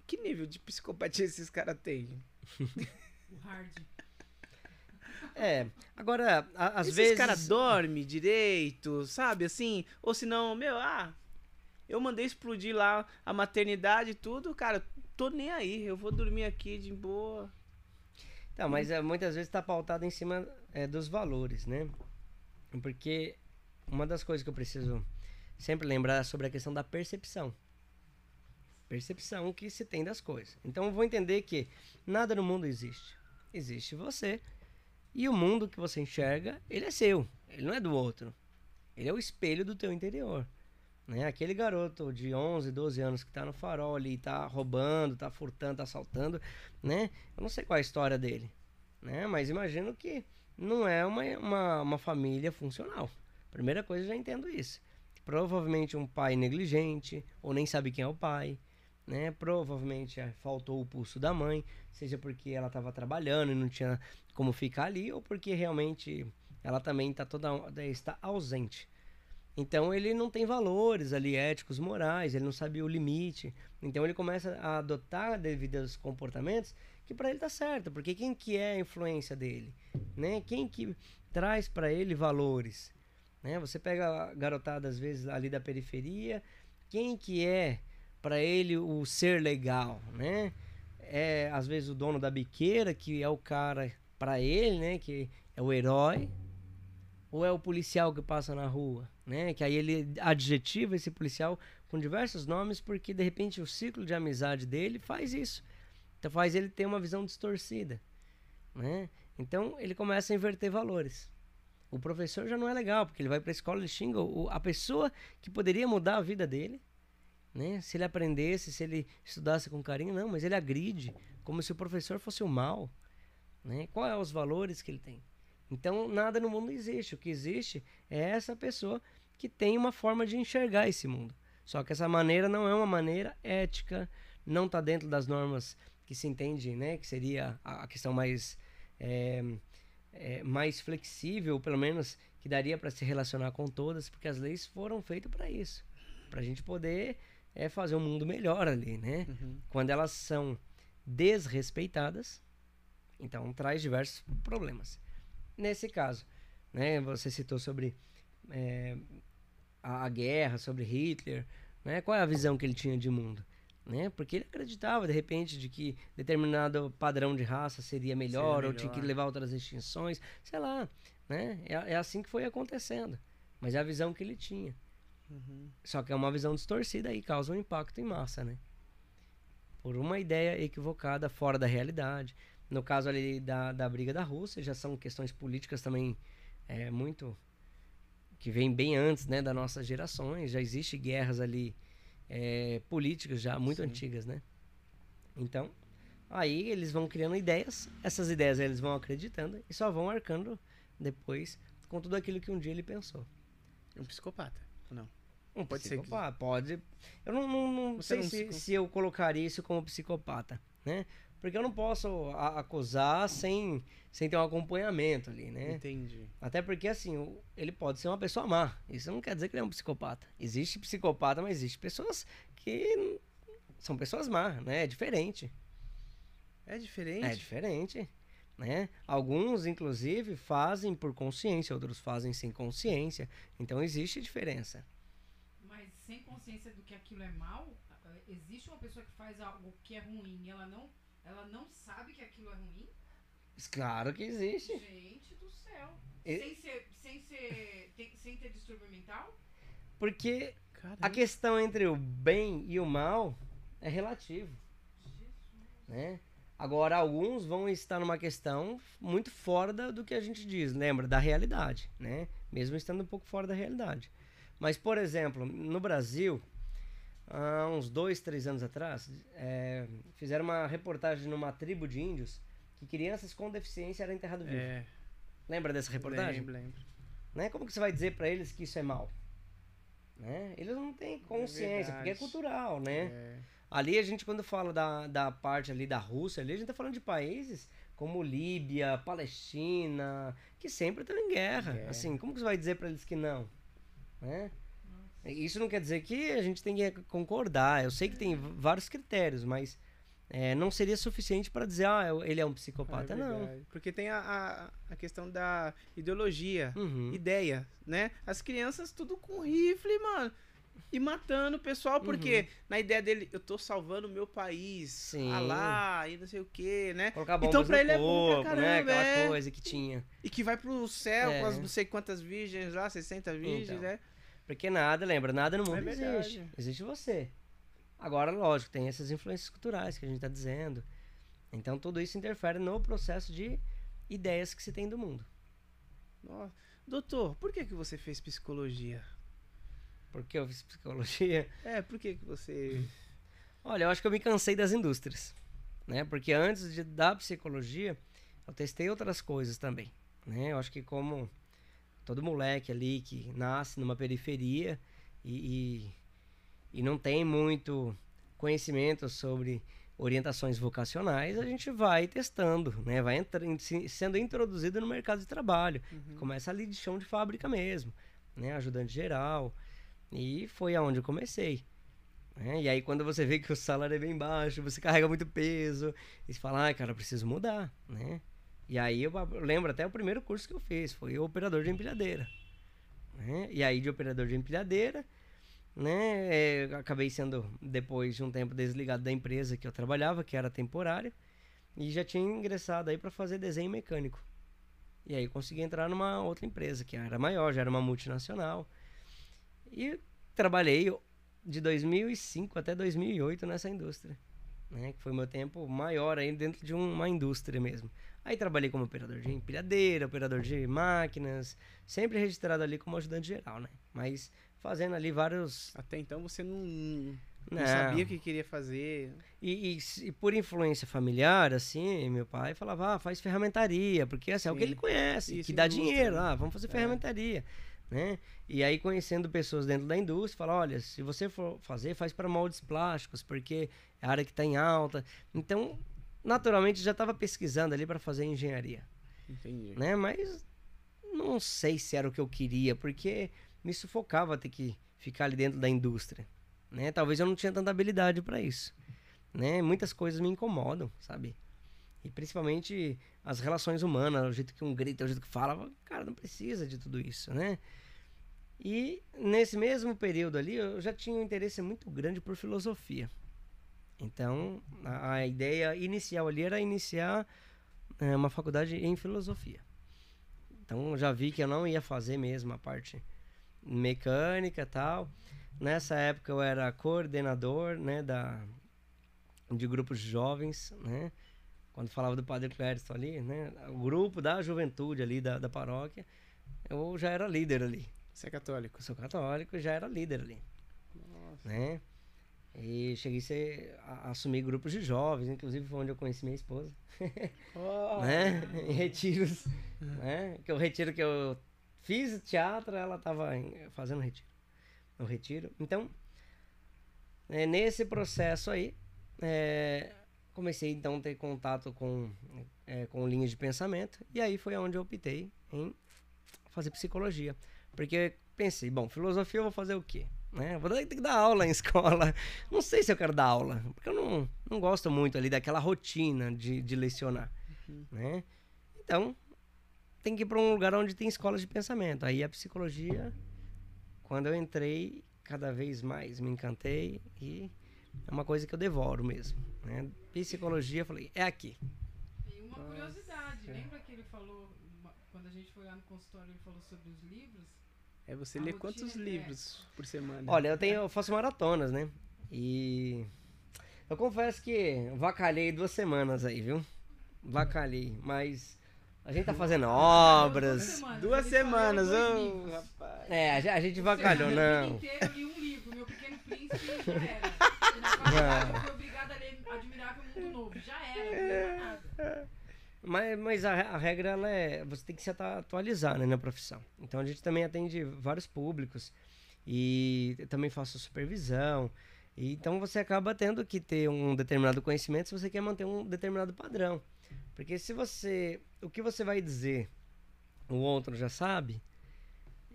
Speaker 2: Que nível de psicopatia esses caras têm?
Speaker 1: O hard.
Speaker 3: É, agora, a- às
Speaker 2: esses
Speaker 3: vezes.
Speaker 2: caras dormem direito, sabe? Assim, ou senão, meu, ah, eu mandei explodir lá a maternidade e tudo, cara, tô nem aí, eu vou dormir aqui de boa.
Speaker 3: Então, mas é, muitas vezes está pautado em cima é, dos valores, né? Porque uma das coisas que eu preciso sempre lembrar é sobre a questão da percepção. percepção que se tem das coisas. Então eu vou entender que nada no mundo existe. Existe você e o mundo que você enxerga, ele é seu, ele não é do outro. Ele é o espelho do teu interior. Né? Aquele garoto de 11, 12 anos que está no farol ali, está roubando, está furtando, está assaltando, né? Eu não sei qual é a história dele, né? Mas imagino que não é uma, uma, uma família funcional. Primeira coisa, eu já entendo isso. Provavelmente um pai negligente, ou nem sabe quem é o pai, né? Provavelmente é, faltou o pulso da mãe, seja porque ela estava trabalhando e não tinha como ficar ali, ou porque realmente ela também tá toda está ausente. Então ele não tem valores ali éticos, morais, ele não sabe o limite. Então ele começa a adotar devidos comportamentos que para ele tá certo, porque quem que é a influência dele, né? Quem que traz para ele valores, né? Você pega a garotada às vezes ali da periferia, quem que é para ele o ser legal, né? É às vezes o dono da biqueira que é o cara para ele, né? Que é o herói, ou é o policial que passa na rua, né? Que aí ele adjetiva esse policial com diversos nomes porque de repente o ciclo de amizade dele faz isso. Então faz ele ter uma visão distorcida, né? Então ele começa a inverter valores. O professor já não é legal, porque ele vai para a escola e xinga a pessoa que poderia mudar a vida dele, né? Se ele aprendesse, se ele estudasse com carinho, não, mas ele agride como se o professor fosse o mal, né? Qual é os valores que ele tem? Então, nada no mundo existe. O que existe é essa pessoa que tem uma forma de enxergar esse mundo. Só que essa maneira não é uma maneira ética, não está dentro das normas que se entende, né? Que seria a, questão mais, é, é, mais flexível, pelo menos que daria para se relacionar com todas, porque as leis foram feitas para isso, para a gente poder é, fazer um mundo melhor ali, né? Uhum. Quando elas são desrespeitadas, então traz diversos problemas nesse caso. Né? Você citou sobre é, a, a, guerra, sobre Hitler. Né? Qual é a visão que ele tinha de mundo? Né? Porque ele acreditava, de repente, de que determinado padrão de raça seria melhor, seria melhor. ou tinha que levar outras extinções. Sei lá. Né? É, é assim que foi acontecendo. Mas é a visão que ele tinha. Uhum. Só que é uma visão distorcida e causa um impacto em massa, né? Por uma ideia equivocada, fora da realidade. No caso ali da, da briga da Rússia, já são questões políticas também é, muito. que vem bem antes né, das nossas gerações. Já existe guerras ali é, políticas já muito Sim. antigas, né? Então, aí eles vão criando ideias, essas ideias eles vão acreditando e só vão arcando depois com tudo aquilo que um dia ele pensou.
Speaker 2: Um psicopata, não?
Speaker 3: Um pode psicopata, ser. Pode. Eu não, não, não sei não se, se eu colocaria isso como psicopata, né? Porque eu não posso acusar sem, sem ter um acompanhamento ali, né?
Speaker 2: Entendi.
Speaker 3: Até porque, assim, ele pode ser uma pessoa má. Isso não quer dizer que ele é um psicopata. Existe psicopata, mas existe pessoas que são pessoas más, né? É diferente.
Speaker 2: É diferente?
Speaker 3: É diferente. Né? Alguns, inclusive, fazem por consciência, outros fazem sem consciência. Então existe diferença.
Speaker 1: Mas sem consciência do que aquilo é mal, existe uma pessoa que faz algo que é ruim e ela não ela não sabe que aquilo é ruim?
Speaker 3: Claro que existe.
Speaker 1: Gente do céu. E... Sem, ser, sem, ser, tem, sem ter distúrbio mental?
Speaker 3: Porque Caramba. a questão entre o bem e o mal é relativo. Jesus. Né? Agora, alguns vão estar numa questão muito fora da, do que a gente diz, lembra? Da realidade, né? Mesmo estando um pouco fora da realidade. Mas, por exemplo, no Brasil, há uns dois, três anos atrás, é, fizeram uma reportagem numa tribo de índios que crianças com deficiência eram enterradas vivas. É. Lembra dessa reportagem?
Speaker 2: Lembro, lembro.
Speaker 3: Né? Como que você vai dizer para eles que isso é mal? Né? Eles não têm consciência, é porque é cultural, né? É. Ali a gente, quando fala da, da parte ali da Rússia, ali a gente tá falando de países como Líbia, Palestina, que sempre estão em guerra. É. Assim, como que você vai dizer para eles que não? Né? Isso não quer dizer que a gente tem que concordar. Eu sei que tem vários critérios, mas é, não seria suficiente para dizer, ah, ele é um psicopata, é não.
Speaker 2: Porque tem a, a, a, questão da ideologia, uhum. ideia, né? As crianças tudo com rifle, mano. E matando o pessoal, porque uhum. na ideia dele, eu tô salvando o meu país. Sim. Ah lá, e não sei o que, né?
Speaker 3: então pra ele é bom pra caramba, né? Aquela é. coisa que tinha.
Speaker 2: E que vai pro céu é. com as não sei quantas virgens lá, 60 virgens, então. né?
Speaker 3: Porque nada, lembra, nada no mundo é existe. Existe você. Agora, lógico, tem essas influências culturais que a gente está dizendo. Então, tudo isso interfere no processo de ideias que se tem do mundo.
Speaker 2: Nossa. Doutor, por que, que você fez psicologia?
Speaker 3: Porque eu fiz psicologia.
Speaker 2: É, por que, que você.
Speaker 3: Olha, eu acho que eu me cansei das indústrias. Né? Porque antes de da psicologia, eu testei outras coisas também. Né? Eu acho que como todo moleque ali que nasce numa periferia e, e, e não tem muito conhecimento sobre orientações vocacionais, a gente vai testando, né? Vai entrando, sendo introduzido no mercado de trabalho. Uhum. Começa ali de chão de fábrica mesmo, né? Ajudante geral. E foi aonde eu comecei. Né? E aí quando você vê que o salário é bem baixo, você carrega muito peso, e você fala, ah, cara, preciso mudar, né? E aí eu lembro até o primeiro curso que eu fiz, foi operador de empilhadeira. Né? E aí de operador de empilhadeira, né? É, acabei sendo, depois de um tempo, desligado da empresa que eu trabalhava, que era temporária, e já tinha ingressado aí para fazer desenho mecânico. E aí consegui entrar numa outra empresa, que era maior, já era uma multinacional. E trabalhei de 2005 até 2008 nessa indústria. Né, que foi meu tempo maior aí dentro de uma indústria mesmo. Aí trabalhei como operador de empilhadeira, operador de máquinas, sempre registrado ali como ajudante geral, né? Mas fazendo ali vários.
Speaker 2: Até então você não, não, não sabia o que queria fazer.
Speaker 3: E, e, e, por influência familiar, assim, meu pai falava, ah, faz ferramentaria, porque assim, é o que ele conhece, Isso que dá dinheiro, né? ah, vamos fazer é. ferramentaria. Né? E aí conhecendo pessoas dentro da indústria, fala, olha, se você for fazer, faz para moldes plásticos, porque é a área que está em alta. Então, naturalmente já estava pesquisando ali para fazer engenharia.
Speaker 2: Entendi.
Speaker 3: Né? Mas não sei se era o que eu queria, porque me sufocava ter que ficar ali dentro da indústria, né? Talvez eu não tinha tanta habilidade para isso, né? Muitas coisas me incomodam, sabe? E principalmente as relações humanas, o jeito que um grita, o jeito que fala, cara, não precisa de tudo isso, né? E nesse mesmo período ali, eu já tinha um interesse muito grande por filosofia. Então, a, a ideia inicial ali era iniciar é, uma faculdade em filosofia. Então, já vi que eu não ia fazer mesmo a parte mecânica tal. Nessa época eu era coordenador, né, da de grupos jovens, né? Quando falava do Padre Clériston ali, né? O grupo da juventude ali da, da paróquia, eu já era líder ali.
Speaker 2: Você é católico?
Speaker 3: sou católico já era líder ali. Nossa. Né? E cheguei a, ser, a, assumir grupos de jovens, inclusive foi onde eu conheci minha esposa. Oh. né? Em retiros. né? Que o retiro que eu Fiz teatro, ela estava fazendo retiro. No retiro. Então, é, nesse processo aí, é, comecei então a ter contato com, é, com linhas de pensamento. E aí foi onde eu optei em fazer psicologia. Porque pensei, bom, filosofia eu vou fazer o quê? Né? Vou ter que dar aula em escola. Não sei se eu quero dar aula, porque eu não, não gosto muito ali daquela rotina de, de lecionar. Uhum. Né? Então, tem que ir para um lugar onde tem escolas de pensamento. Aí a psicologia, quando eu entrei, cada vez mais me encantei e é uma coisa que eu devoro mesmo. Né? Psicologia, eu falei, é aqui.
Speaker 1: E uma curiosidade, lembra que ele falou, quando a gente foi lá no consultório, ele falou sobre os livros?
Speaker 2: É, você lê quantos é livros por semana?
Speaker 3: Olha, eu tenho, eu faço maratonas, né? E eu confesso que vacalhei duas semanas aí, viu? Vacalhei, mas a gente tá fazendo obras.
Speaker 2: Duas semanas, ô oh, rapaz.
Speaker 3: É, a gente vacalhou, não.
Speaker 1: inteiro li um livro, Meu Pequeno Príncipe já era. Eu fui obrigada a ler Admirável Mundo Novo. Já era, não nada.
Speaker 3: Mas, mas a, a, regra ela é você tem que se atualizar né, na profissão. Então a gente também atende vários públicos e também faço supervisão. E, então você acaba tendo que ter um determinado conhecimento se você quer manter um determinado padrão. Porque se você. O que você vai dizer, o outro já sabe,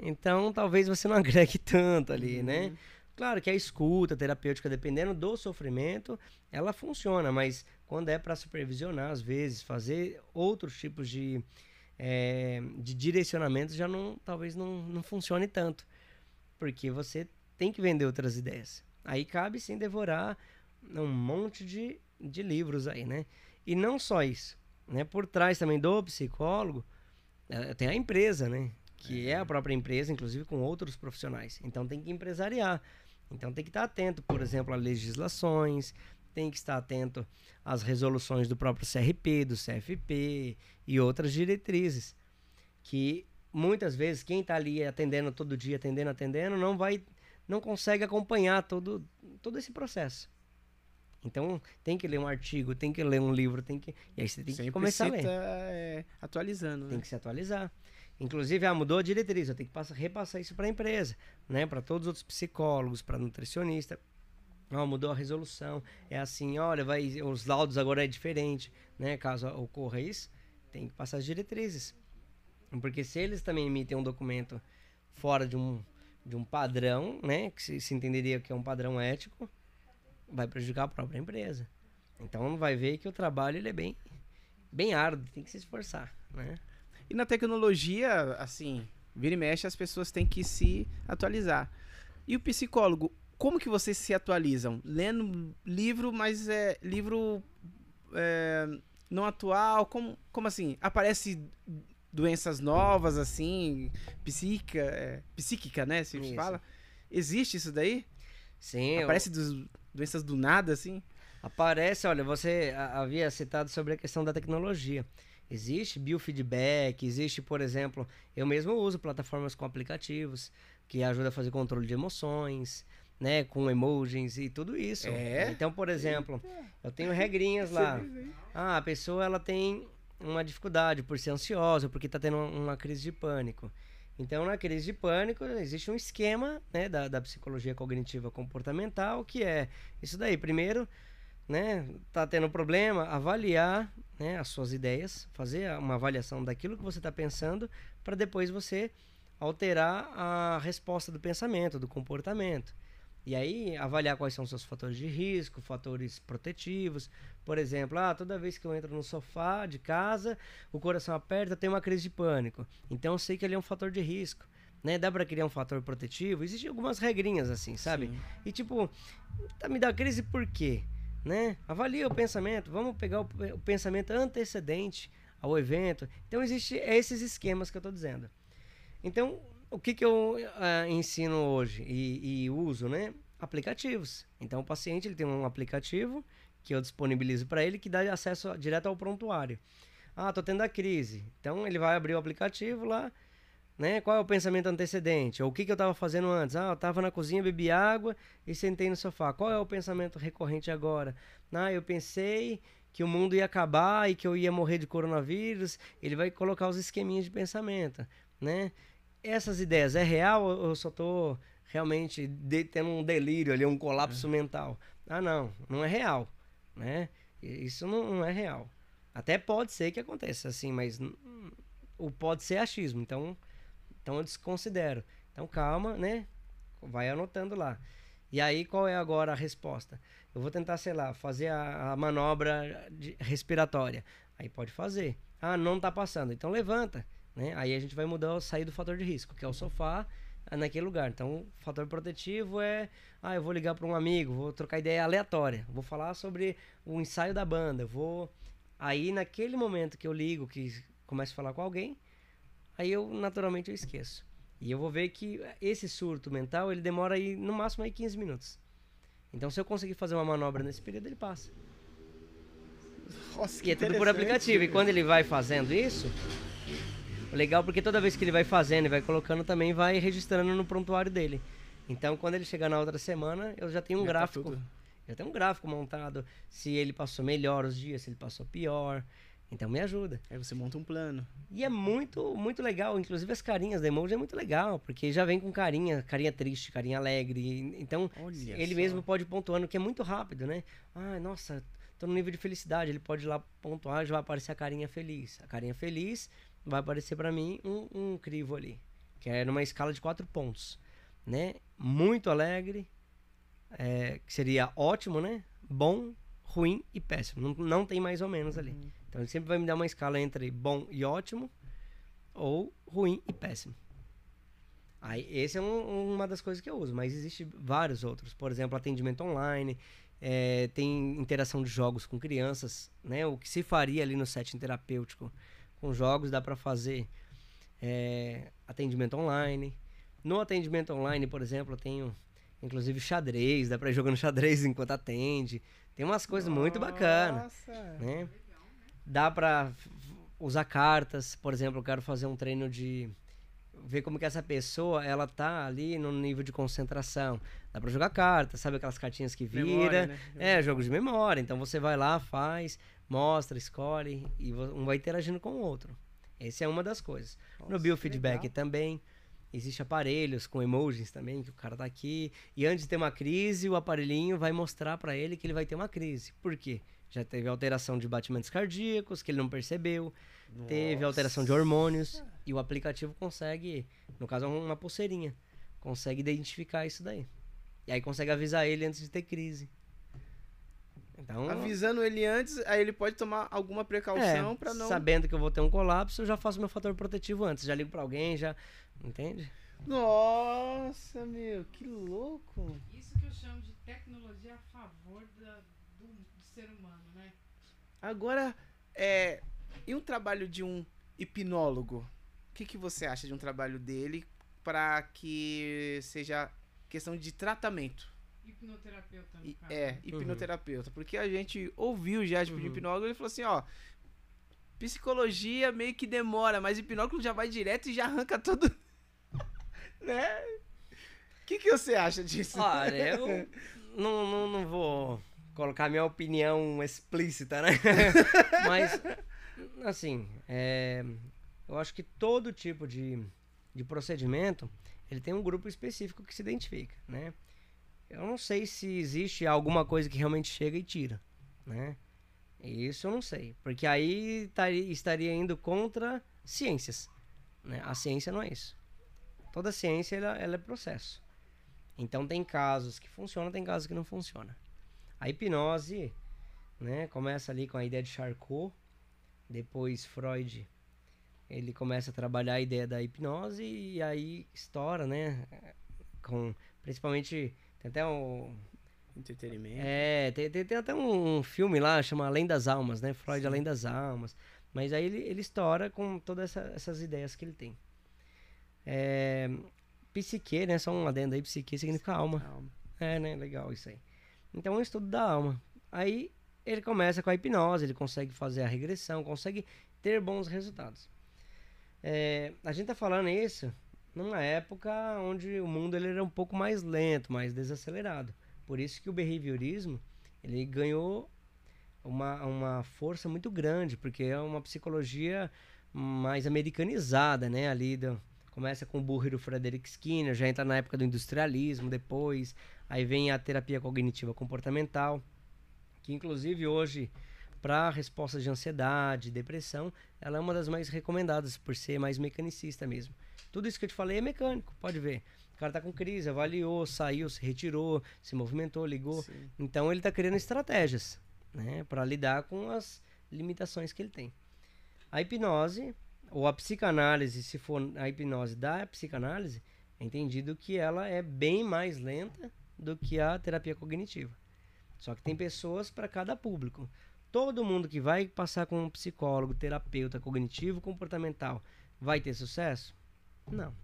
Speaker 3: então talvez você não agregue tanto ali, uhum. né? Claro que a escuta terapêutica, dependendo do sofrimento, ela funciona, mas quando é para supervisionar, às vezes, fazer outros tipos de, é, de direcionamentos, já não, talvez não, não funcione tanto. Porque você tem que vender outras ideias. Aí cabe sim devorar um monte de, de livros aí, né? E não só isso. Né? Por trás também do psicólogo, é, tem a empresa, né? Que é. é a própria empresa, inclusive com outros profissionais. Então tem que empresariar. Então tem que estar atento, por exemplo, a legislações, tem que estar atento às resoluções do próprio CRP, do CFP e outras diretrizes. Que muitas vezes quem está ali atendendo todo dia, atendendo, atendendo, não vai, não consegue acompanhar todo, todo esse processo. Então tem que ler um artigo, tem que ler um livro, tem que. E aí você tem
Speaker 2: Sempre
Speaker 3: que começar a ler.
Speaker 2: é, atualizando,
Speaker 3: Tem
Speaker 2: né?
Speaker 3: que se atualizar. Inclusive, ah, mudou a diretriz, eu tenho que passar, repassar isso para a empresa, né? Para todos os outros psicólogos, para nutricionista. Mudou a resolução. É assim, olha, vai, os laudos agora é diferente, né? Caso ocorra isso, tem que passar as diretrizes. Porque se eles também emitem um documento fora de um, de um padrão, né? Que se, se entenderia que é um padrão ético, vai prejudicar a própria empresa. Então vai ver que o trabalho ele é bem, bem árduo, tem que se esforçar, né?
Speaker 2: E na tecnologia, assim, vira e mexe, as pessoas têm que se atualizar. E o psicólogo, como que vocês se atualizam? Lendo livro, mas é livro é, não atual? Como, como assim? Aparece doenças novas, assim, psíquica, é, psíquica, né? Se
Speaker 3: Isso.
Speaker 2: fala. Existe isso daí?
Speaker 3: Sim, eu-
Speaker 2: Aparece dos- doenças do nada, assim?
Speaker 3: Aparece, olha, você havia citado sobre a questão da tecnologia. Existe biofeedback, existe, por exemplo, eu mesmo uso plataformas com aplicativos que ajudam a fazer controle de emoções, né, com emojis e tudo isso.
Speaker 2: É?
Speaker 3: Então, por exemplo, eu tenho regrinhas lá. Ah, a pessoa ela tem uma dificuldade por ser ansiosa, porque está tendo uma crise de pânico. Então, na crise de pânico, existe um esquema né, da, da psicologia cognitiva comportamental, que é isso daí. Primeiro, né, tá tendo problema, avaliar né, as suas ideias, fazer uma avaliação daquilo que você está pensando, para depois você alterar a resposta do pensamento, do comportamento. E aí, avaliar quais são os seus fatores de risco, fatores protetivos. Por exemplo, ah, toda vez que eu entro no sofá de casa, o coração aperta, tenho uma crise de pânico. Então eu sei que ele é um fator de risco. Né? Dá para criar um fator protetivo? Existem algumas regrinhas assim, sabe?
Speaker 2: Sim.
Speaker 3: E tipo, tá me dá crise por quê? Né? Avalia o pensamento, vamos pegar o, o pensamento antecedente ao evento. Então existe esses esquemas que eu tô dizendo. Então, o que, que eu ah, ensino hoje e, e uso, né? Aplicativos. Então, o paciente ele tem um aplicativo que eu disponibilizo para ele que dá acesso direto ao prontuário. Ah, tô tendo a crise. Então, ele vai abrir o aplicativo lá, né? Qual é o pensamento antecedente? Ou o que, que eu estava fazendo antes? Ah, eu estava na cozinha, bebi água e sentei no sofá. Qual é o pensamento recorrente agora? Ah, eu pensei que o mundo ia acabar e que eu ia morrer de coronavírus. Ele vai colocar os esqueminhas de pensamento, né? Essas ideias é real ou eu só tô realmente de- tendo um delírio ali, um colapso mental? Ah, não, não é real, né? Isso não, não é real. Até pode ser que aconteça assim, mas o pode ser achismo, então, então eu desconsidero. Então calma, né? Vai anotando lá. E aí qual é agora a resposta? Eu vou tentar, sei lá, fazer a, a manobra de- respiratória. Aí pode fazer. Ah, não tá passando. Então levanta, né? Aí a gente vai mudar, sair do fator de risco, que é o sofá ah, naquele lugar. Então, o fator protetivo é, ah, eu vou ligar para um amigo, vou trocar ideia aleatória, vou falar sobre o ensaio da banda, vou aí naquele momento que eu ligo, que começo a falar com alguém, aí eu naturalmente eu esqueço. E eu vou ver que esse surto mental, ele demora aí no máximo aí 15 minutos. Então, se eu conseguir fazer uma manobra nesse período, ele passa.
Speaker 2: Nossa,
Speaker 3: E é tudo por aplicativo. E quando ele vai fazendo isso, legal porque toda vez que ele vai fazendo e vai colocando, também vai registrando no prontuário dele. Então, quando ele chegar na outra semana, eu já tenho um
Speaker 2: Já tá
Speaker 3: gráfico.
Speaker 2: tudo.
Speaker 3: já tenho um gráfico montado. Se ele passou melhor os dias, se ele passou pior. Então, me ajuda.
Speaker 2: Aí você monta um plano.
Speaker 3: E é muito, muito legal. Inclusive, as carinhas da emoji é muito legal. Porque já vem com carinha, carinha triste, carinha alegre. Então,
Speaker 2: Olha
Speaker 3: ele
Speaker 2: só.
Speaker 3: mesmo pode ir pontuando, que é muito rápido, né? Ah, nossa, tô no nível de felicidade. Ele pode ir lá pontuar, já vai aparecer a carinha feliz. A carinha feliz vai aparecer pra mim um, um crivo ali, que é numa escala de quatro pontos, né? Muito alegre, é, que seria ótimo, né? Bom, ruim e péssimo. Não, não tem mais ou menos ali. Então ele sempre vai me dar uma escala entre bom e ótimo ou ruim e péssimo. Aí, esse é um- uma das coisas que eu uso, mas existe vários outros. Por exemplo, atendimento online, é, tem interação de jogos com crianças, né? O que se faria ali no setting terapêutico com jogos dá para fazer é, atendimento online. No atendimento online, por exemplo, eu tenho Inclusive xadrez, dá pra ir jogando xadrez enquanto atende. Tem umas coisas muito bacanas. Né? Dá pra usar cartas, por exemplo, eu quero fazer um treino de ver como que essa pessoa ela tá ali no nível de concentração. Dá para jogar cartas, sabe aquelas cartinhas que vira? Memória, né? É, jogo de memória. Então você vai lá, faz, mostra, escolhe e um vai interagindo com o outro. Essa é uma das coisas. Nossa, no biofeedback também existe aparelhos com emojis também que o cara tá aqui e antes de ter uma crise, o aparelhinho vai mostrar para ele que ele vai ter uma crise. Por quê? Já teve alteração de batimentos cardíacos que ele não percebeu, Nossa. teve alteração de hormônios e o aplicativo consegue, no caso uma pulseirinha, consegue identificar isso daí. E aí consegue avisar ele antes de ter crise.
Speaker 2: Então, Avisando ele antes, aí ele pode tomar alguma precaução é, para não.
Speaker 3: Sabendo que eu vou ter um colapso, eu já faço meu fator protetivo antes. Já ligo para alguém, já. Entende?
Speaker 2: Nossa, meu, que louco!
Speaker 1: Isso que eu chamo de tecnologia a favor da, do, do ser humano, né?
Speaker 2: Agora, é, e um trabalho de um hipnólogo? O que, que você acha de um trabalho dele para que seja questão de tratamento?
Speaker 1: Hipnoterapeuta, no
Speaker 2: caso. É, hipnoterapeuta. Uhum. Porque a gente ouviu já de uhum. hipnólogo e ele falou assim, ó. Psicologia meio que demora, mas hipnólogo já vai direto e já arranca tudo. né? O que, que você acha disso?
Speaker 3: Olha, eu não, não, não vou colocar minha opinião explícita, né? mas, assim, é, eu acho que todo tipo de, de procedimento ele tem um grupo específico que se identifica, né? Eu não sei se existe alguma coisa que realmente chega e tira, né? Isso eu não sei, porque aí estaria indo contra ciências, né? A ciência não é isso. Toda ciência ela, ela é processo. Então tem casos que funcionam, tem casos que não funcionam. A hipnose, né, começa ali com a ideia de Charcot, depois Freud, ele começa a trabalhar a ideia da hipnose e aí estoura, né, com principalmente tem até um.
Speaker 2: Entretenimento.
Speaker 3: É, tem, tem, tem, até um filme lá, chama Além das Almas, né? Freud Sim. Além das Almas. Mas aí ele, ele estoura com todas essa, essas ideias que ele tem. É, psique, né? Só um adendo aí, psique significa alma. alma. É, né? Legal isso aí. Então é um estudo da alma. Aí ele começa com a hipnose, ele consegue fazer a regressão, consegue ter bons resultados. É, a gente tá falando isso numa época onde o mundo ele era um pouco mais lento, mais desacelerado. Por isso que o behaviorismo ele ganhou uma, uma força muito grande, porque é uma psicologia mais americanizada, né? Ali do, começa com o Burr e o Frederick Skinner, já entra na época do industrialismo depois, aí vem a terapia cognitiva comportamental, que inclusive hoje para respostas de ansiedade, depressão, ela é uma das mais recomendadas por ser mais mecanicista mesmo. Tudo isso que eu te falei é mecânico, pode ver. O cara tá com crise, avaliou, saiu, se retirou, se movimentou, ligou. Sim. Então ele tá criando estratégias, né, para lidar com as limitações que ele tem. A hipnose ou a psicanálise, se for a hipnose da psicanálise, é entendido que ela é bem mais lenta do que a terapia cognitiva. Só que tem pessoas para cada público. Todo mundo que vai passar com um psicólogo, terapeuta cognitivo comportamental vai ter sucesso? Não.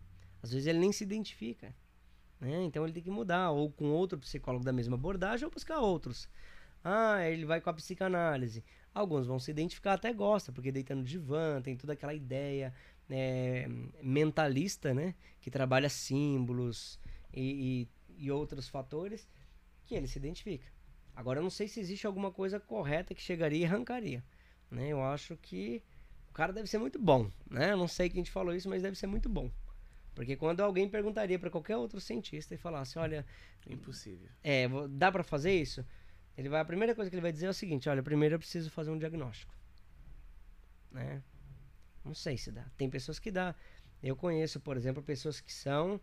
Speaker 3: Às vezes ele nem se identifica. Né? Então ele tem que mudar, ou com outro psicólogo da mesma abordagem, ou buscar outros. Ah, ele vai com a psicanálise. Alguns vão se identificar, até gosta, porque deita no divã, tem toda aquela ideia é, mentalista, né? Que trabalha símbolos e, e, e outros fatores que ele se identifica. Agora eu não sei se existe alguma coisa correta que chegaria e arrancaria. Né? Eu acho que o cara deve ser muito bom, né? Eu não sei quem te falou isso, mas deve ser muito bom. Porque quando alguém perguntaria para qualquer outro cientista e falasse, olha,
Speaker 2: impossível.
Speaker 3: É, dá para fazer isso? Ele vai a primeira coisa que ele vai dizer é o seguinte, olha, primeiro eu preciso fazer um diagnóstico. Né? Não sei se dá. Tem pessoas que dá. Eu conheço, por exemplo, pessoas que são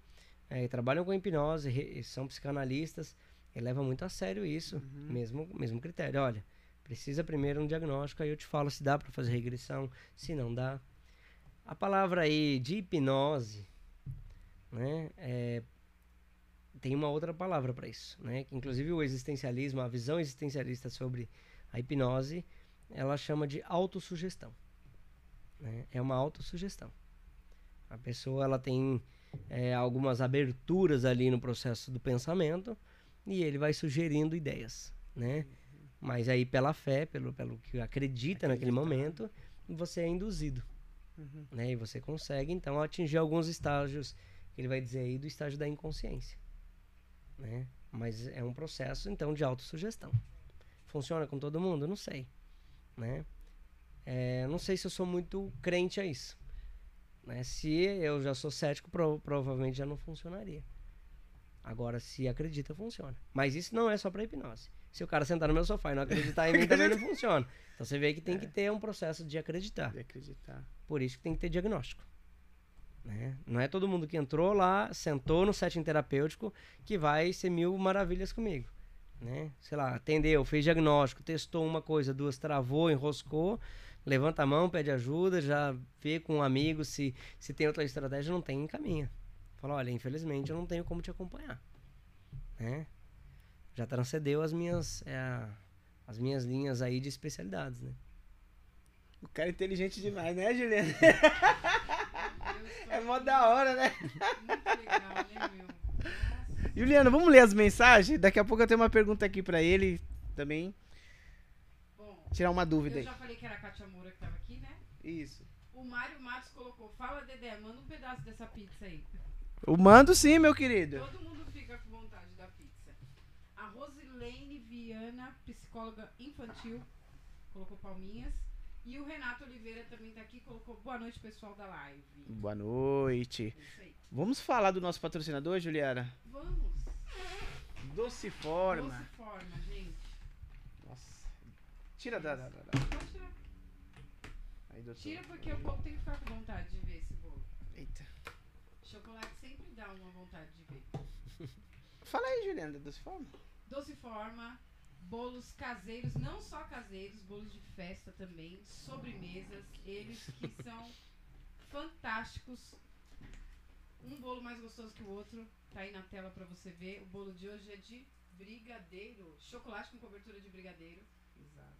Speaker 3: é, trabalham com hipnose, são psicanalistas, e levam muito a sério isso, uhum. mesmo mesmo critério. Olha, Precisa primeiro um diagnóstico, aí eu te falo se dá para fazer regressão, se não dá. A palavra aí de hipnose, né, é, tem uma outra palavra para isso, né, que inclusive o existencialismo, a visão existencialista sobre a hipnose, ela chama de autossugestão. Né? É uma autossugestão. A pessoa ela tem é, algumas aberturas ali no processo do pensamento e ele vai sugerindo ideias, né? Mas aí pela fé, pelo, pelo que acredita naquele momento, você é induzido,
Speaker 2: Uhum.
Speaker 3: né? E você consegue então atingir alguns estágios, que ele vai dizer aí do estágio da inconsciência, né? Mas é um processo então de autossugestão. Funciona com todo mundo? Não sei, né? É, não sei se eu sou muito crente a isso. Né? Se eu já sou cético, pro- provavelmente já não funcionaria. Agora, se acredita, funciona. Mas isso não é só para hipnose. Se o cara sentar no meu sofá e não acreditar em mim, também não funciona. Então você vê que tem que ter um processo de acreditar.
Speaker 2: De acreditar.
Speaker 3: Por isso que tem que ter diagnóstico. Né? Não é todo mundo que entrou lá, sentou no setting terapêutico, que vai ser mil maravilhas comigo. Né? Sei lá, atendeu, fez diagnóstico, testou uma coisa, duas, travou, enroscou, levanta a mão, pede ajuda, já vê com um amigo se, se tem outra estratégia, não tem, encaminha. Fala, olha, infelizmente eu não tenho como te acompanhar. Né? Já transcendeu as minhas, é, as minhas linhas aí de especialidades, né?
Speaker 2: O cara é inteligente demais, né, Juliana?
Speaker 1: Eu
Speaker 2: É mó da hora, né?
Speaker 1: Muito legal, né, meu? Nossa.
Speaker 2: Juliana, vamos ler as mensagens? Daqui a pouco eu tenho uma pergunta aqui pra ele também.
Speaker 1: Bom,
Speaker 2: Tirar uma dúvida
Speaker 1: eu
Speaker 2: aí.
Speaker 1: já falei que era a Katia Moura que tava aqui, né?
Speaker 2: Isso.
Speaker 1: O Mário Matos colocou, fala Dedé, manda um pedaço dessa pizza aí.
Speaker 2: Eu mando sim, meu querido.
Speaker 1: Todo mundo fica com vontade da pizza. A Viana, psicóloga infantil, colocou palminhas. E o Renato Oliveira também tá aqui, colocou boa noite, pessoal da live.
Speaker 2: Boa noite.
Speaker 1: É.
Speaker 2: Vamos falar do nosso patrocinador, Juliana?
Speaker 1: Vamos.
Speaker 2: Doce Forma.
Speaker 1: Doce forma, gente.
Speaker 2: Nossa. Tira da. da, da, da.
Speaker 1: Pode tirar.
Speaker 2: Aí, doutor.
Speaker 1: Tira porque o povo tem que ficar com vontade de ver esse bolo.
Speaker 2: Eita.
Speaker 1: Chocolate sempre dá uma vontade de ver.
Speaker 2: Fala aí, Juliana, da Doce Forma.
Speaker 1: Bolos caseiros, não só caseiros, bolos de festa também, sobremesas, eles que são fantásticos. Um bolo mais gostoso que o outro, tá aí na tela pra você ver. O bolo de hoje é de brigadeiro, chocolate com cobertura de brigadeiro.
Speaker 2: Exato.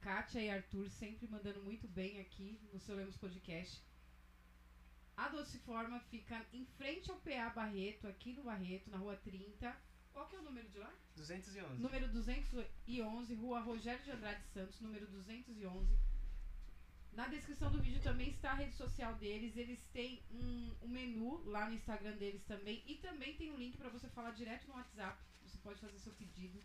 Speaker 1: Kátia e Arthur sempre mandando muito bem aqui no seu Lemos Podcast. A Doce Forma fica em frente ao PA Barreto, aqui no Barreto, na rua 30. Qual que é o número de lá?
Speaker 2: 211.
Speaker 1: Número 211, Rua Rogério de Andrade Santos, número 211. Na descrição do vídeo também está a rede social deles. Eles têm um, um menu lá no Instagram deles também. E também tem um link para você falar direto no WhatsApp. Você pode fazer seu pedido.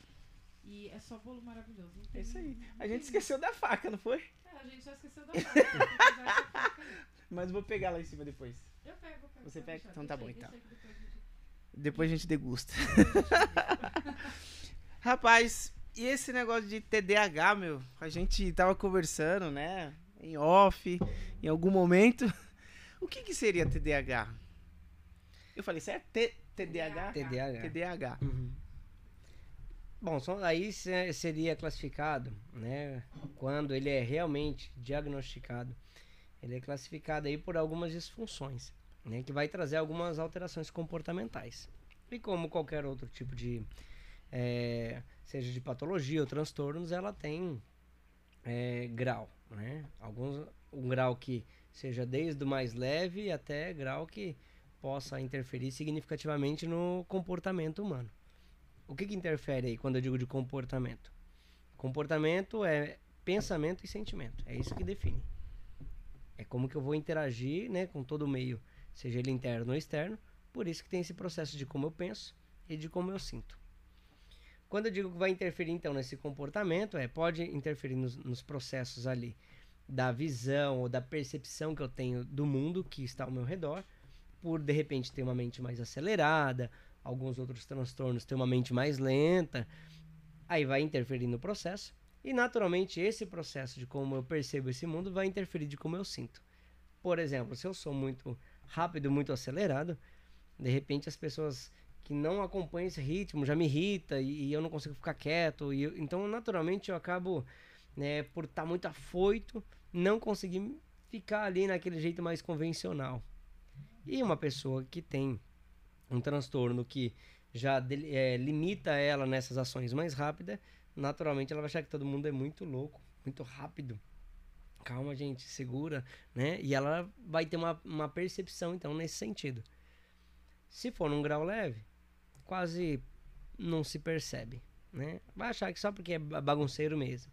Speaker 1: E é só bolo maravilhoso. não
Speaker 2: É
Speaker 1: tem-
Speaker 2: isso aí. A
Speaker 1: tem-
Speaker 2: gente esqueceu da faca, não foi?
Speaker 1: É, a gente só esqueceu da faca. Tem aí.
Speaker 2: Mas vou pegar lá em cima depois.
Speaker 1: Eu pego, eu pego.
Speaker 2: Você pega?
Speaker 1: deixar,
Speaker 2: Então tá bom, então.
Speaker 1: Depois a gente-
Speaker 2: degusta. Rapaz, e esse negócio de TDAH, meu? A gente tava conversando, né? Em off, em algum momento. O que que seria TDAH? Eu falei certo? T TDAH?
Speaker 3: TDAH.
Speaker 2: TDAH.
Speaker 3: Uhum. Bom, aí se- seria classificado, né? Quando ele é realmente diagnosticado, ele é classificado aí por algumas disfunções, né? Que vai trazer algumas alterações comportamentais. E como qualquer outro tipo de, eh, seja de patologia ou transtornos, ela tem eh, grau, né? Alguns, um grau que seja desde o mais leve até grau que possa interferir significativamente no comportamento humano. O que, que interfere aí quando eu digo de comportamento? Comportamento é pensamento e sentimento. É isso que define. É como que eu vou interagir né, com todo o meio, seja ele interno ou externo. Por isso que tem esse processo de como eu penso e de como eu sinto. Quando eu digo que vai interferir então nesse comportamento, é pode interferir nos, nos processos ali da visão ou da percepção que eu tenho do mundo que está ao meu redor, por de repente ter uma mente mais acelerada, alguns outros transtornos ter uma mente mais lenta, aí vai interferir no processo. E naturalmente esse processo de como eu percebo esse mundo vai interferir de como eu sinto. Por exemplo, se eu sou muito rápido, muito acelerado, de repente as pessoas que não acompanham esse ritmo já me irrita e, e eu não consigo ficar quieto. E eu- então naturalmente eu acabo, né, por estar muito afoito, não conseguir ficar ali naquele jeito mais convencional. E uma pessoa que tem um transtorno que já eh, limita ela nessas ações mais rápidas, naturalmente ela vai achar que todo mundo é muito louco, muito rápido. Calma, gente, segura, né? E ela vai ter uma, uma percepção, então, nesse sentido. Se for num grau leve, quase não se percebe, né? Vai achar que só porque é bagunceiro mesmo.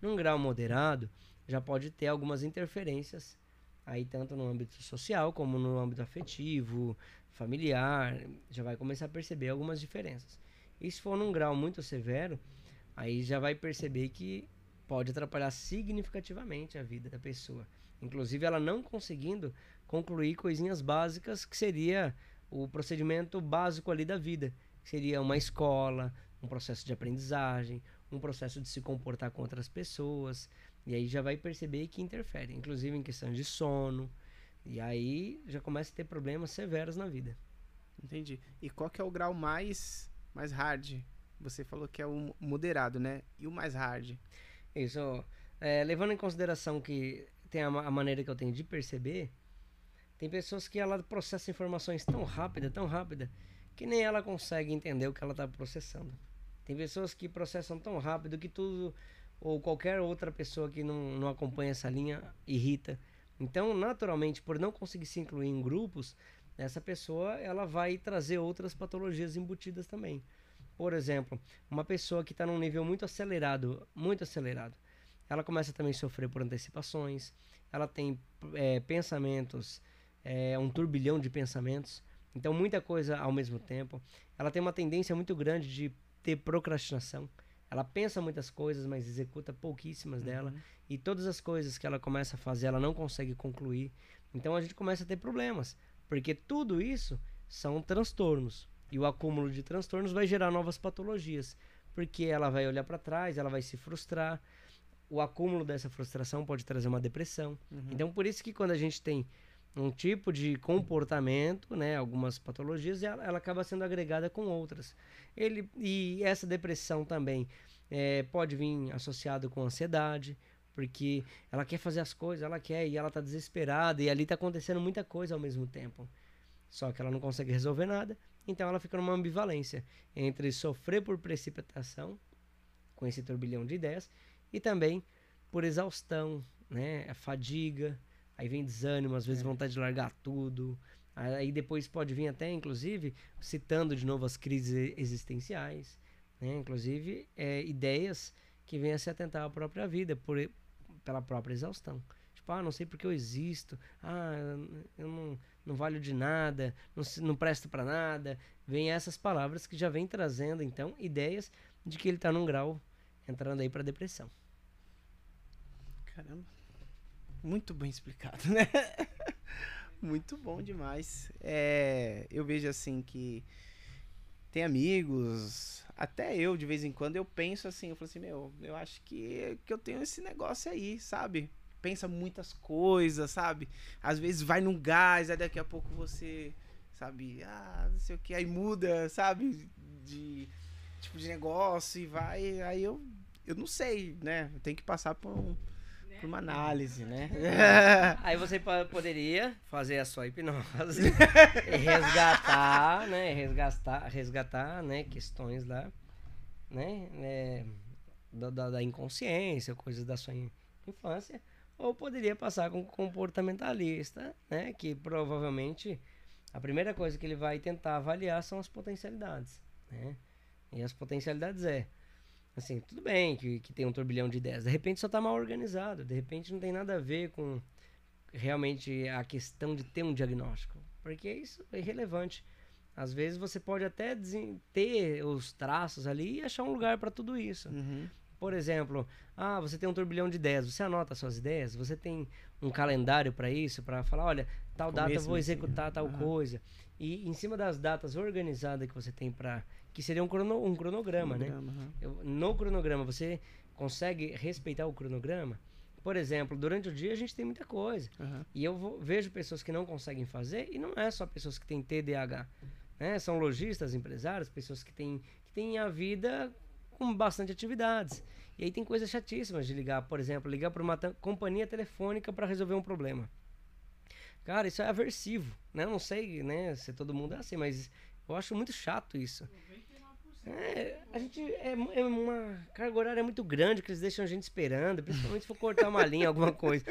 Speaker 3: Num grau moderado, já pode ter algumas interferências aí tanto no âmbito social como no âmbito afetivo, familiar, já vai começar a perceber algumas diferenças. E se for num grau muito severo, aí já vai perceber que pode atrapalhar significativamente a vida da pessoa. Inclusive ela não conseguindo concluir coisinhas básicas que seria o procedimento básico ali da vida, que seria uma escola, um processo de aprendizagem, um processo de se comportar com outras pessoas, e aí já vai perceber que interfere, inclusive em questão de sono, e aí já começa a ter problemas severos na vida.
Speaker 2: Entendi. E qual que é o grau mais mais hard? Você falou que é o moderado, né? E o mais hard?
Speaker 3: Isso. É, levando em consideração que tem a, a, maneira que eu tenho de perceber, tem pessoas que ela processa informações tão rápida, tão rápida, que nem ela consegue entender o que ela está processando. Tem pessoas que processam tão rápido que tudo, ou qualquer outra pessoa que não, não acompanha essa linha, irrita. Então, naturalmente, por não conseguir se incluir em grupos, essa pessoa ela vai trazer outras patologias embutidas também. Por exemplo, uma pessoa que está num nível muito acelerado, muito acelerado, ela começa também a sofrer por antecipações, ela tem é, pensamentos, é, um turbilhão de pensamentos, então muita coisa ao mesmo tempo. Ela tem uma tendência muito grande de ter procrastinação. Ela pensa muitas coisas, mas executa pouquíssimas uhum. dela. E todas as coisas que ela começa a fazer, ela não consegue concluir. Então a gente começa a ter problemas. Porque tudo isso são transtornos. E o acúmulo de transtornos vai gerar novas patologias, porque ela vai olhar para trás, ela vai se frustrar. O acúmulo dessa frustração pode trazer uma depressão. Uhum. Então, por isso que quando a gente tem um tipo de comportamento, né, algumas patologias, ela, ela acaba sendo agregada com outras. Ele e essa depressão também é, pode vir associado com ansiedade, porque ela quer fazer as coisas, ela quer e ela está desesperada e ali está acontecendo muita coisa ao mesmo tempo. Só que ela não consegue resolver nada então ela fica numa ambivalência entre sofrer por precipitação, com esse turbilhão de ideias, e também por exaustão, né? A fadiga, aí vem desânimo, às vezes é. vontade de largar tudo. Aí depois pode vir até, inclusive, citando de novo as crises existenciais, né? Inclusive, é, ideias que vêm a se atentar à própria vida por, pela própria exaustão. Tipo, ah, não sei porque eu existo. Ah, eu não, não valho de nada, não, não presto para nada. Vem essas palavras que já vem trazendo, então, ideias de que ele está num grau entrando aí para depressão.
Speaker 2: Caramba. Muito bem explicado, né? Muito bom demais. É, eu vejo assim que tem amigos, até eu de vez em quando eu penso assim, eu falo assim, meu, eu acho que, que eu tenho esse negócio aí, sabe? Pensa muitas coisas, sabe? Às vezes vai num gás, aí daqui a pouco você, sabe, ah, não sei o que, aí muda, sabe? De tipo de negócio e vai. Aí eu, eu não sei, né? Eu tenho que passar por, um, por uma análise, né?
Speaker 3: aí você poderia fazer a sua hipnose e resgatar, né? Resgatar, resgatar, né? Questões lá, né? É, da, da, da inconsciência, coisas da sua infância ou poderia passar com comportamentalista, né? Que provavelmente a primeira coisa que ele vai tentar avaliar são as potencialidades, né? E as potencialidades é, assim, tudo bem que, que tem um turbilhão de ideias, de repente só está mal organizado, de repente não tem nada a ver com realmente a questão de ter um diagnóstico, porque isso é irrelevante. Às vezes você pode até ter os traços ali e achar um lugar para tudo isso. Uhum. Por exemplo, ah, você tem um turbilhão de ideias, você anota suas ideias, você tem um calendário para isso, para falar, olha, tal Começo, data eu vou executar tal uhum. coisa. E em cima das datas organizadas que você tem para que seria um, crono, um cronograma, né? Uhum. Eu, no cronograma você consegue respeitar o cronograma? Por exemplo, durante o dia a gente tem muita coisa. Uhum. E eu vou, vejo pessoas que não conseguem fazer, e não é só pessoas que têm TDAH. Né? São lojistas, empresários, pessoas que têm, que têm a vida com bastante atividades. E aí tem coisas chatíssimas de ligar, por exemplo, ligar para uma companhia telefônica para resolver um problema. Cara, isso é aversivo, né? Eu não sei, né, se todo mundo é assim, mas eu acho muito chato isso. É, a gente é, é, uma carga horária muito grande que eles deixam a gente esperando, principalmente se for cortar uma linha, alguma coisa.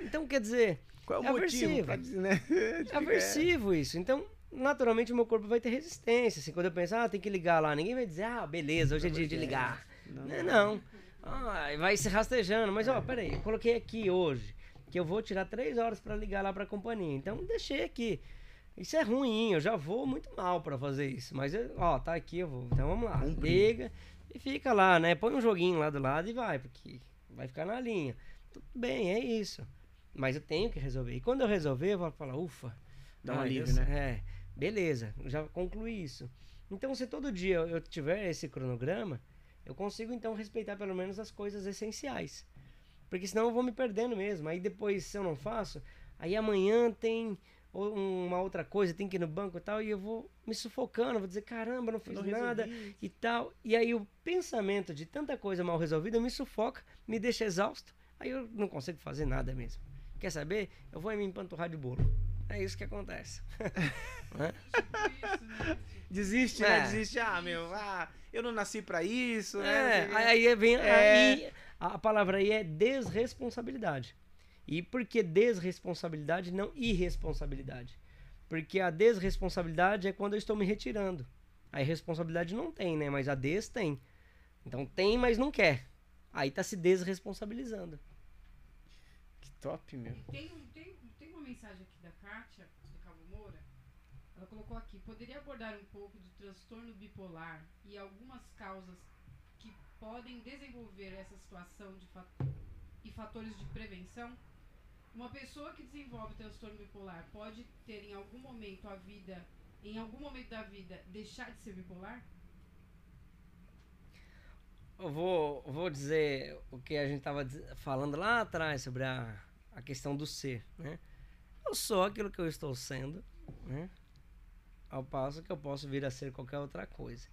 Speaker 3: Então, quer dizer,
Speaker 2: qual é o é motivo?
Speaker 3: Aversivo, né? é aversivo isso. Então, naturalmente o meu corpo vai ter resistência. Assim, quando eu pensar, ah, tem que ligar lá, ninguém vai dizer, ah, beleza, hoje é dia de ligar. Não, não. não. Ah, vai se rastejando. Mas, ó, peraí, eu coloquei aqui hoje que eu vou tirar três horas para ligar lá para a companhia. Então, deixei aqui. Isso é ruim, eu já vou muito mal para fazer isso. Mas, ó, tá aqui, eu vou. Então, vamos lá. Liga e fica lá, né? Põe um joguinho lá do lado e vai, porque vai ficar na linha. Tudo bem, é isso. Mas eu tenho que resolver. E quando eu resolver, eu vou falar, ufa.
Speaker 2: Dá um alívio, né?
Speaker 3: É, beleza, já concluí isso. Então, se todo dia eu tiver esse cronograma, eu consigo então respeitar pelo menos as coisas essenciais. Porque senão eu vou me perdendo mesmo. Aí depois, se eu não faço, aí amanhã tem uma outra coisa, tem que ir no banco e tal, e eu vou me sufocando, vou dizer, caramba, não fiz não nada e tal. E aí o pensamento de tanta coisa mal resolvida me sufoca, me deixa exausto, aí eu não consigo fazer nada mesmo. Quer saber? Eu vou me empanturrar de bolo. É isso que acontece.
Speaker 2: né? Desiste, né? é. né? Desiste. Ah, meu, ah, eu não nasci para isso,
Speaker 3: né? É, aí vem. É... Aí, a palavra aí é desresponsabilidade. E por que desresponsabilidade, não irresponsabilidade? Porque a desresponsabilidade é quando eu estou me retirando. A irresponsabilidade não tem, né? Mas a des tem. Então tem, mas não quer. Aí tá se desresponsabilizando.
Speaker 2: Que top, meu.
Speaker 1: Tem, tem, mensagem aqui da Kátia, do Cabo Moura. Ela colocou aqui: poderia abordar um pouco de transtorno bipolar e algumas causas que podem desenvolver essa situação de fat e fatores de prevenção? Uma pessoa que desenvolve transtorno bipolar pode ter em algum momento a vida, em algum momento da vida, deixar de ser bipolar?
Speaker 3: Eu vou, vou dizer o que a gente estava falando lá atrás sobre a, a questão do ser, né? Eu sou aquilo que eu estou sendo, né? Ao passo que eu posso vir a ser qualquer outra coisa.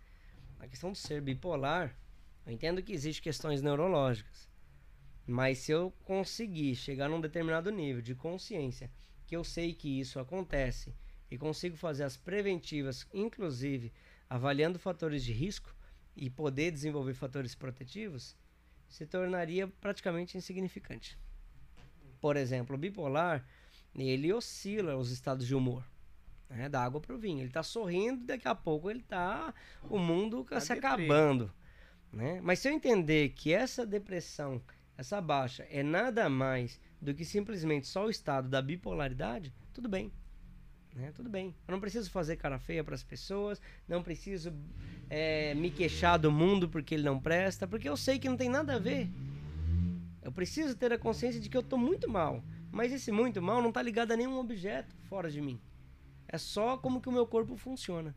Speaker 3: A questão do ser bipolar, eu entendo que existem questões neurológicas. Mas se eu conseguir chegar num determinado nível de consciência, que eu sei que isso acontece e consigo fazer as preventivas, inclusive avaliando fatores de risco e poder desenvolver fatores protetivos, se tornaria praticamente insignificante. Por exemplo, bipolar, ele oscila os estados de humor. Né? Da água para o vinho. Ele está sorrindo, daqui a pouco ele está o mundo tá se acabando. Né? Mas se eu entender que essa depressão essa baixa é nada mais do que simplesmente só o estado da bipolaridade, tudo bem. Né? Tudo bem. Eu não preciso fazer cara feia para as pessoas, não preciso é, me queixar do mundo porque ele não presta, porque eu sei que não tem nada a ver. Eu preciso ter a consciência de que eu estou muito mal, mas esse muito mal não está ligado a nenhum objeto fora de mim. É só como que o meu corpo funciona.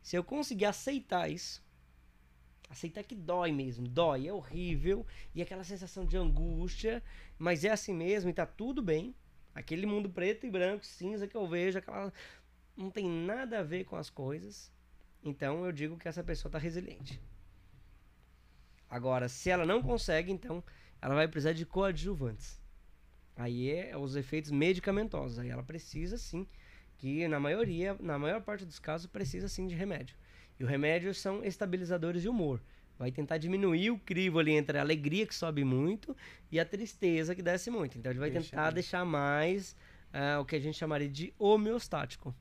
Speaker 3: Se eu conseguir aceitar isso, Aceitar que dói mesmo, dói, é horrível, e aquela sensação de angústia, mas é assim mesmo e tá tudo bem. Aquele mundo preto e branco, cinza que eu vejo, aquela não tem nada a ver com as coisas. Então eu digo que essa pessoa tá resiliente. Agora, se ela não consegue, então ela vai precisar de coadjuvantes. Aí é os efeitos medicamentosos. Aí ela precisa sim, que na maioria, na maior parte dos casos, precisa sim de remédio. E o remédio são estabilizadores de humor. Vai tentar diminuir o crivo ali entre a alegria que sobe muito e a tristeza que desce muito. Então ele vai Deixa tentar deixar mais uh, o que a gente chamaria de homeostático.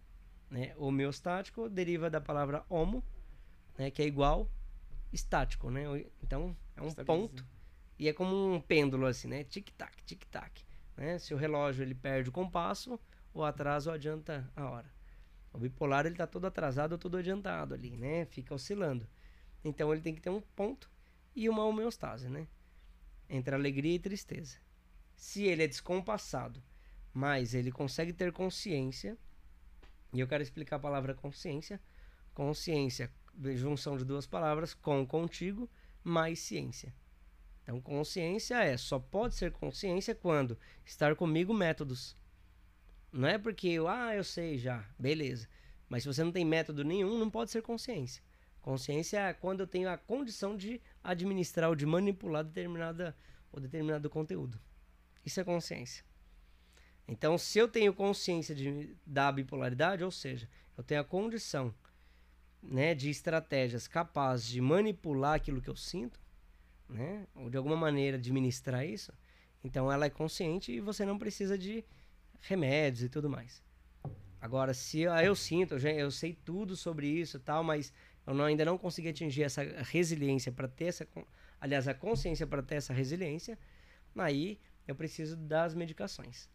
Speaker 3: Né? Homeostático deriva da palavra homo, né? que é igual, estático. Né? Então é um ponto e é como um pêndulo assim, né? Tic-tac, tic-tac. Né? Se o relógio ele perde o compasso, o atraso adianta a hora. O bipolar ele está todo atrasado ou todo adiantado ali, né? Fica oscilando. Então ele tem que ter um ponto e uma homeostase, né? Entre alegria e tristeza. Se ele é descompassado, mas ele consegue ter consciência, e eu quero explicar a palavra consciência. Consciência, junção de duas palavras, com contigo, mais ciência. Então, consciência é só pode ser consciência quando estar comigo métodos não é porque eu, ah, eu sei já, beleza. Mas se você não tem método nenhum, não pode ser consciência. Consciência é quando eu tenho a condição de administrar ou de manipular determinada ou determinado conteúdo. Isso é consciência. Então, se eu tenho consciência de, da bipolaridade, ou seja, eu tenho a condição né, de estratégias capazes de manipular aquilo que eu sinto, né, ou de alguma maneira administrar isso, então ela é consciente e você não precisa de remédios e tudo mais. Agora, se eu, eu sinto, eu, já, eu sei tudo sobre isso tal, mas eu não, ainda não consegui atingir essa resiliência para ter essa. Aliás, a consciência para ter essa resiliência, aí eu preciso das medicações.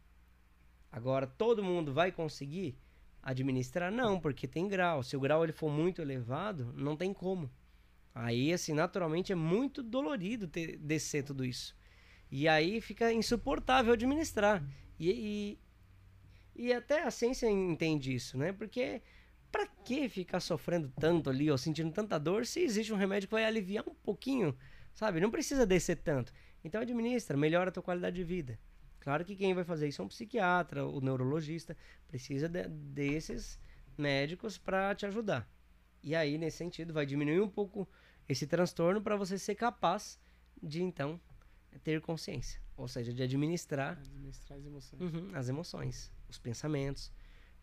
Speaker 3: Agora, todo mundo vai conseguir administrar? Não, porque tem grau. Se o grau ele for muito elevado, não tem como. Aí, assim, naturalmente é muito dolorido ter, descer tudo isso. E aí fica insuportável administrar. E, e, e até a ciência entende isso, né? Porque para que ficar sofrendo tanto ali ou sentindo tanta dor se existe um remédio que vai aliviar um pouquinho, sabe? Não precisa descer tanto. Então administra, melhora a tua qualidade de vida. Claro que quem vai fazer isso é um psiquiatra, o neurologista, precisa de, desses médicos para te ajudar. E aí, nesse sentido, vai diminuir um pouco esse transtorno para você ser capaz de então ter consciência, ou seja, de administrar,
Speaker 2: administrar as emoções.
Speaker 3: Uhum, as emoções, os pensamentos,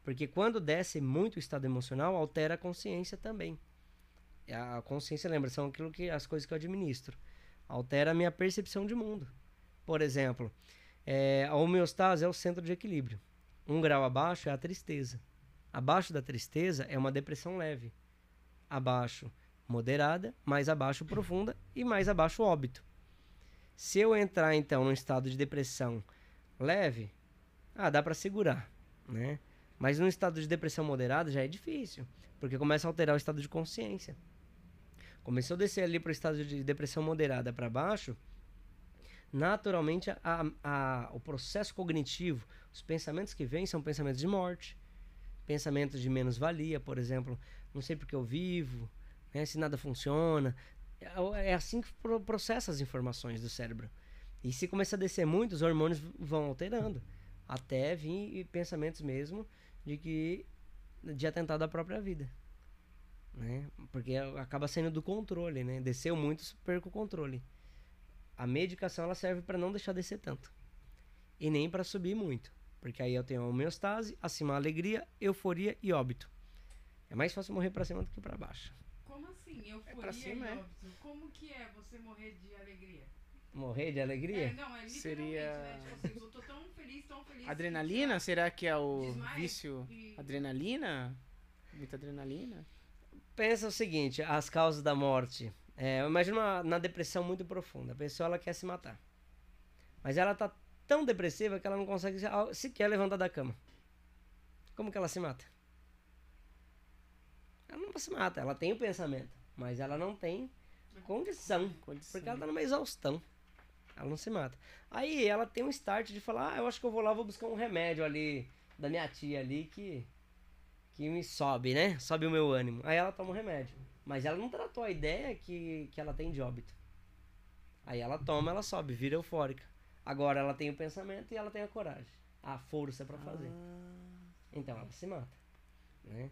Speaker 3: porque quando desce muito o estado emocional, altera a consciência também. A consciência, lembra, são aquilo que as coisas que eu administro. Altera a minha percepção de mundo. Por exemplo, é, a homeostase é o centro de equilíbrio. Um grau abaixo é a tristeza. Abaixo da tristeza é uma depressão leve. Abaixo, moderada, mais abaixo, profunda e mais abaixo, óbito. Se eu entrar então num estado de depressão leve, ah, dá para segurar, né? Mas num estado de depressão moderada já é difícil, porque começa a alterar o estado de consciência. Começou a descer ali para o estado de depressão moderada para baixo, naturalmente a, a, o processo cognitivo, os pensamentos que vêm são pensamentos de morte, pensamentos de menos-valia, por exemplo, não sei porque eu vivo, né, se nada funciona. É, é assim que processa as informações do cérebro. E se começar a descer muito, os hormônios vão alterando. Até vir pensamentos mesmo de que de atentado à própria vida. Né? Porque acaba saindo do controle, né? Desceu muito, perco o controle. A medicação ela serve para não deixar descer tanto. E nem para subir muito. Porque aí eu tenho a homeostase, acima a alegria, euforia e óbito. É mais fácil morrer para cima do que para baixo.
Speaker 1: Assim? Euforia é pra cima, e é? óbito? Como que é você morrer de alegria?
Speaker 3: Morrer de alegria?
Speaker 1: É, não, é Seria... Né? Tipo assim, eu tô tão feliz, tão feliz.
Speaker 2: Adrenalina? Que Será que é o Desmaio vício? E... Adrenalina? Muita adrenalina?
Speaker 3: Pensa o seguinte, as causas da morte. É, imagina uma, na depressão muito profunda. A pessoa ela quer se matar. Mas ela tá tão depressiva que ela não consegue sequer levantar da cama. Como que ela se mata? Ela não se mata, ela tem o pensamento, mas ela não tem condição, condição. porque ela tá numa exaustão. Ela não se mata. Aí ela tem um start de falar: ah, eu acho que eu vou lá, vou buscar um remédio ali da minha tia ali que que me sobe, né? Sobe o meu ânimo. Aí ela toma o um remédio. Mas ela não tratou a ideia que, que ela tem de óbito. Aí ela toma, ela sobe, vira eufórica. Agora ela tem o pensamento e ela tem a coragem, a força para fazer. Ah. Então ela se mata, né?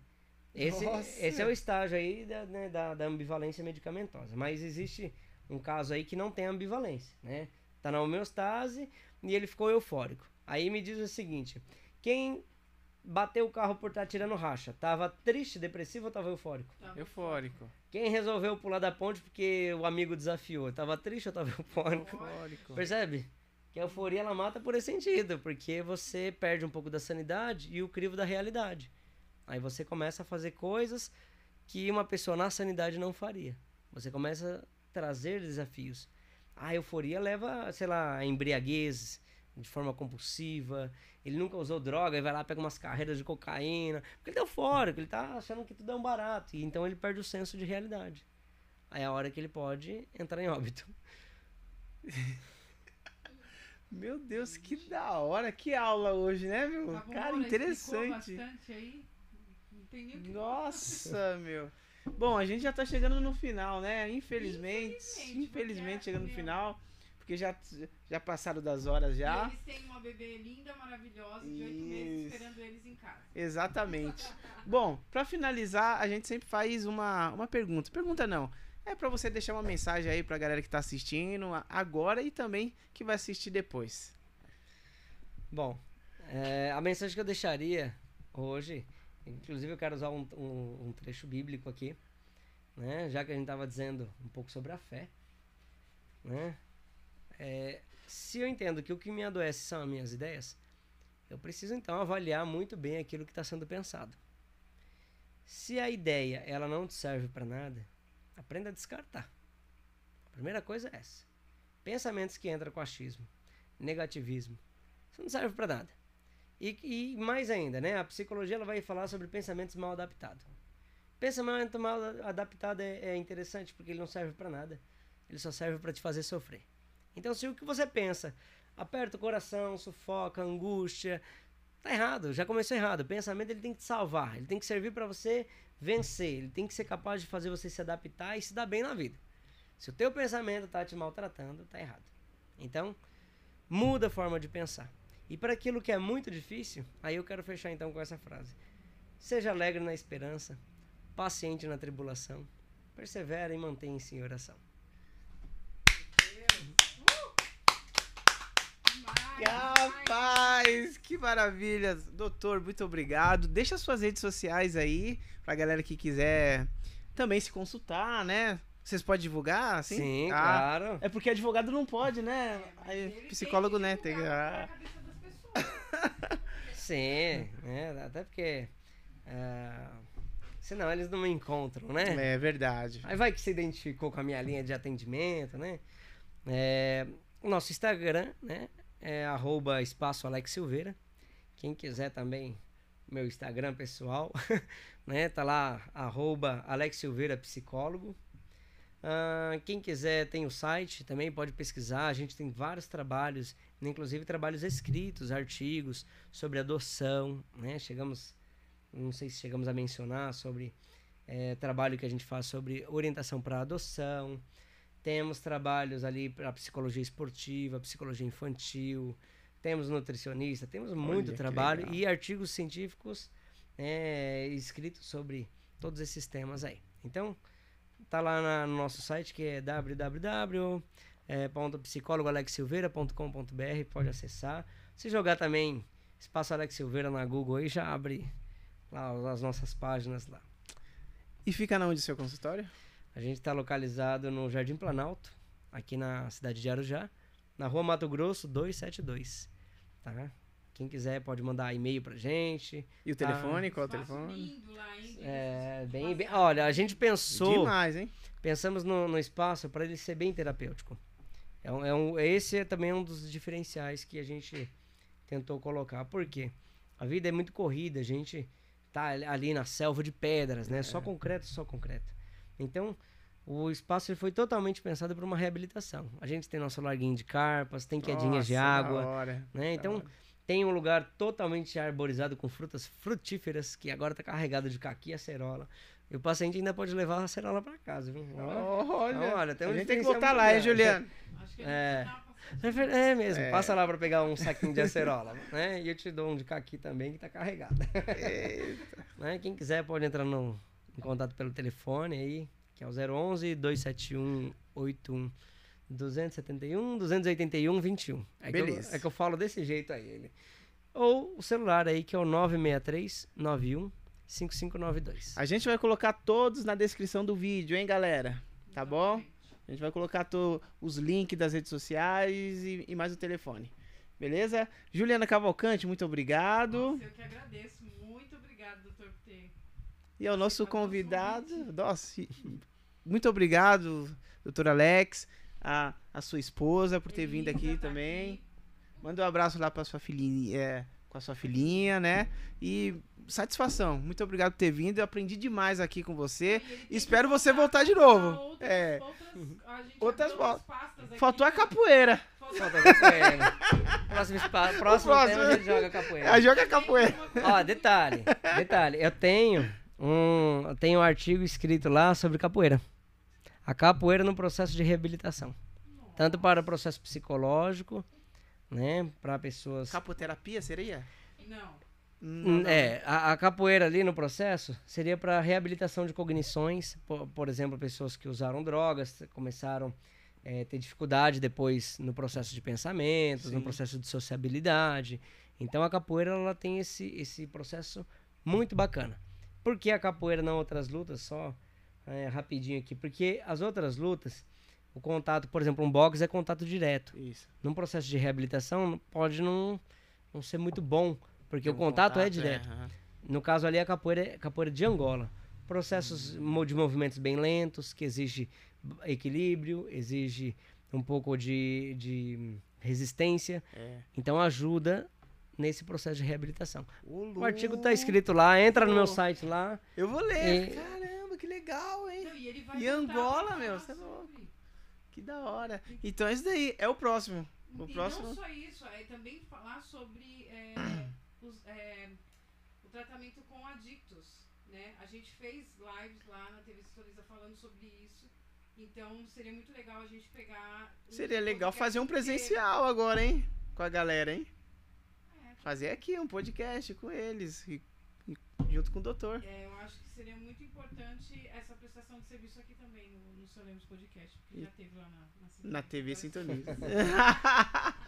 Speaker 3: Esse, esse é o estágio aí da, né, da, da, ambivalência medicamentosa. Mas existe um caso aí que não tem ambivalência, né? Tá na homeostase e ele ficou eufórico. Aí me diz o seguinte: quem bateu o carro por estar tá tirando racha, tava triste, depressivo ou tava eufórico?
Speaker 2: Eufórico.
Speaker 3: Quem resolveu pular da ponte porque o amigo desafiou, tava triste ou tava eufórico? Eufórico. Percebe? Que a euforia ela mata por esse sentido, porque você perde um pouco da sanidade e o crivo da realidade. Aí você começa a fazer coisas que uma pessoa na sanidade não faria. Você começa a trazer desafios. A euforia leva, sei lá, a embriaguez de forma compulsiva. Ele nunca usou droga e vai lá pega umas carreiras de cocaína. Porque ele tá eufórico, ele tá achando que tudo é um barato. E então ele perde o senso de realidade. Aí é a hora que ele pode entrar em óbito.
Speaker 2: Meu Deus, que da hora, que aula hoje, né, meu? Tá Cara, interessante. Bastante aí tem nem o que Nossa, meu. Bom, a gente já tá chegando no final, né? Infelizmente. Infelizmente, infelizmente chegando no final. Porque já, já passaram das horas já.
Speaker 1: E eles têm uma bebê linda, maravilhosa, de oito meses esperando eles em casa.
Speaker 2: Exatamente. Bom, para finalizar, a gente sempre faz uma, uma pergunta. Pergunta não. É para você deixar uma mensagem aí pra galera que tá assistindo agora e também que vai assistir depois.
Speaker 3: Bom, é, a mensagem que eu deixaria hoje Inclusive eu quero usar um, um, um trecho bíblico aqui, né? Já que a gente estava dizendo um pouco sobre a fé, né? É, se eu entendo que o que me adoece são as minhas ideias, Eu preciso então avaliar muito bem aquilo que está sendo pensado. Se a ideia ela não te serve para nada, aprenda a descartar. A primeira coisa é essa. Pensamentos que entram com achismo, negativismo, isso não serve para nada. E, e, mais ainda, né? A psicologia ela vai falar sobre pensamentos mal adaptados. Pensamento mal adaptado é, é interessante porque ele não serve para nada. Ele só serve para te fazer sofrer. Então, se o que você pensa aperta o coração, sufoca, angústia, tá errado, já começou errado. O pensamento ele tem que te salvar, ele tem que servir para você vencer, ele tem que ser capaz de fazer você se adaptar e se dar bem na vida. Se o teu pensamento tá te maltratando, tá errado. Então, muda a forma de pensar. E para aquilo que é muito difícil, aí eu quero fechar então com essa frase. Seja alegre na esperança, paciente na tribulação, persevera e mantenha-se em oração.
Speaker 2: Rapaz, que maravilha. Doutor, muito obrigado. Deixa suas redes sociais aí pra galera que quiser também se consultar, né? Vocês podem divulgar, assim?
Speaker 3: Sim,
Speaker 2: Ah,
Speaker 3: claro.
Speaker 2: É porque advogado não pode, né?
Speaker 1: mas
Speaker 2: Aí, psicólogo,
Speaker 1: tem
Speaker 2: né? Tem que... Ah.
Speaker 3: Sim, né? Até porque. ah, senão eles não me encontram, né?
Speaker 2: É verdade.
Speaker 3: Aí vai que se identificou com a minha linha de atendimento, né? É, o nosso Instagram, né? É arroba espaço Alex Silveira. Quem quiser também, meu Instagram pessoal, né? Tá lá, arroba Alex Silveira Psicólogo. Ah, quem quiser tem o site também, pode pesquisar. A gente tem vários trabalhos, inclusive trabalhos escritos, artigos sobre adoção, né? Chegamos, não sei se chegamos a mencionar sobre é, trabalho que a gente faz sobre orientação para adoção. Temos trabalhos ali para psicologia esportiva, psicologia infantil. Temos nutricionista, temos muito
Speaker 2: que
Speaker 3: trabalho e artigos científicos é, escritos sobre todos esses temas aí. Então, tá lá na- no nosso site que é www.psicologoalexsilveira.com.br, pode acessar. Se jogar também Espaço Alex Silveira na Google aí, já abre lá as nossas páginas lá.
Speaker 2: E fica na onde o seu consultório?
Speaker 3: A gente está localizado no Jardim Planalto, aqui na cidade de Arujá, na rua Mato Grosso 272. Tá? Quem quiser pode mandar e-mail pra gente.
Speaker 2: E o
Speaker 3: Tá.
Speaker 2: telefone? Qual é o telefone?
Speaker 1: lindo lá, hein?
Speaker 3: É, bem, bem- olha, a gente pensou,
Speaker 2: Demais, hein?
Speaker 3: pensamos no, no espaço para ele ser bem terapêutico. É um, é um- esse é também um dos diferenciais que a gente tentou colocar. Por quê? A vida é muito corrida, a gente tá ali- na selva de pedras, né? Só concreto, só concreto. Então, o espaço ele foi totalmente pensado para uma reabilitação. A gente tem nosso larguinho de carpas, tem quedinhas de
Speaker 2: Nossa, da
Speaker 3: água,
Speaker 2: hora,
Speaker 3: né? Então,
Speaker 2: hora.
Speaker 3: Tem um lugar totalmente arborizado com frutas frutíferas, que agora está carregado de caqui e acerola. E o paciente ainda pode levar a acerola para casa, viu? Ó,
Speaker 2: Olha,
Speaker 3: Então, olha, tem
Speaker 2: a gente tem que voltar lá, hein. Juliano?
Speaker 1: Acho que
Speaker 3: É. É É mesmo,
Speaker 2: É.
Speaker 3: passa lá para pegar um saquinho de acerola, né? E eu te dou um de caqui também que tá carregado.
Speaker 2: Eita.
Speaker 3: Né? Quem quiser pode entrar no, em contato pelo telefone aí, que é o 011 271 81 271 281 21. É que, eu,
Speaker 2: Beleza.
Speaker 3: é que eu falo desse jeito aí. Ele. Ou o celular aí, que é o 963 91 5592.
Speaker 2: A gente vai colocar todos na descrição do vídeo, hein, galera? Tá bom? A gente vai colocar to- os links das redes sociais e, e mais o telefone. Beleza? Juliana Cavalcante, muito obrigado.
Speaker 1: Nossa, eu que agradeço. Muito obrigado, doutor, por ter.
Speaker 2: E ao nosso
Speaker 1: o nosso
Speaker 2: convidado, nossa, muito obrigado, doutor Alex, a, a sua esposa por ter vindo aqui
Speaker 1: tá
Speaker 2: também.
Speaker 1: aqui.
Speaker 2: Manda um abraço lá para sua filhinha, é, com a sua filhinha, né? E satisfação. Muito obrigado por ter vindo. Eu aprendi demais aqui com você. Espero você voltar de novo.
Speaker 1: Outras,
Speaker 2: É.
Speaker 1: outras, a
Speaker 2: Outras. Faltou a capoeira.
Speaker 1: Faltou
Speaker 3: Falta capoeira. Próximo, espa- próximo
Speaker 2: próximo.
Speaker 3: tema a gente joga capoeira.
Speaker 2: A joga capoeira.
Speaker 3: Ó, detalhe, detalhe, eu tenho um, eu tenho um artigo escrito lá sobre capoeira. A capoeira no processo de reabilitação. Tanto para o processo psicológico, né, para pessoas
Speaker 2: Capoterapia seria?
Speaker 1: Não.
Speaker 2: Não, não.
Speaker 3: É, a, a capoeira ali no processo seria para reabilitação de cognições, por, por exemplo, pessoas que usaram drogas, começaram a ter dificuldade depois no processo de pensamentos, no
Speaker 2: Sim.
Speaker 3: processo de sociabilidade. Então a capoeira ela tem esse, esse processo muito bacana. Por que a capoeira não outras lutas? Só é, rapidinho aqui. Porque as outras lutas, o contato, por exemplo, um boxe é contato direto
Speaker 2: Isso.
Speaker 3: num processo de reabilitação pode não não ser muito bom, porque o contato, é direto.
Speaker 2: aham.
Speaker 3: No caso ali, a capoeira é capoeira de Angola. Processos de movimentos bem lentos, que exige equilíbrio, exige um pouco de, de resistência.
Speaker 2: É.
Speaker 3: Então ajuda nesse processo de reabilitação.
Speaker 2: Ô,
Speaker 3: O artigo
Speaker 2: louco.
Speaker 3: tá escrito lá, entra no meu site lá.
Speaker 2: Eu vou ler.
Speaker 3: E-
Speaker 2: Caramba, que legal, hein?
Speaker 1: Não, e
Speaker 2: E Angola, meu, você é louco. Que da hora. Então esse daí é o próximo. O
Speaker 1: e
Speaker 2: próximo-
Speaker 1: não só isso, é também falar sobre é, os- é, o tratamento com adictos. Né? A gente fez lives lá na TV Sintoniza falando sobre isso. Então seria muito legal a gente pegar.
Speaker 2: Seria legal fazer um presencial agora, hein? Com a galera, hein?
Speaker 1: É,
Speaker 2: Fazer aqui um podcast com eles. e- e junto com o doutor.
Speaker 1: É, eu acho que seria muito importante essa prestação de serviço aqui também no, no seu Lemos Podcast, porque já teve lá na, na.
Speaker 2: Na TV
Speaker 1: Agora
Speaker 2: Sintoniza.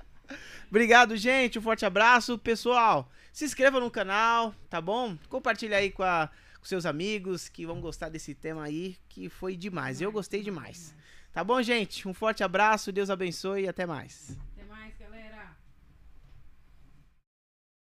Speaker 2: Obrigado, gente. Um forte abraço. Pessoal, se inscreva no canal, tá bom? Compartilha aí com, a- com seus amigos que vão gostar desse tema aí, que foi demais. Eu gostei demais. Tá bom, gente? Um forte abraço. Deus abençoe e até mais.